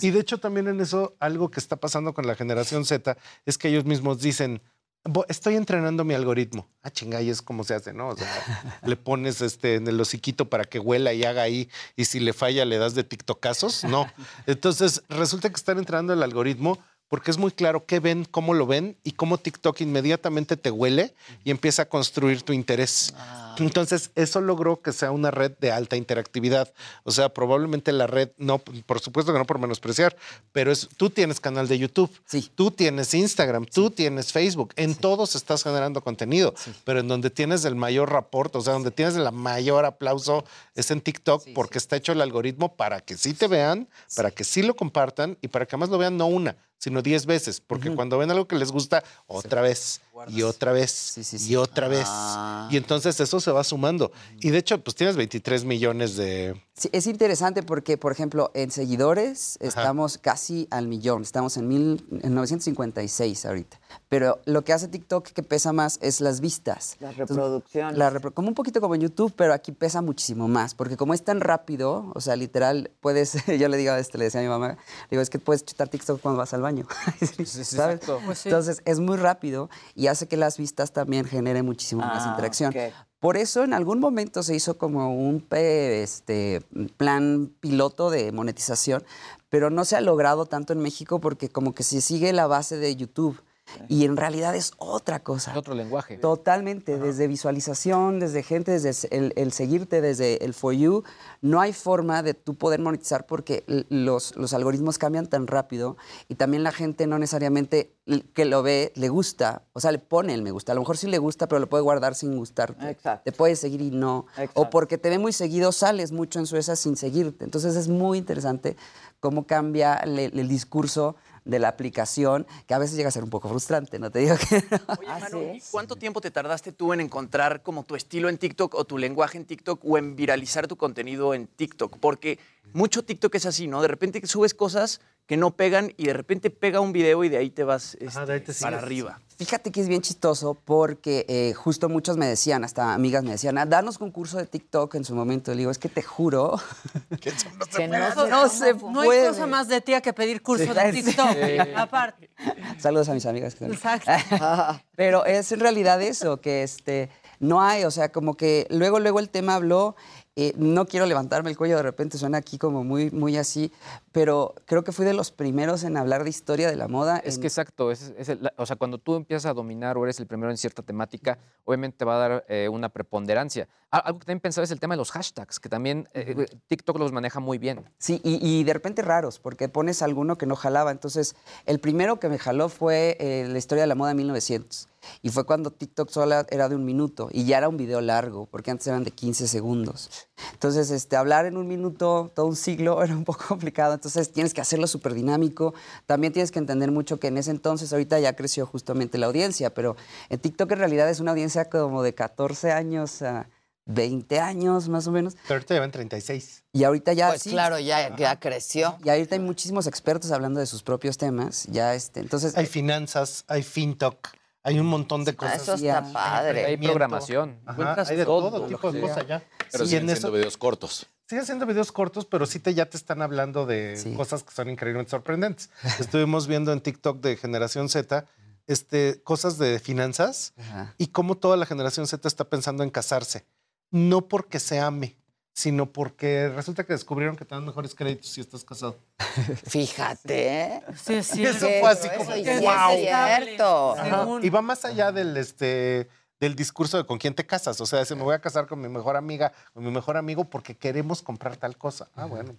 Y de hecho también en eso, algo que está pasando con la generación Z es que ellos mismos dicen, "Bo- estoy entrenando mi algoritmo. Ah, chinga, y es como se hace, ¿no? O sea, le pones este en el hociquito para que huela y haga ahí, y si le falla le das de tiktokazos. No. Entonces, resulta que están entrenando el algoritmo porque es muy claro qué ven, cómo lo ven y cómo TikTok inmediatamente te huele y empieza a construir tu interés. Entonces, eso logró que sea una red de alta interactividad. O sea, probablemente la red, no, por supuesto que no por menospreciar, pero es, tú tienes canal de YouTube, tú tienes Instagram, tú tienes Facebook, en todos estás generando contenido, pero en donde tienes el mayor rapport, o sea, donde tienes el mayor aplauso es en TikTok porque está hecho el algoritmo para que sí te vean, para que sí lo compartan y para que además lo vean no una, sino diez veces, porque cuando ven algo que les gusta, otra vez y otra vez y otra vez. Ah. Y entonces eso se va sumando. Y de hecho, pues tienes 23 millones de... Sí, es interesante porque, por ejemplo, en seguidores estamos casi al millón, estamos en, mil, en 956 ahorita. Pero lo que hace TikTok que pesa más es las vistas. Las Entonces, reproducciones. la repro- como un poquito como en YouTube, pero aquí pesa muchísimo más, porque como es tan rápido, o sea, literal, puedes, yo le digo a este, le decía a mi mamá, digo, es que puedes chutar TikTok cuando vas al baño, ¿sabes? Pues sí. Entonces es muy rápido y hace que las vistas también generen muchísimo más Ah, interacción. Por eso en algún momento se hizo como un este, plan piloto de monetización, pero no se ha logrado tanto en México porque como que se sigue la base de YouTube. Y en realidad es otra cosa. otro lenguaje. Totalmente, desde visualización, desde gente, desde el, el seguirte, desde el for you, no hay forma de tú poder monetizar porque los, los algoritmos cambian tan rápido y también la gente no necesariamente que lo ve le gusta, o sea, le pone el me gusta. A lo mejor sí le gusta, pero lo puede guardar sin gustarte. Exacto. Te puede seguir y no. O porque te ve muy seguido, sales mucho en Suecia sin seguirte. Entonces es muy interesante cómo cambia el, el discurso de la aplicación, que a veces llega a ser un poco frustrante, no te digo que no. Oye, Manu, ¿y ¿cuánto tiempo te tardaste tú en encontrar como tu estilo en TikTok o tu lenguaje en TikTok o en viralizar tu contenido en TikTok? Porque mucho TikTok es así, ¿no? De repente subes cosas que no pegan y de repente pega un video y de ahí te vas este, para arriba. Fíjate que es bien chistoso porque eh, justo muchos me decían, hasta amigas me decían, ah, danos concurso de TikTok en su momento. Le digo, es que te juro que no se Que puede. no, No se no hay puede. cosa más de tía que pedir curso Sí. de TikTok. Sí. Aparte. Saludos a mis amigas. que- Exacto. Pero es en realidad eso, que este, no hay, o sea, como que luego, luego el tema habló, eh, no quiero levantarme el cuello, de repente suena aquí como muy, muy así, pero creo que fui de los primeros en hablar de historia de la moda. Es en- que exacto, es, es el- la- o sea, cuando tú empiezas a dominar o eres el primero en cierta temática, obviamente te va a dar eh, una preponderancia. Al- Algo que también pensaba es el tema de los hashtags, que también eh, TikTok los maneja muy bien. Sí, y, y de repente raros, porque pones alguno que no jalaba. Entonces, el primero que me jaló fue la historia de la moda de 1900. Y fue cuando TikTok solo era de un minuto y ya era un video largo, porque antes eran de 15 segundos. Entonces, este, hablar en un minuto, todo un siglo, era un poco complicado. Entonces, tienes que hacerlo súper dinámico. También tienes que entender mucho que en ese entonces, ahorita ya creció justamente la audiencia, pero en TikTok en realidad es una audiencia como de 14 años a 20 años más o menos. Pero ahorita llevan 36. Y ahorita ya Pues claro, ya, ya creció. Y ahorita hay muchísimos expertos hablando de sus propios temas. Ya este, entonces Hay finanzas, hay fintech, hay un montón de cosas. eso está padre. Hay programación. Ajá, hay de todo todo, tipo de cosas allá. Pero Sí, siguen en siendo eso- videos cortos. Sigue haciendo videos cortos, pero sí te, ya te están hablando de cosas que son increíblemente sorprendentes. Estuvimos viendo en TikTok de Generación Z este, cosas de finanzas y cómo toda la Generación Z está pensando en casarse. No porque se ame, sino porque resulta que descubrieron que te dan mejores créditos si estás casado. Fíjate. Sí, sí. Eso fue así como, Eso wow. es cierto. Ajá. Y va más allá del, este, del discurso de con quién te casas. O sea, si me voy a casar con mi mejor amiga, con mi mejor amigo porque queremos comprar tal cosa. Ah, bueno.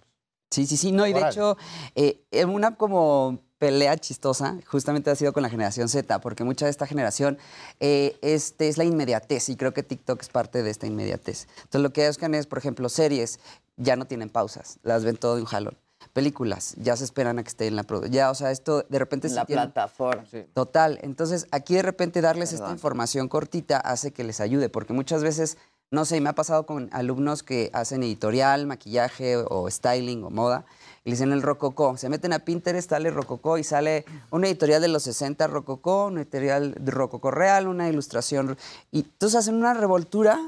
Sí, sí, sí. No, y de hecho, eh, eh, una como pelea chistosa justamente ha sido con la generación Z, porque mucha de esta generación eh, este, es la inmediatez y creo que TikTok es parte de esta inmediatez. Entonces lo que buscan es, por ejemplo, series ya no tienen pausas, las ven todo de un jalón. Películas, ya se esperan a que esté en la producción. Ya, o sea, esto de repente En sí la plataforma. Total. Entonces, aquí de repente darles esta información cortita hace que les ayude, porque muchas veces No sé, y me ha pasado con alumnos que hacen editorial, maquillaje o styling o moda. Le dicen el rococó. Se meten a Pinterest, sale rococó y sale una editorial de los 60 rococó, una editorial de rococó real, una ilustración. Y entonces hacen una revoltura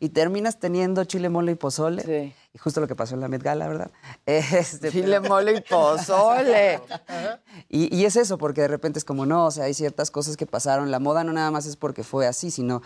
y terminas teniendo chile, mole y pozole. Y justo lo que pasó en la Met Gala, ¿verdad? Este, Chile, mole y pozole. y, y es eso, porque de repente es como, no, o sea, hay ciertas cosas que pasaron. La moda no nada más es porque fue así, sino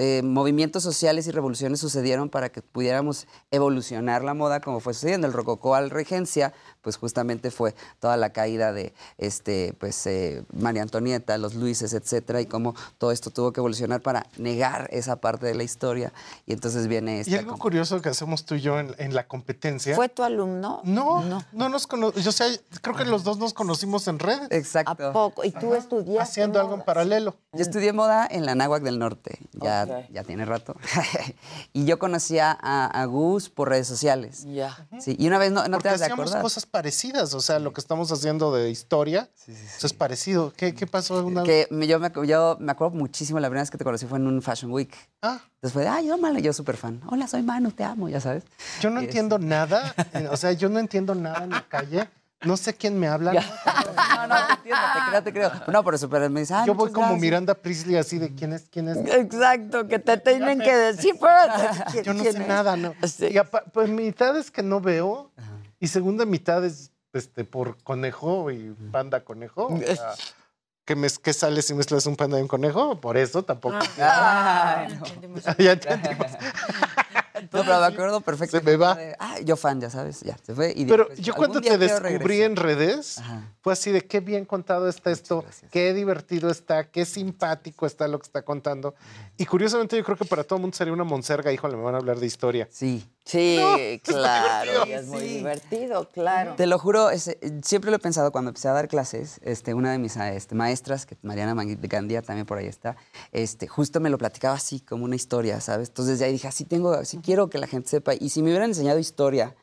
eh, movimientos sociales y revoluciones sucedieron para que pudiéramos evolucionar la moda como fue sucediendo. El rococó al regencia, pues justamente fue toda la caída de este, pues, eh, María Antonieta, los Luises, etcétera, y cómo todo esto tuvo que evolucionar para negar esa parte de la historia. Y entonces viene esta Y algo curioso que hacemos tú y yo en, en la competencia. ¿Fue tu alumno? No, no, nos conocimos. Yo sé, creo que los dos nos conocimos en redes. Exacto. ¿A poco? ¿Y tú estudiaste? Haciendo algo en paralelo. Yo estudié moda en la Náhuac del Norte, ya, ya tiene rato. y yo conocía a, a Gus por redes sociales. Ya. Sí, y una vez no, no Porque te has de hacíamos acordar. cosas parecidas, o sea, lo que estamos haciendo de historia, eso es parecido. ¿Qué, qué pasó? Una... Que me- yo, me, yo me acuerdo muchísimo, la primera vez que te conocí fue en un Fashion Week. Ah. Después de, ay, yo, Manu", yo súper fan. Hola, soy Manu, te amo, ya sabes. Yo no Y entiendo nada, eh, o sea, yo no entiendo nada en la calle, no sé quién me habla. No, no, te entiendo, te creo, te creo. No, pero me dice, Yo voy como gracias. Miranda Priestley así de quién es, quién es. Exacto, que te tienen que decir, pero Yo no sé nada, no. Y apa- pues mitad es que no veo y segunda mitad es este, por conejo y panda conejo. o sea, ¿Qué, mes, ¿Qué sale si mezclas un panda y un conejo? Por eso tampoco. Ay, no. ya entendimos. No, pero me acuerdo perfecto. Se me va. Ah, yo fan, ya sabes, ya, se fue. Y Pero después, yo algún cuando te descubrí en redes, fue así de qué bien contado está esto, qué divertido está, qué simpático está lo que está contando. Y curiosamente yo creo que para todo el mundo sería una monserga, híjole, me van a hablar de historia. Sí. Sí, No, claro. es muy divertido, claro. Te lo juro, es- siempre lo he pensado cuando empecé a dar clases. Este, una de mis ah, este, maestras, que Mariana Gandía también por ahí está, este, justo me lo platicaba así, como una historia, ¿sabes? Entonces de ahí dije, así tengo, así quiero que la gente sepa. Y si me hubieran enseñado historia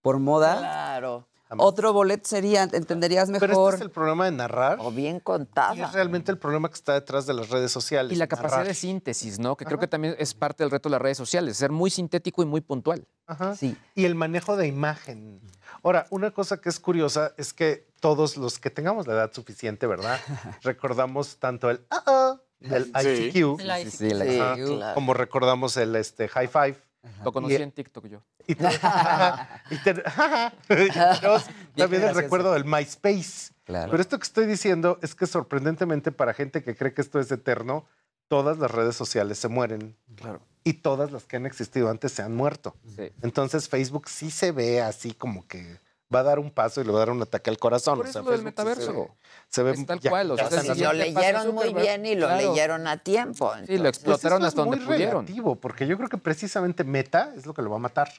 por moda, Claro. Otro boleto sería, entenderías mejor. Pero este es el problema de narrar. O bien Y contada. es realmente el problema que está detrás de las redes sociales. Y la capacidad narrar. de síntesis, ¿no? Que creo que también es parte del reto de las redes sociales, ser muy sintético y muy puntual. Ajá. Sí. Y el manejo de imagen. Ahora, una cosa que es curiosa es que todos los que tengamos la edad suficiente, ¿verdad? Recordamos tanto el ah, Sí. ICQ, El Sí, sí, el ajá, ICQ. claro. como recordamos el este, high five. Lo conocí Y- en TikTok yo. Y, te- y te- también el recuerdo del MySpace. Claro. Pero esto que estoy diciendo es que sorprendentemente para gente que cree que esto es eterno, todas las redes sociales se mueren. Claro. Y todas las que han existido antes se han muerto. Sí. Entonces Facebook sí se ve así como que va a dar un paso y le va a dar un ataque al corazón. Por O eso sea, lo del se metaverso. ve- se ve Es tal ya- cual, o sea, sí, Lo haciendo- ¿qué pasa, leyeron muy bien y lo Claro. leyeron a tiempo. Sí, lo entonces- explotaron Pues hasta esto donde es muy pudieron. relativo, porque yo creo que precisamente Meta es lo que lo va a matar.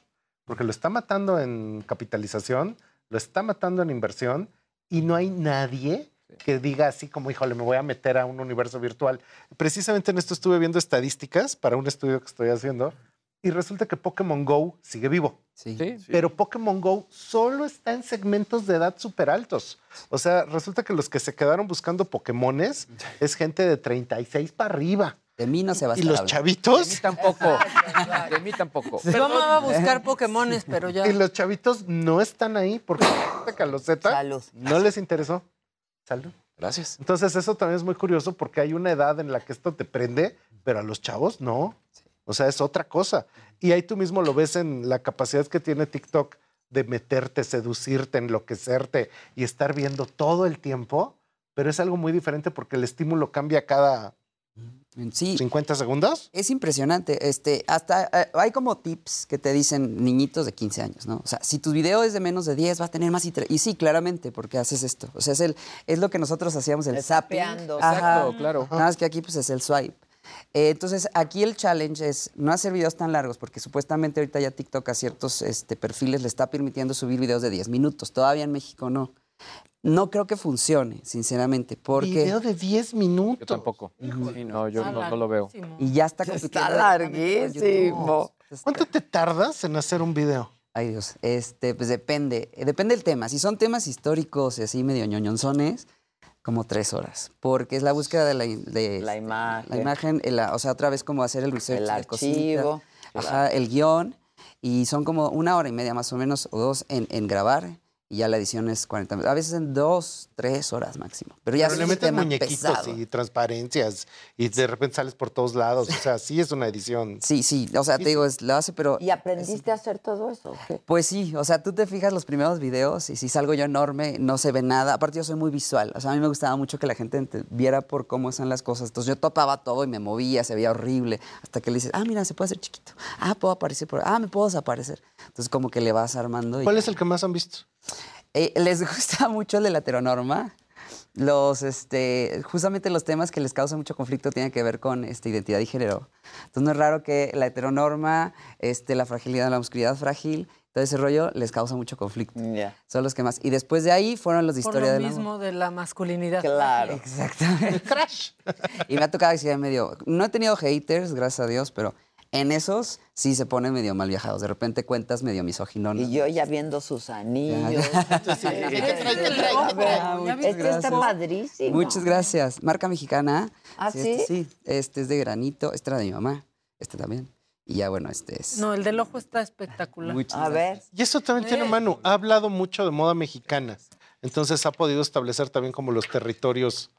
Porque lo está matando en capitalización, lo está matando en inversión y no hay nadie que diga así como, híjole, me voy a meter a un universo virtual. Precisamente en esto estuve viendo estadísticas para un estudio que estoy haciendo y resulta que Pokémon Go sigue vivo. Sí. Pero Pokémon Go solo está en segmentos de edad súper altos. O sea, resulta que los que se quedaron buscando Pokémones es gente de 36 para arriba. De mí no se va a Y los chavitos. De mí tampoco. De mí tampoco. Yo amaba buscar Pokémones, pero ya. Y los chavitos no están ahí porque esta caloceta no les interesó. Salud. Gracias. Entonces eso también es muy curioso porque hay una edad en la que esto te prende, pero a los chavos no. O sea, es otra cosa. Y ahí tú mismo lo ves en la capacidad que tiene TikTok de meterte, seducirte, enloquecerte y estar viendo todo el tiempo, pero es algo muy diferente porque el estímulo cambia cada Sí. 50 segundos. Es impresionante. Este, hasta eh, hay como tips que te dicen niñitos de 15 años, ¿no? O sea, si tu video es de menos de 10, va a tener más inter- Y sí, claramente, porque haces esto. O sea, es, el, es lo que nosotros hacíamos, el zapping. Ajá. Exacto, claro. Nada más que aquí pues es el swipe. Eh, entonces, aquí el challenge es no hacer videos tan largos, porque supuestamente ahorita ya TikTok a ciertos este, perfiles le está permitiendo subir videos de 10 minutos. Todavía en México no. No creo que funcione, sinceramente, porque... Video de 10 minutos. Yo tampoco. Sí, no, yo no, no lo veo. Y ya está directamente con YouTube. ¿Cuánto te tardas en hacer un video? Ay Dios, este, pues depende, depende del tema. Si son temas históricos y así medio ñoñonzones, como tres horas, porque es la búsqueda de la, de La imagen. la imagen, la- o sea, otra vez como hacer el research El archivo. ajá, el guion, y son como una hora y media más o menos, o dos en, en grabar, y ya la edición es 40 minutos. A veces en dos, tres horas máximo. Pero ya Pero es le un meten muñequitos pesado. y transparencias y de repente sales por todos lados. O sea, sí es una edición. Sí, sí, o sea, te digo, es- lo hace, pero... ¿Y aprendiste a hacer todo eso? Pues sí, o sea, tú te fijas los primeros videos y si salgo yo enorme, no se ve nada. Aparte, yo soy muy visual. O sea, a mí me gustaba mucho que la gente ente- viera por cómo son las cosas. Entonces, yo topaba todo y me movía, se veía horrible. Hasta que le dices, ah, mira, se puede hacer chiquito. Ah, puedo aparecer por Ah, me puedo desaparecer. Entonces, como que le vas armando. y- ¿Cuál es el que más han visto? Eh, les gusta mucho el de la heteronorma. Los, este, justamente los temas que les causan mucho conflicto tienen que ver con este, identidad y género. Entonces no es raro que la heteronorma, este, la fragilidad, la masculinidad frágil, todo ese rollo les causa mucho conflicto. Son los que más. Y después de ahí fueron los de Por historia lo del amor. mismo de la masculinidad. Claro. Exactamente. Y me ha tocado que sea medio. No he tenido haters, gracias a Dios, pero en esos sí se ponen medio mal viajados. De repente cuentas medio misoginonas. Y yo ya viendo sus anillos. Sí. Este está gracias. padrísimo. Muchas gracias. Marca mexicana. ¿Ah, Este, sí? sí, este es de granito. Este era de mi mamá. Este también. Y ya, bueno, este es. No, el del ojo está espectacular. Muchas A ver. Y eso también tiene Manu. Ha hablado mucho de moda mexicana. Entonces ha podido establecer también como los territorios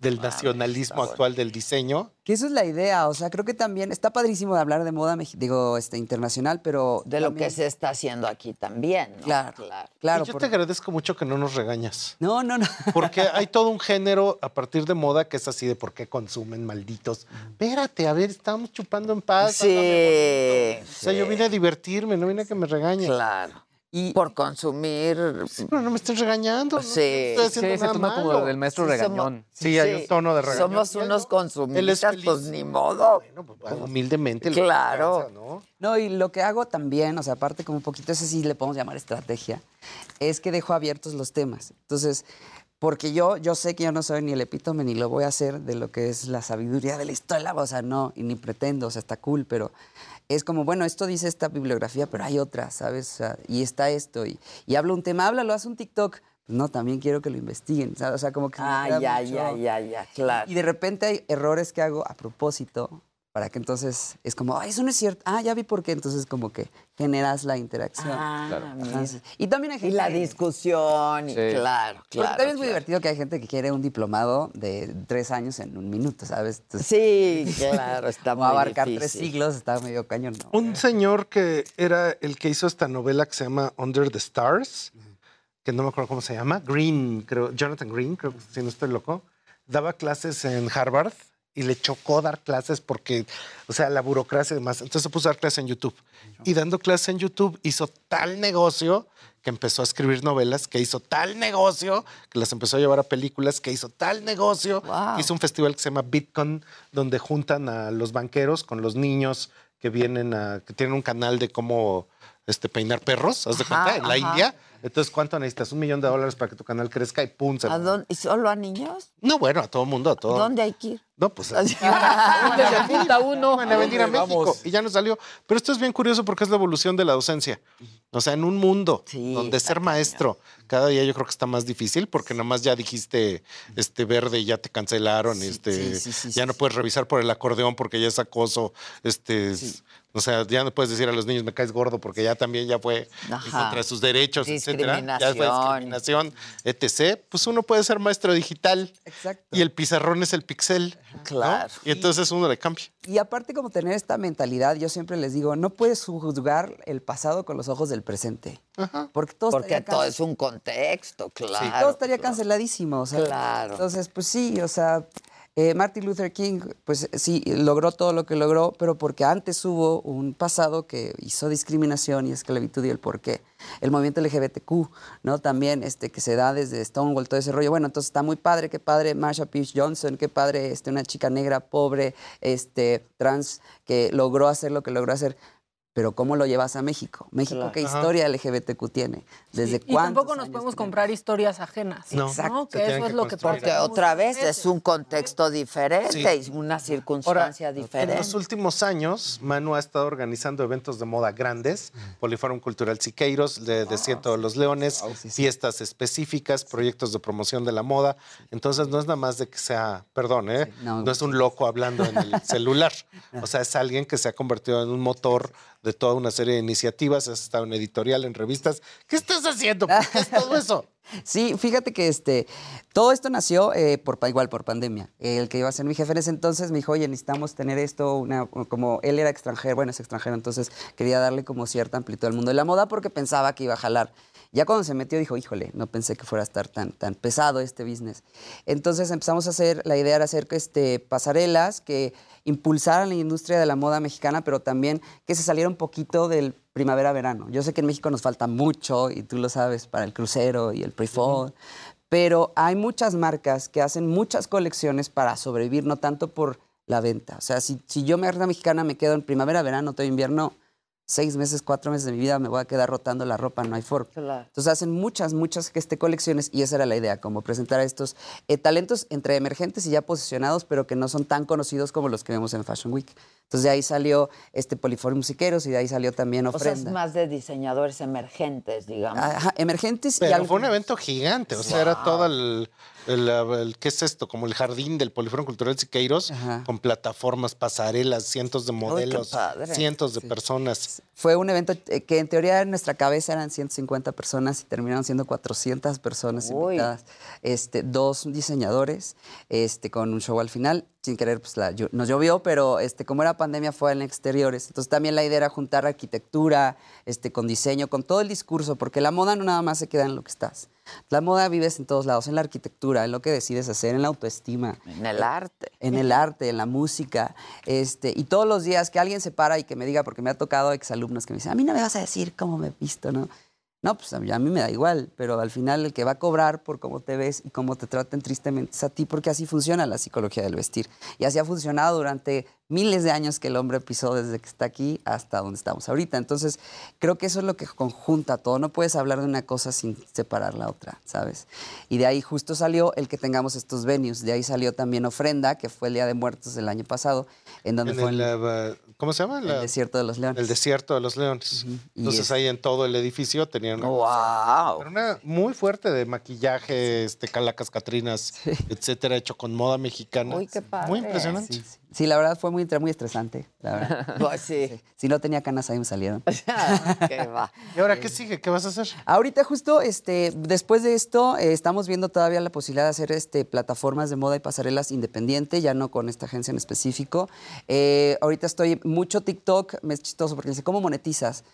del nacionalismo actual del diseño. Que eso es la idea. O sea, creo que también está padrísimo de hablar de moda, digo, este, internacional, pero. De lo también- que se está haciendo aquí también. ¿no? Claro, claro. claro. Y yo por- te agradezco mucho que no nos regañas. No, no, no. Porque hay todo un género a partir de moda que es así de por qué consumen malditos. Espérate, a ver, estamos chupando en paz. Sí, bonito. O sea, yo vine a divertirme, no vine a que me regañen. Claro. Y, Por consumir. Pero no me estén regañando. no Sí. estoy haciendo Sí, ese tono como del maestro Sí, somos- regañón. Sí, hay un tono de regañón. Somos unos no. consumistas, pues ni modo. Pues, humildemente. lo Claro. alcanza, ¿no? No, y lo que hago también, o sea, aparte como un poquito, ese sí le podemos llamar estrategia, es que dejo abiertos los temas. Entonces, porque yo, yo sé que yo no soy ni el epítome ni lo voy a hacer de lo que es la sabiduría de la historia, o sea, no, y ni pretendo, o sea, está cool, pero es como, bueno, esto dice esta bibliografía, pero hay otra, ¿sabes? O sea, y está esto, y, y habla un tema, háblalo, haz un TikTok. Pues no, también quiero que lo investiguen, ¿sabes? O sea, como que... Ah, ya, mucho- ya, ya, ya, claro. y de repente hay errores que hago a propósito para que entonces es como, ay, eso no es cierto. Ah, ya vi por qué. Entonces como que generas la interacción. Ah, sí. Y también hay Y gente... la discusión, y claro, Porque claro. también es muy claro. divertido que hay gente que quiere un diplomado de tres años en un minuto, ¿sabes? Entonces, Sí, claro, está como muy abarcar tres siglos está medio cañón. ¿no? Un señor que era el que hizo esta novela que se llama Under the Stars, que no me acuerdo cómo se llama, Green, creo, Jonathan Green, creo que si no estoy loco, daba clases en Harvard y le chocó dar clases porque, o sea, la burocracia y demás. Entonces se puso a dar clases en YouTube. Y dando clases en YouTube hizo tal negocio que empezó a escribir novelas, que hizo tal negocio, que las empezó a llevar a películas, que hizo tal negocio, Wow. hizo un festival que se llama Bitcoin, donde juntan a los banqueros con los niños que vienen a, que tienen un canal de cómo este, peinar perros, ¿haz de Ajá, cuenta? En la ajá. India. Entonces, ¿cuánto necesitas? Un millón de dólares para que tu canal crezca y pum. se- ¿A dónde? ¿Y solo a niños? No, bueno, a todo mundo, a todo. ¿Dónde hay que ir? No, pues apunta uno. Van a venir a México y ya no salió. Pero esto es bien curioso porque es la evolución de la docencia. O sea, en un mundo Sí, donde ser maestro cada día yo creo que está más difícil porque nomás ya dijiste este verde y ya te cancelaron, este sí, sí, sí, ya sí, no puedes revisar por el acordeón porque ya es acoso, este es- o sea, ya no puedes decir a los niños me caes gordo porque ya también ya fue Ajá. contra sus derechos, etcétera. Ya fue Discriminación. etc. Pues uno puede ser maestro digital Exacto. y el pizarrón es el pixel. ¿no? Claro. Y entonces uno le cambia. Y aparte como tener esta mentalidad, yo siempre les digo, no puedes juzgar el pasado con los ojos del presente. Porque todo Porque estaría todo es un contexto, claro. todo estaría canceladísimo. o sea, Claro. Entonces, pues sí, o sea, eh, Martin Luther King, pues sí, logró todo lo que logró, pero porque antes hubo un pasado que hizo discriminación y esclavitud y el porqué. El movimiento LGBTQ, ¿no? También, este, que se da desde Stonewall, todo ese rollo. Bueno, entonces está muy padre, qué padre Marsha P. Johnson, qué padre este, una chica negra, pobre, este, trans, que logró hacer lo que logró hacer. Pero ¿cómo lo llevas a México? México, ¿qué Ajá. historia LGBTQ tiene? ¿Desde Y cuándo? tampoco nos podemos comprar historias ajenas. No. ¿no? Exacto, Que se eso es que lo que. Porque otra vez es un contexto diferente y una circunstancia En diferente. los últimos años, Manu ha estado organizando eventos de moda grandes, Poliforum Cultural Siqueiros, de Desierto de los Leones, fiestas específicas, proyectos de promoción de la moda. Entonces, no es nada más de que sea, perdón, ¿eh? no. no. es un loco hablando en el celular. O sea, es alguien que se ha convertido en un motor de toda una serie de iniciativas, has estado en editorial, en revistas. ¿Qué estás haciendo? ¿Por qué es todo eso? Sí, fíjate que este, todo esto nació eh, por, igual por pandemia. El que iba a ser mi jefe en ese entonces me dijo, oye, necesitamos tener esto, una, como él era extranjero, bueno, es extranjero, entonces quería darle como cierta amplitud al mundo de la moda porque pensaba que iba a jalar. Ya cuando se metió dijo, híjole, no pensé que fuera a estar tan, tan pesado este business. Entonces empezamos a hacer, la idea era hacer este, pasarelas que impulsaran la industria de la moda mexicana, pero también que se saliera un poquito del primavera-verano. Yo sé que en México nos falta mucho, y tú lo sabes, para el crucero y el pre-fall, pero hay muchas marcas que hacen muchas colecciones para sobrevivir, no tanto por la venta. O sea, si, si yo, marca mexicana, me quedo en primavera-verano, todo invierno, seis meses, cuatro meses de mi vida me voy a quedar rotando la ropa, no hay forma. Entonces hacen muchas, muchas este, colecciones y esa era la idea, como presentar a estos eh, talentos entre emergentes y ya posicionados, pero que no son tan conocidos como los que vemos en Fashion Week. Entonces de ahí salió este Poliforum Musiqueros y de ahí salió también O sea, es Ofrenda. más de diseñadores emergentes, digamos. Ajá, emergentes y algo- fue un evento gigante, o sea, era todo el, el, el- ¿qué es esto? Como el jardín del Poliforum Cultural Siqueiros, con plataformas, pasarelas, cientos de modelos, padre. cientos de personas. Fue un evento eh, que en teoría en nuestra cabeza eran 150 personas y terminaron siendo 400 personas Uy. invitadas. Este, dos diseñadores este, con un show al final. Sin querer, pues la nos llovió, pero este, como era pandemia fue en exteriores. Entonces también la idea era juntar arquitectura este, con diseño, con todo el discurso, porque la moda no nada más se queda en lo que estás. La moda vives en todos lados, en la arquitectura, en lo que decides hacer, en la autoestima. En el arte. En el arte, en la música. Este, y todos los días que alguien se para y que me diga, porque me ha tocado exalumnos que me dicen, a mí no me vas a decir cómo me he visto, ¿no? No, pues a mí, a mí me da igual, pero al final el que va a cobrar por cómo te ves y cómo te traten tristemente es a ti, porque así funciona la psicología del vestir. Y así ha funcionado durante miles de años que el hombre pisó desde que está aquí hasta donde estamos ahorita. Entonces, creo que eso es lo que conjunta todo. No puedes hablar de una cosa sin separar la otra, ¿sabes? Y de ahí justo salió el que tengamos estos venues. De ahí salió también Ofrenda, que fue el Día de Muertos del año pasado, en donde En fue el, el, ¿Cómo se llama? el La- Desierto de los Leones. el desierto de los leones. Entonces es- ahí en todo el edificio tenían una, wow. pero una muy fuerte de maquillaje, este, calacas, catrinas, etcétera, hecho con moda mexicana. Uy, qué padre. Muy impresionante. Sí, sí. Sí, la verdad fue muy, muy estresante, la verdad. Pues sí. Si no tenía canas ahí me salieron. ¿Qué va? ¿Y ahora qué sigue? ¿Qué vas a hacer? Ahorita justo, este, después de esto, eh, estamos viendo todavía la posibilidad de hacer este, plataformas de moda y pasarelas independiente, ya no con esta agencia en específico. Eh, ahorita estoy mucho TikTok, me es chistoso porque dice, ¿cómo monetizas?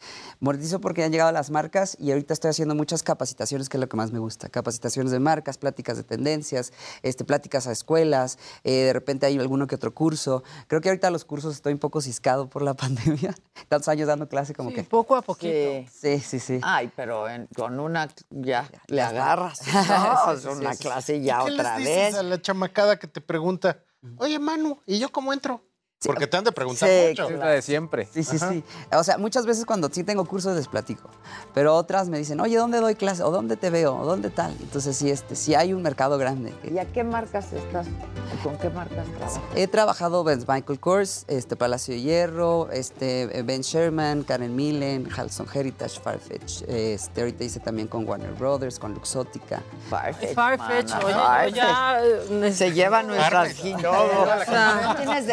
Monetizo porque han llegado las marcas y ahorita estoy haciendo muchas capacitaciones, que es lo que más me gusta. Capacitaciones de marcas, pláticas de tendencias, este, pláticas a escuelas, eh, de repente hay alguno que otro curso. Creo que ahorita los cursos estoy un poco ciscado por la pandemia. Tantos años dando clase como que... Poco a poquito. Sí, sí, sí. Ay, pero en- con una ya le agarras. No, es Sí, sí, una sí, sí. clase ya ¿Qué otra les dices vez. a la chamacada que te pregunta, oye, Manu, ¿y yo cómo entro? Porque te han de preguntar Sí, mucho. Es la de siempre. Sí, sí, Ajá. sí. O sea, muchas veces cuando sí tengo cursos les platico, pero otras me dicen, oye, ¿dónde doy clase? ¿O dónde te veo? ¿O dónde tal? Entonces sí, este, sí hay un mercado grande. ¿Y a qué marcas estás? ¿Con qué marcas trabajas? He trabajado con Michael Kors, este, Palacio de Hierro, este, Ben Sherman, Karen Millen, Halson Heritage, Farfetch. Este, ahorita hice también con Warner Brothers, con Luxótica. Farfetch. Farfetch, oye, Farfetch. ya... eh, Se lleva nuestras Farfetch. ginebras. O sea, ¿No ¿Tienes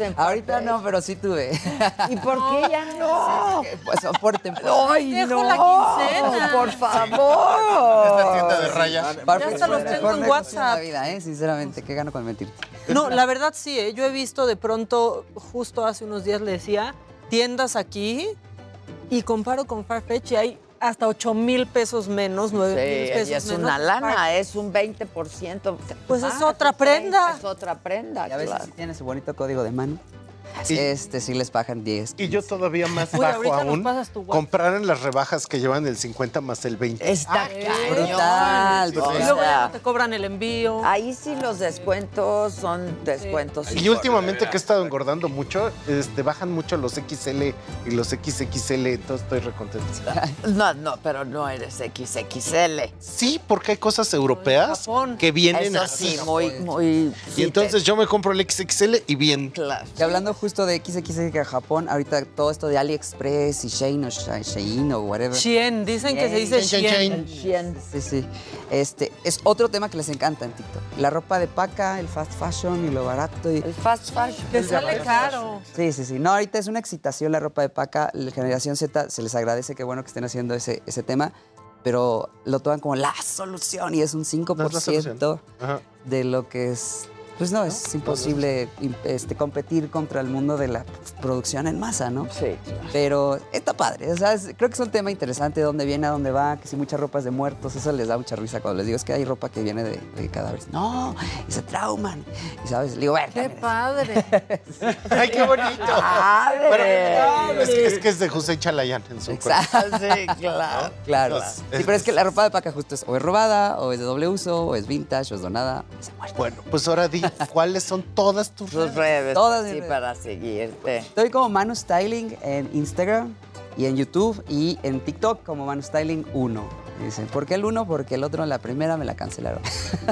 en Ahorita no, pero sí tuve. ¿Y por qué ya no? Pues por temporada. ¡Ay, Dejo no! la quincena. ¡Por favor! Esta tienda de raya. Farfetch hasta los tengo en WhatsApp. vida, ¿eh? Sinceramente, qué gano con mentirte. No, la verdad sí, ¿eh? yo he visto de pronto, justo hace unos días le decía, tiendas aquí y comparo con Farfetch y hay hasta 8 mil pesos menos, 9 mil Sí, pesos y es menos. una lana, es un 20%. Pues es otra un 30, prenda. Es otra prenda, Y a veces claro. sí tiene su bonito código de mano. Este sí les pagan 10. Y yo todavía más Uy, bajo aún, comprar en las rebajas que llevan el 50 más el 20. Está brutal, cañón. Y luego ya no te cobran el envío. ahí sí los descuentos son descuentos. Y últimamente que he estado engordando mucho, este, bajan mucho los XL y los XXL, entonces estoy recontento. No, no, pero no eres XXL. Sí, porque hay cosas europeas que vienen Eso así. sí, muy, muy. Y entonces yo me compro el XXL y bien. Claro. Y hablando justo de XXX que a Japón, ahorita todo esto de AliExpress y Shein o Sh- Shein o whatever. Shein, dicen que se dice Shein. Shein. Sí, sí. Este, es otro tema que les encanta en TikTok. La ropa de paca, el fast fashion y lo barato. Y... El fast fashion. Que sale caro. Sí, sí, sí. No, ahorita es una excitación la ropa de paca. La generación Z se les agradece, qué bueno que estén haciendo ese, ese tema, pero lo toman como la solución y es un 5% Ajá. de lo que es... Pues no, es imposible im- este, competir contra el mundo de la producción en masa, ¿no? Sí. Pero está padre, o sea, es- creo que es un tema interesante, dónde viene, a dónde va, que si mucha ropa es de muertos, eso les da mucha risa cuando les digo, es que hay ropa que viene de, de cadáveres. No, y se trauman. Y sabes, le digo, bueno, Qué padre. ¡Ay, qué bonito! Padre. Pero es, que, es que es de José Chalayán en su Exacto. Sí, claro. Claro. Pues, Sí, pero es que la ropa de paca justo es o es robada, o es de doble uso, o es vintage, o es donada. Bueno, pues ahora di, ¿cuáles son todas tus Tus redes. Todas sí, mis redes. para seguirte. Estoy como Manu Styling en Instagram y en YouTube y en TikTok como Manu Styling 1. Dicen, ¿por qué el 1? Porque el otro, la primera, me la cancelaron.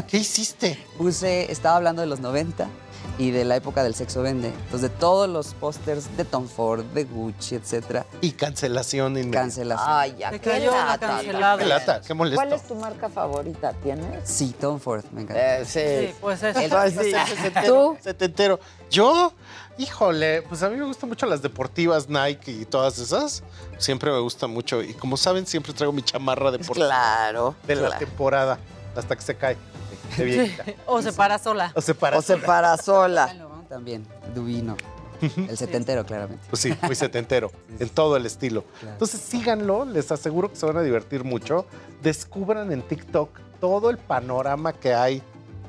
¿Qué hiciste? Puse, estaba hablando de los 90 y de la época del sexo vende. Entonces, de todos los pósters de Tom Ford, de Gucci, etcétera. Y cancelación inmediata. Cancelación. Ay, ya, qué lata. Qué lata, qué molesto. ¿Cuál es tu marca favorita? ¿Tienes? Sí, Tom Ford, me encanta. Eh, sí. Sí, pues eso. Pues sí. ¿Tú? Setentero. ¿Yo? Híjole, pues a mí me gustan mucho las deportivas Nike y todas esas. Siempre me gustan mucho. Y como saben, siempre traigo mi chamarra deportiva Claro. de la claro. temporada hasta que se cae. De viejita. O se para sola. O se para. O se para sola. También, Dubino. El setentero, claramente. Pues sí, muy setentero, en todo el estilo. Entonces síganlo, les aseguro que se van a divertir mucho. Descubran en TikTok todo el panorama que hay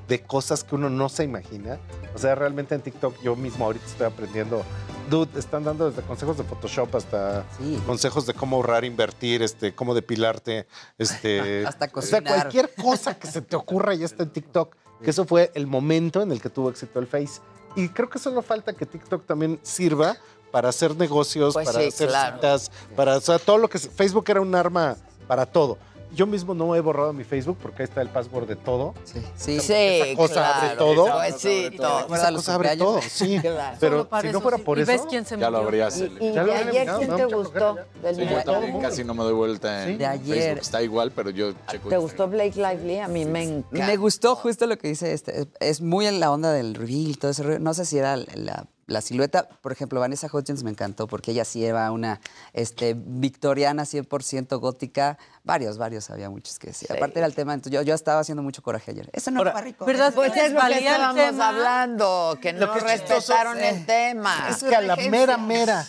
de cosas que uno no se imagina. O sea, realmente en TikTok yo mismo ahorita estoy aprendiendo. Dude, están dando desde consejos de Photoshop hasta Sí. consejos de cómo ahorrar, invertir, este, cómo depilarte, este, Hasta o sea, cocinar. cualquier cosa que se te ocurra ya está en TikTok. Que eso fue el momento en el que tuvo éxito el Face. Y creo que solo falta que TikTok también sirva para hacer negocios, Pues para sí, hacer claro. citas, para, o sea, todo lo que Facebook era un arma para todo. Yo mismo no he borrado mi Facebook porque ahí está el password de todo. Sí, sí. Sí, Esa cosa claro. abre todo. Pues sí, todo. ¿Recuerdas Esa los cosa abre todo, sí. Claro. Pero si no fuera por ¿Y eso, ves quién se Ya lo habrías ¿Y, y Ya de ayer quién ¿no? te gustó? Del Sí, yo también casi no me doy vuelta en De ayer. Facebook. Está igual, pero yo checo ¿Te gustó Blake Lively? A mí me encanta. Me gustó justo lo que dice este. Es- Es muy en la onda del reveal, todo ese. No sé si era la, la silueta. Por ejemplo, Vanessa Hudgens me encantó porque ella sí era una este, victoriana 100% gótica. Varios, varios, había muchos que sí. Aparte era el tema, entonces yo, yo estaba haciendo mucho coraje ayer. Eso no Ahora, fue rico. ¿Verdad? Pues ¿Les es lo que estábamos tema? hablando, que Lo no que respetaron el tema. es que a la mera mera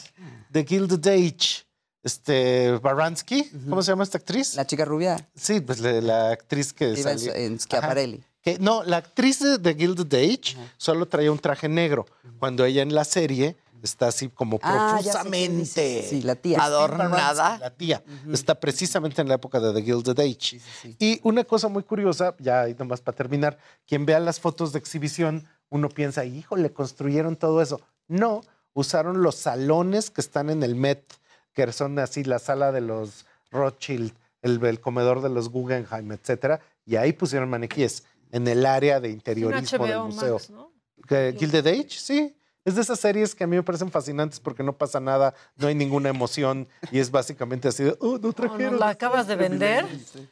de Gilded Age, este, Baranski, ¿cómo se llama esta actriz? La chica rubia Sí, pues la, la actriz que iba en, salió- en Schiaparelli. Ajá. Que, no, la actriz de, de Gilded Age solo traía un traje negro, cuando ella en la serie está así como Ah, profusamente. Sí, la tía. Adornada. La tía. Está precisamente en la época de The Gilded Age. Y una cosa muy curiosa, ya ahí nomás para terminar, quien vea las fotos de exhibición, uno piensa, híjole, construyeron todo eso. No, usaron los salones que están en el Met, que son así la sala de los Rothschild, el, el comedor de los Guggenheim, etcétera, y ahí pusieron maniquíes en el área de interiorismo del museo. Max, ¿no? Gilded Age, sí. Es de esas series que a mí me parecen fascinantes porque no pasa nada, no hay ninguna emoción y es básicamente así de, oh, no ¿O trajeron. ¿Nos la acabas de vender?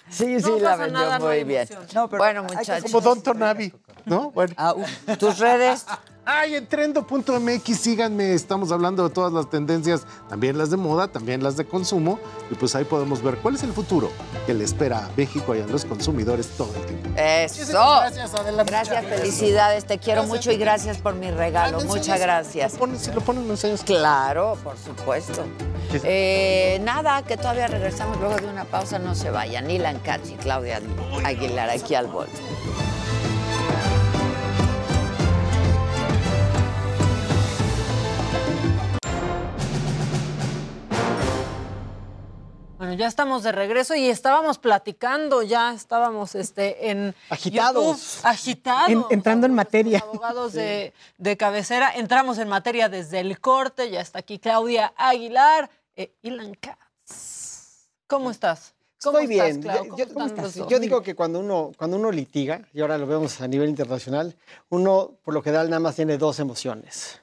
Sí, sí, No la pasa vendió nada, muy bien. emoción. No, pero bueno, muchachos. Como Don Tonavi, ¿no? Bueno. Ah, uf. ¿Tus redes? Ay, en trendo.mx, síganme, estamos hablando de todas las tendencias, también las de moda, también las de consumo, y pues ahí podemos ver cuál es el futuro que le espera a México y a los consumidores todo el tiempo. Eso. Gracias, Adela. Gracias, felicidades. Te quiero Gracias. mucho y gracias por mi regalo. Ah, ¿me Muchas gracias. Ponen- si lo ponen, me enseñas. Claro, por supuesto. Eh, nada, que todavía regresamos luego de una pausa. No se vayan. Ilan Katz y Claudia Aguilar aquí al bol. Bueno, ya estamos de regreso y estábamos platicando, ya estábamos este, en Agitados. YouTube, agitados. En- entrando en materia. Abogados de, de cabecera, entramos en materia desde el corte, ya está aquí Claudia Aguilar, eh, Ilan Katz. ¿Cómo estás? ¿Cómo Estoy estás, bien. Clau? Yo- ¿Cómo yo, dos? yo digo que cuando uno, cuando uno litiga, y ahora lo vemos a nivel internacional, uno por lo general nada más tiene dos emociones,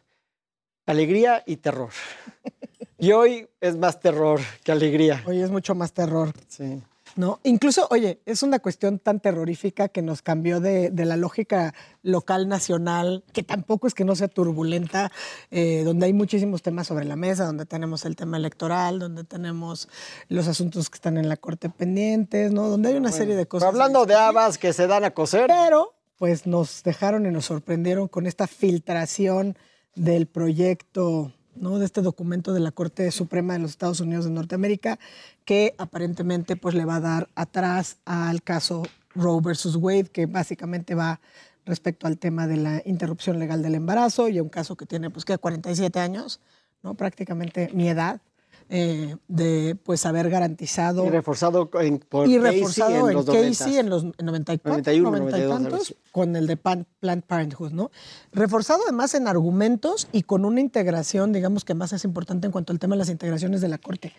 alegría y terror. Y hoy es más terror que alegría. Hoy es mucho más terror. Sí. ¿no? Incluso, oye, es una cuestión tan terrorífica que nos cambió de, de la lógica local, nacional, que tampoco es que no sea turbulenta, eh, donde hay muchísimos temas sobre la mesa, donde tenemos el tema electoral, donde tenemos los asuntos que están en la corte pendientes, ¿no? Donde hay una serie de cosas. Hablando de habas que se dan a coser. Pero, pues nos dejaron y nos sorprendieron con esta filtración del proyecto, ¿no? De este documento de la Corte Suprema de los Estados Unidos de Norteamérica, que aparentemente pues le va a dar atrás al caso Roe versus Wade, que básicamente va respecto al tema de la interrupción legal del embarazo y a un caso que tiene pues que 47 años, ¿no? Prácticamente mi edad. Eh, de pues haber garantizado Y reforzado en- por y Casey reforzado en los en, Casey 90s. en los 94, 91, 90 y 92, algo tantos, con el de Pan- Planned Parenthood, ¿no? Reforzado además en argumentos y con una integración, digamos que más es importante en cuanto al tema de las integraciones de la Corte.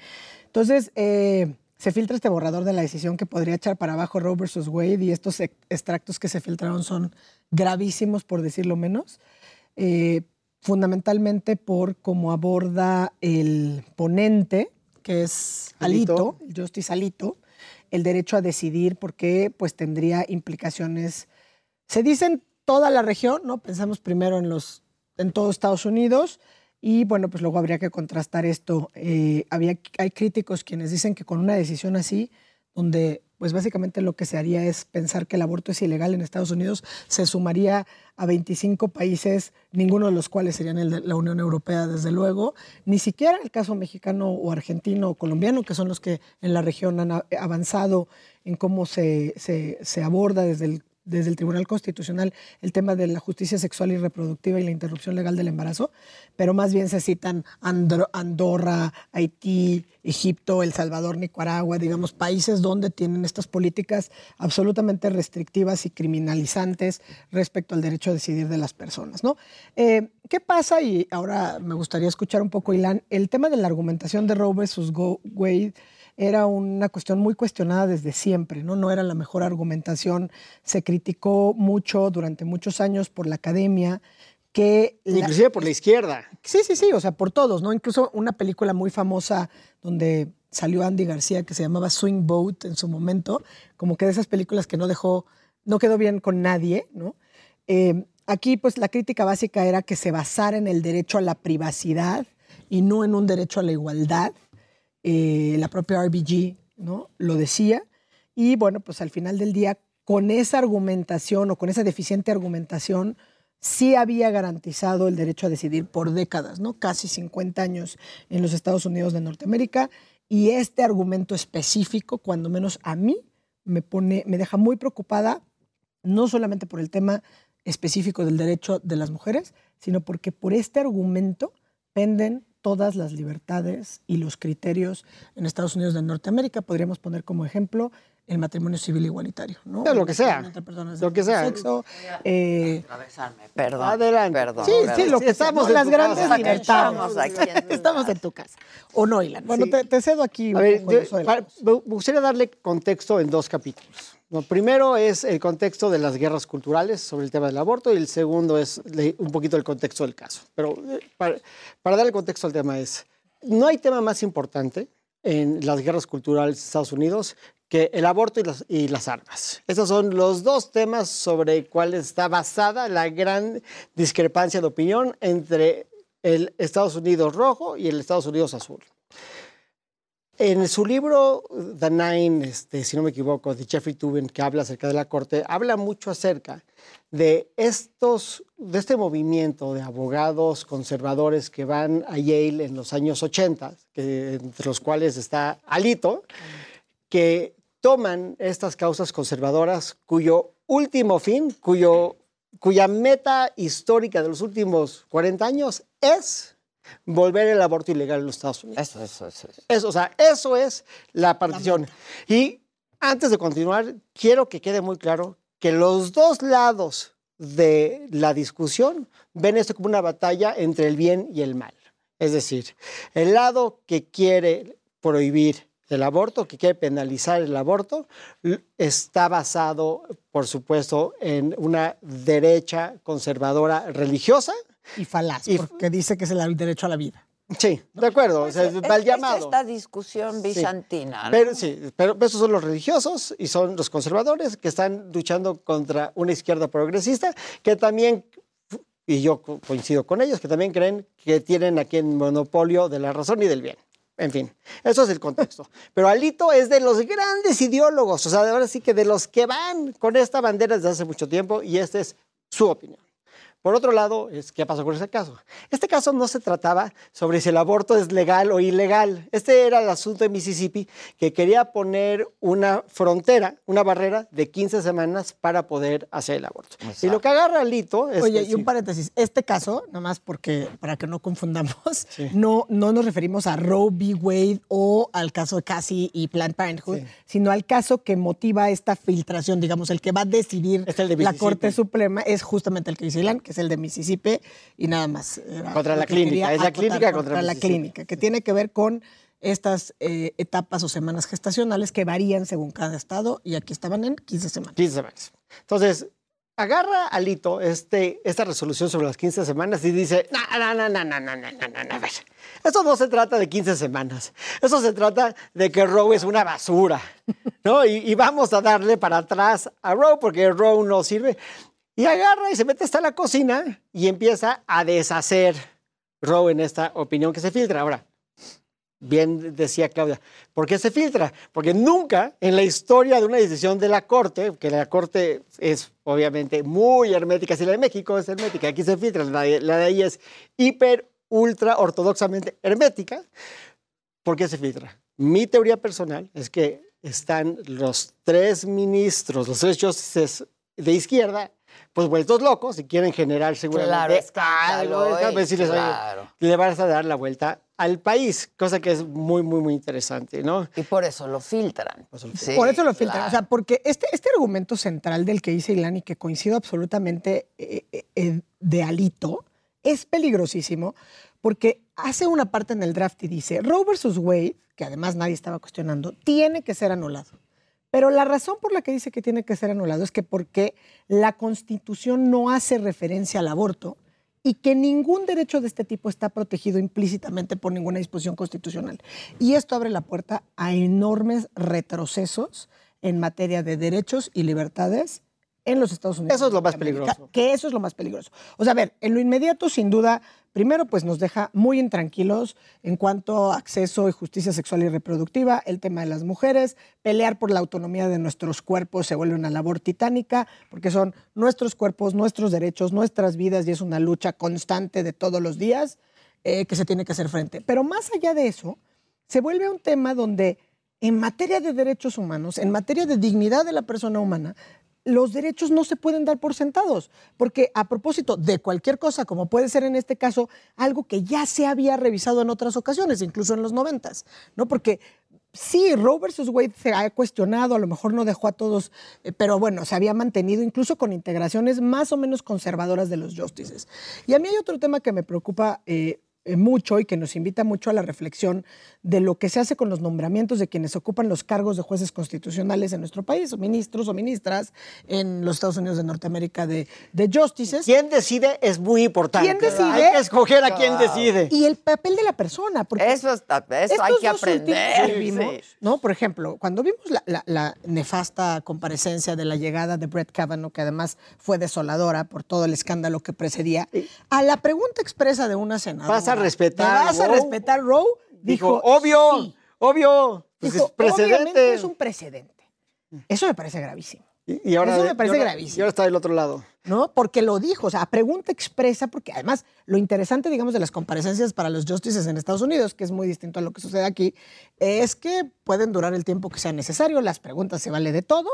Entonces, eh, se filtra este borrador de la decisión que podría echar para abajo Roe versus Wade y estos ex- extractos que se filtraron son gravísimos, por decirlo menos. Eh, fundamentalmente por cómo aborda el ponente, que es Alito, el Justice Alito, el derecho a decidir, porque pues tendría implicaciones. Se dice en toda la región, ¿no? Pensamos primero en los en todo Estados Unidos y bueno, pues luego habría que contrastar esto. Eh, había, hay críticos quienes dicen que con una decisión así, donde pues básicamente lo que se haría es pensar que el aborto es ilegal en Estados Unidos, se sumaría a 25 países, ninguno de los cuales serían el de la Unión Europea, desde luego, ni siquiera el caso mexicano o argentino o colombiano, que son los que en la región han avanzado en cómo se, se- se aborda desde el, desde el Tribunal Constitucional el tema de la justicia sexual y reproductiva y la interrupción legal del embarazo, pero más bien se citan Andorra, Haití, Egipto, El Salvador, Nicaragua, digamos, países donde tienen estas políticas absolutamente restrictivas y criminalizantes respecto al derecho a decidir de las personas, ¿no? Eh, ¿Qué pasa? Y ahora me gustaría escuchar un poco, Ilan, el tema de la argumentación de Roe versus Wade era una cuestión muy cuestionada desde siempre, ¿no? No era la mejor argumentación, se criticó mucho durante muchos años por la academia, que... la- Inclusive por la izquierda. Sí, sí, sí, o sea, por todos, ¿no? Incluso una película muy famosa donde salió Andy García que se llamaba Swing Boat en su momento, como que de esas películas que no dejó, no quedó bien con nadie, ¿no? Eh, aquí, pues, la crítica básica era que se basara en el derecho a la privacidad y no en un derecho a la igualdad. Eh, la propia RBG, ¿no? Lo decía. Y bueno, pues al final del día, con esa argumentación o con esa deficiente argumentación, sí había garantizado el derecho a decidir por décadas, ¿no? Casi 50 años en los Estados Unidos de Norteamérica. Y este argumento específico, cuando menos a mí, me pone, me deja muy preocupada, no solamente por el tema específico del derecho de las mujeres, sino porque por este argumento penden todas las libertades y los criterios en Estados Unidos de Norteamérica. Podríamos poner como ejemplo el matrimonio civil igualitario, ¿no? Lo que sea. Entre personas Lo que sea. Sexo, eh, Perdón. Adelante. Perdón. Sí, sí, lo que estamos estamos en las grandes casa. libertades. Estamos aquí en tu Estamos en tu casa. ¿O no, Ilan? Bueno, Sí. te, te cedo aquí. A ver, yo- para- me gustaría darle contexto en dos capítulos. Primero es el contexto de las guerras culturales sobre el tema del aborto y el segundo es un poquito el contexto del caso. Pero eh, para, para darle contexto al tema es, no hay tema más importante en las guerras culturales de Estados Unidos que el aborto y las, y las armas. Esos son los dos temas sobre cuales está basada la gran discrepancia de opinión entre el Estados Unidos rojo y el Estados Unidos azul. En su libro The Nine, este, si no me equivoco, de Jeffrey Tubin, que habla acerca de la corte, habla mucho acerca de estos, de este movimiento de abogados conservadores que van a Yale en los años 80, que, entre los cuales está Alito, que toman estas causas conservadoras cuyo último fin, cuyo, cuya meta histórica de los últimos 40 años es volver el aborto ilegal en los Estados Unidos. Eso, eso, eso. Eso, o sea, eso es la partición. Y antes de continuar, quiero que quede muy claro que los dos lados de la discusión ven esto como una batalla entre el bien y el mal. Es decir, el lado que quiere prohibir el aborto, que quiere penalizar el aborto, está basado, por supuesto, en una derecha conservadora religiosa. Y falaz, porque dice que es el derecho a la vida. Sí, de acuerdo, o sea, Es- mal es llamado. esta discusión Sí. bizantina. ¿no? Pero sí, pero esos son los religiosos y son los conservadores que están luchando contra una izquierda progresista que también, y yo co- coincido con ellos, que también creen que tienen aquí el monopolio de la razón y del bien. En fin, eso es el contexto. Pero Alito es de los grandes ideólogos, o sea, de ahora sí que de los que van con esta bandera desde hace mucho tiempo y esta es su opinión. Por otro lado, es, ¿qué pasó con ese caso? Este caso no se trataba sobre si el aborto es legal o ilegal. Este era el asunto de Mississippi que quería poner una frontera, una barrera de 15 semanas para poder hacer el aborto. Y lo que agarra Alito es Oye, que y un sí. paréntesis. Este caso, nada más porque para que no confundamos, no, no nos referimos a Roe v. Wade o al caso de Cassie y Planned Parenthood, sino al caso que motiva esta filtración, digamos, el que va a decidir de la. Corte Suprema es justamente el que dice Ilan, que es el de Mississippi, y nada más. Era Contra la clínica, es la clínica contra la Mississippi. clínica, que tiene que ver con estas eh, etapas o semanas gestacionales que varían según cada estado, y aquí estaban en 15 semanas. 15 semanas. Entonces, agarra Alito este, esta resolución sobre las 15 semanas y dice, no, no, no, no, no, no, no, no, no, no, a ver, esto no se trata de 15 semanas, eso se trata de que Roe es una basura, ¿no? Y, y vamos a darle para atrás a Roe porque Roe no sirve. Y agarra y se mete hasta la cocina y empieza a deshacer Roe en esta opinión que se filtra. Ahora, bien decía Claudia, ¿por qué se filtra? Porque nunca en la historia de una decisión de la Corte, que la Corte es obviamente muy hermética, si la de México es hermética, aquí se filtra, la de, ahí es hiper, ultra, ortodoxamente hermética, ¿por qué se filtra? Mi teoría personal es que están los tres ministros, los tres jueces de izquierda, pues vueltos locos y quieren generar seguramente Claro, escándalo, algo, decirles, oye, claro. le vas a dar la vuelta al país, cosa que es muy, muy, muy interesante, ¿no? Y por eso lo filtran. Sí, Por eso lo filtran. claro. O sea, porque este, este argumento central del que dice Ilan y que coincido absolutamente eh, eh, de Alito es peligrosísimo porque hace una parte en el draft y dice Roe versus Wade, que además nadie estaba cuestionando, tiene que ser anulado. Pero la razón por la que dice que tiene que ser anulado es que porque la Constitución no hace referencia al aborto y que ningún derecho de este tipo está protegido implícitamente por ninguna disposición constitucional. Y esto abre la puerta a enormes retrocesos en materia de derechos y libertades en los Estados Unidos. Eso es lo más América, peligroso. Que eso es lo más peligroso. O sea, a ver, en lo inmediato, sin duda, primero, pues nos deja muy intranquilos en cuanto a acceso y justicia sexual y reproductiva, el tema de las mujeres, pelear por la autonomía de nuestros cuerpos se vuelve una labor titánica, porque son nuestros cuerpos, nuestros derechos, nuestras vidas, y es una lucha constante de todos los días eh, que se tiene que hacer frente. Pero más allá de eso, se vuelve un tema donde en materia de derechos humanos, en materia de dignidad de la persona humana, los derechos no se pueden dar por sentados, porque a propósito de cualquier cosa, como puede ser en este caso, algo que ya se había revisado en otras ocasiones, incluso en los noventas, ¿no? Porque sí, Roe versus Wade se ha cuestionado, a lo mejor no dejó a todos, eh, pero bueno, se había mantenido incluso con integraciones más o menos conservadoras de los justices. Y a mí hay otro tema que me preocupa eh, mucho y que nos invita mucho a la reflexión de lo que se hace con los nombramientos de quienes ocupan los cargos de jueces constitucionales en nuestro país, o ministros o ministras en los Estados Unidos de Norteamérica de, de justices. ¿Quién decide? Es muy importante. ¿Quién decide? Hay que escoger a quién decide. Y el papel de la persona. Porque Eso, está, eso hay que aprender. que vimos, sí. ¿no? Por ejemplo, cuando vimos la, la- la nefasta comparecencia de la llegada de Brett Kavanaugh, que además fue desoladora por todo el escándalo que precedía, a la pregunta expresa de una senadora. ¿Vas a respetar ¿me ¿Vas a Roe? respetar Roe? Dijo, obvio, sí. obvio. Pues Dijo, es precedente. obviamente es un precedente. Eso me parece gravísimo. Y, y ahora, Eso me parece y ahora- gravísimo. Y ahora está del otro lado. ¿no? Porque lo dijo, o sea, a pregunta expresa, porque además lo interesante, digamos, de las comparecencias para los justices en Estados Unidos, que es muy distinto a lo que sucede aquí, es que pueden durar el tiempo que sea necesario, las preguntas se vale de todo,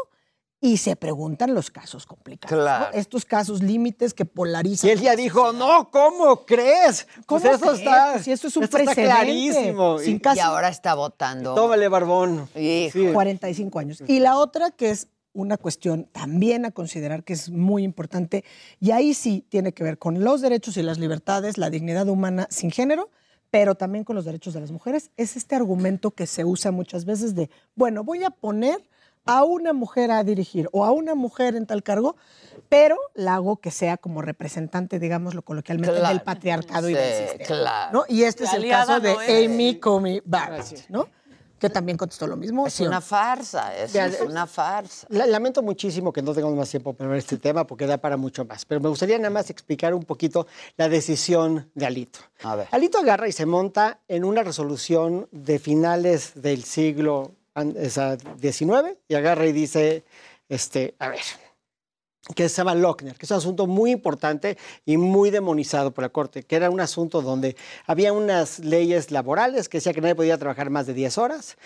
y se preguntan los casos complicados. ¿no? Claro. Estos casos límites que polarizan. Y él ya dijo, no, ¿cómo crees? ¿Cómo Pues eso crees? está, Pues si esto es un esto está precedente. clarísimo. Sin Y- caso- Y ahora está votando. Tómale, barbón. Sí. 45 años. Y la otra que es una cuestión también a considerar que es muy importante, y ahí sí tiene que ver con los derechos y las libertades, la dignidad humana sin género, pero también con los derechos de las mujeres, es este argumento que se usa muchas veces de, bueno, voy a poner a una mujer a dirigir o a una mujer en tal cargo, pero la hago que sea como representante, digámoslo coloquialmente, Claro. del patriarcado y Sí, del sistema. claro. ¿no? Y este La es el caso de no. Amy Comey Barrett, ¿no? que también contestó lo mismo. Es ¿sí o una farsa, es, Mira, es una farsa. La- Lamento muchísimo que no tengamos más tiempo para ver este tema porque da para mucho más, pero me gustaría nada más explicar un poquito la decisión de Alito. A ver. Alito agarra y se monta en una resolución de finales del siglo an- esa, XIX y agarra y dice, este, a ver, que se llama Lochner, que es un asunto muy importante y muy demonizado por la Corte, que era un asunto donde había unas leyes laborales que decía que nadie podía trabajar más de 10 horas.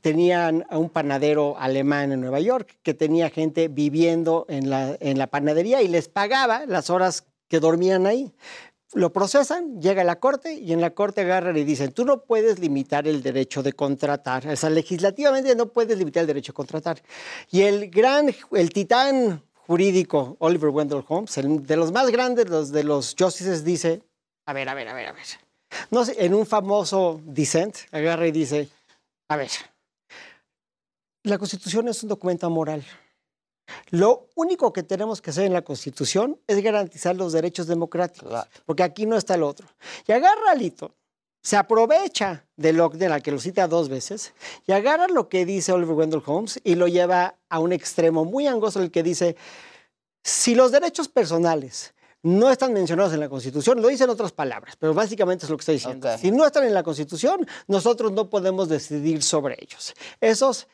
Tenían a un panadero alemán en Nueva York que tenía gente viviendo en la, en la panadería y les pagaba las horas que dormían ahí. Lo procesan, llega a la corte y en la corte agarran y dicen, tú no puedes limitar el derecho de contratar. O legislativamente no puedes limitar el derecho de contratar. Y el gran, el titán jurídico Oliver Wendell Holmes, el de los más grandes de los justices, dice, a ver, a ver, a ver, a ver. No sé, en un famoso dissent, agarra y dice, a ver, la Constitución es un documento moral. Lo único que tenemos que hacer en la Constitución es garantizar los derechos democráticos, porque aquí no está el otro. Y agarra Alito, se aprovecha de Lochner, al que lo cita dos veces, y agarra lo que dice Oliver Wendell Holmes y lo lleva a un extremo muy angosto, el que dice, si los derechos personales no están mencionados en la Constitución, lo dice en otras palabras, pero básicamente es lo que está diciendo. Si no están en la Constitución, nosotros no podemos decidir sobre ellos. Esos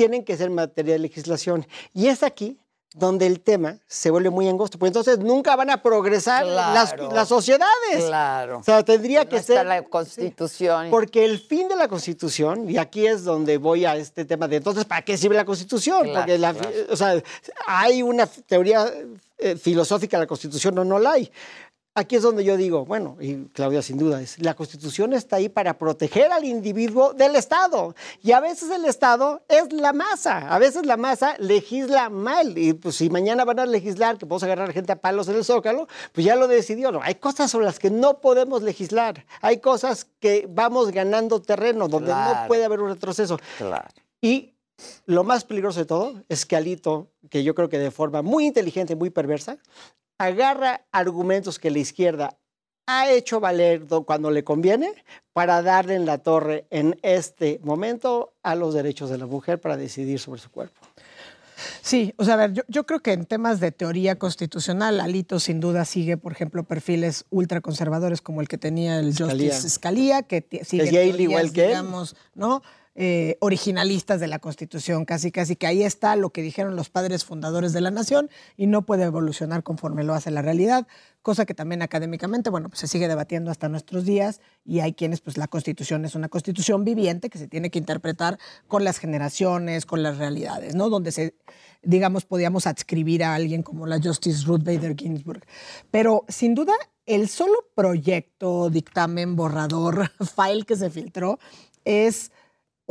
tienen que ser materia de legislación. Y es aquí donde el tema se vuelve muy angosto, pues entonces nunca van a progresar las, Claro. las sociedades. Claro. O sea, tendría que No está ser... la Constitución. Porque el fin de la Constitución, y aquí es donde voy a este tema de entonces, ¿para qué sirve la Constitución? Claro, Porque la- claro. o sea, hay una teoría eh, filosófica de la Constitución o no la hay. Aquí es donde yo digo, bueno, y Claudia sin duda, es, la Constitución está ahí para proteger al individuo del Estado. Y a veces el Estado es la masa. A veces la masa legisla mal. Y pues si mañana van a legislar que podemos agarrar gente a palos en el zócalo, pues ya lo decidió. No, hay cosas sobre las que no podemos legislar. Hay cosas que vamos ganando terreno, donde no Claro. puede haber un retroceso. Claro. Y lo más peligroso de todo es que Alito, que yo creo que de forma muy inteligente, muy perversa, agarra argumentos que la izquierda ha hecho valer do- cuando le conviene para darle en la torre en este momento a los derechos de la mujer para decidir sobre su cuerpo. Sí, o sea, a ver, yo, yo creo que en temas de teoría constitucional, Alito sin duda sigue, por ejemplo, perfiles ultraconservadores como el que tenía el Scalia. Justice Scalia, que sigue Es teorías, igual que digamos, ¿no? Eh, originalistas de la Constitución, casi casi que ahí está lo que dijeron los padres fundadores de la nación y no puede evolucionar conforme lo hace la realidad, cosa que también académicamente, bueno, pues se sigue debatiendo hasta nuestros días y hay quienes, pues la Constitución es una Constitución viviente que se tiene que interpretar con las generaciones, con las realidades, ¿no? Donde se, digamos, podíamos adscribir a alguien como la Justice Ruth Bader Ginsburg. Pero sin duda, el solo proyecto, dictamen, borrador, file que se filtró es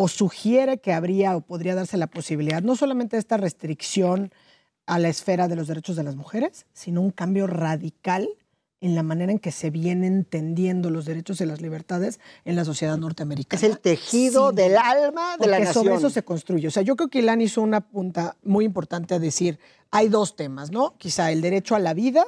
o sugiere que habría o podría darse la posibilidad no solamente de esta restricción a la esfera de los derechos de las mujeres, sino un cambio radical en la manera en que se vienen entendiendo los derechos y las libertades en la sociedad norteamericana. Es el tejido del alma de la Porque sobre nación. eso se construye. O sea, yo creo que Ilan hizo una punta muy importante a decir, hay dos temas, ¿no? Quizá el derecho a la vida,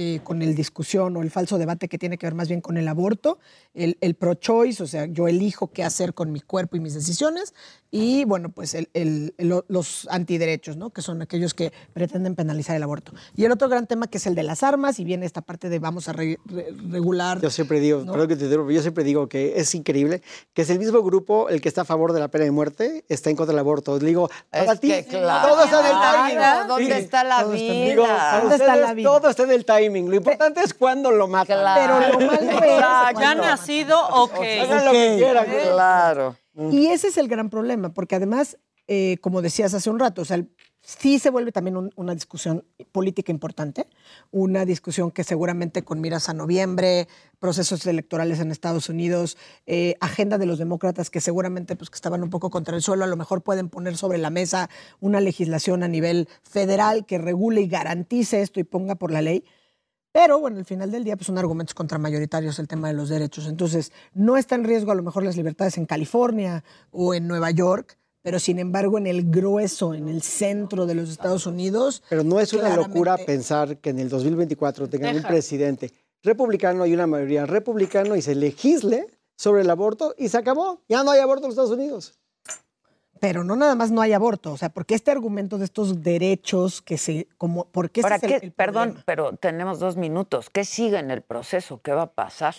eh, con el discusión o el falso debate que tiene que ver más bien con el aborto, el, el pro-choice, o sea, yo elijo qué hacer con mi cuerpo y mis decisiones, y bueno, pues el- el- el- los antiderechos, ¿no? Que son aquellos que pretenden penalizar el aborto. Y el otro gran tema que es el de las armas, y viene esta parte de vamos a re- re- regular. Yo siempre digo, ¿no? perdón que te interrumpa, yo siempre digo que es increíble que es el mismo grupo el que está a favor de la pena de muerte, está en contra del aborto. Digo, para Es ti, que claro, todo está en el timing. ¿dónde está la vida? digo, ¿Dónde está la vida? Todo está en el timing. Lo importante es cuándo lo matan. Pero lo malo es ¿Ya cuando- nacido o qué? Hagan lo que quieran. Claro. Y ese es el gran problema, porque además, eh, como decías hace un rato, o sea, el- sí se vuelve también un- una discusión política importante, una discusión que seguramente con miras a noviembre, procesos electorales en Estados Unidos, eh, agenda de los demócratas que seguramente pues, que estaban un poco contra el suelo, a lo mejor pueden poner sobre la mesa una legislación a nivel federal que regule y garantice esto y ponga por la ley. Pero bueno, al final del día, pues son argumentos contramayoritarios el tema de los derechos. Entonces, no está en riesgo a lo mejor las libertades en California o en Nueva York, pero sin embargo en el grueso, en el centro de los Estados Unidos. Pero no es una locura pensar que en el 2024 tengan un Deja. presidente republicano y una mayoría republicano y se legisle sobre el aborto y se acabó. Ya no hay aborto en los Estados Unidos. Pero no nada más no hay aborto, o sea, porque este argumento de estos derechos que se, como, Ahora, es el- ¿qué? el perdón, pero tenemos dos minutos. ¿Qué sigue en el proceso? ¿Qué va a pasar?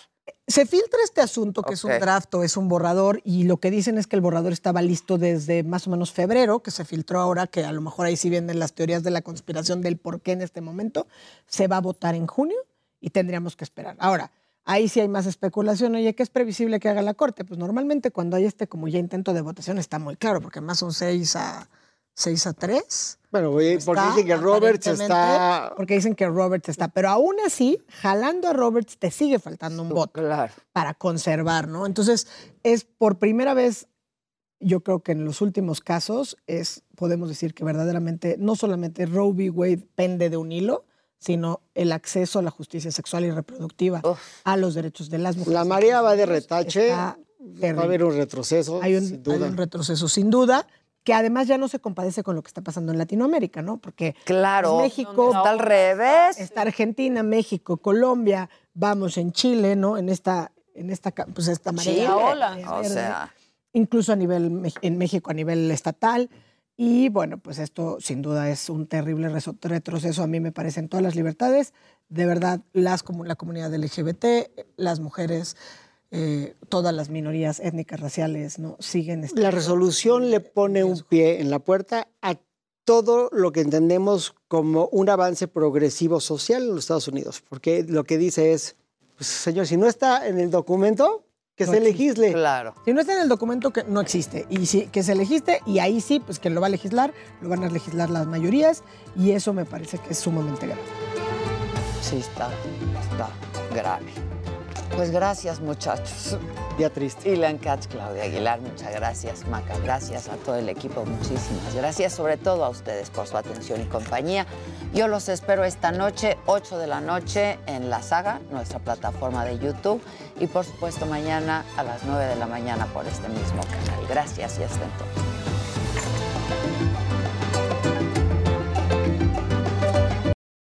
Se filtra este asunto que es un draft o es un borrador y lo que dicen es que el borrador estaba listo desde más o menos febrero, que se filtró ahora, que a lo mejor ahí sí vienen las teorías de la conspiración del por qué en este momento. Se va a votar en junio y tendríamos que esperar. Ahora, ahí sí hay más especulación. Oye, ¿qué es previsible que haga la Corte? Pues normalmente cuando hay este como ya intento de votación está muy claro, porque más son seis a, seis a tres. Bueno, oye, porque Está, dicen que Roberts está... Porque dicen que Roberts está. Pero aún así, jalando a Roberts, te sigue faltando un voto para conservar, ¿no? Entonces, es por primera vez, yo creo que en los últimos casos, es, podemos decir que verdaderamente no solamente Roe v. Wade pende de un hilo, sino el acceso a la justicia sexual y reproductiva, a los derechos de las mujeres. La marea va de retache, va a haber un retroceso, hay un, sin hay duda. un retroceso sin duda, que además ya no se compadece con lo que está pasando en Latinoamérica, ¿no? Porque Claro, pues, México está al revés. Está Argentina, México, Colombia, vamos en Chile, ¿no? En esta, en esta, pues esta marea Chile, verde, o sea. incluso a nivel en México a nivel estatal. Y bueno, pues esto sin duda es un terrible retroceso, a mí me parece, en todas las libertades. De verdad, las, la comunidad LGBT, las mujeres, eh, todas las minorías étnicas, raciales, ¿no? Siguen La resolución le pone un pie en la puerta a todo lo que entendemos como un avance progresivo social en los Estados Unidos, porque lo que dice es, pues señor, si no está en el documento, que No se existe. legisle. Claro. Si no está en el documento, que no existe. Y si, que se legisle, y ahí sí, pues quien lo va a legislar, lo van a legislar las mayorías, y eso me parece que es sumamente grave. Sí, está, está grave. Pues gracias, muchachos. Día triste. Ilan Katz, Claudia Aguilar, muchas gracias. Maca, gracias a todo el equipo, muchísimas gracias. Sobre todo a ustedes por su atención y compañía. Yo los espero esta noche, 8 de la noche, en La Saga, nuestra plataforma de YouTube. Y por supuesto, mañana a las 9 de la mañana por este mismo canal. Gracias y hasta entonces.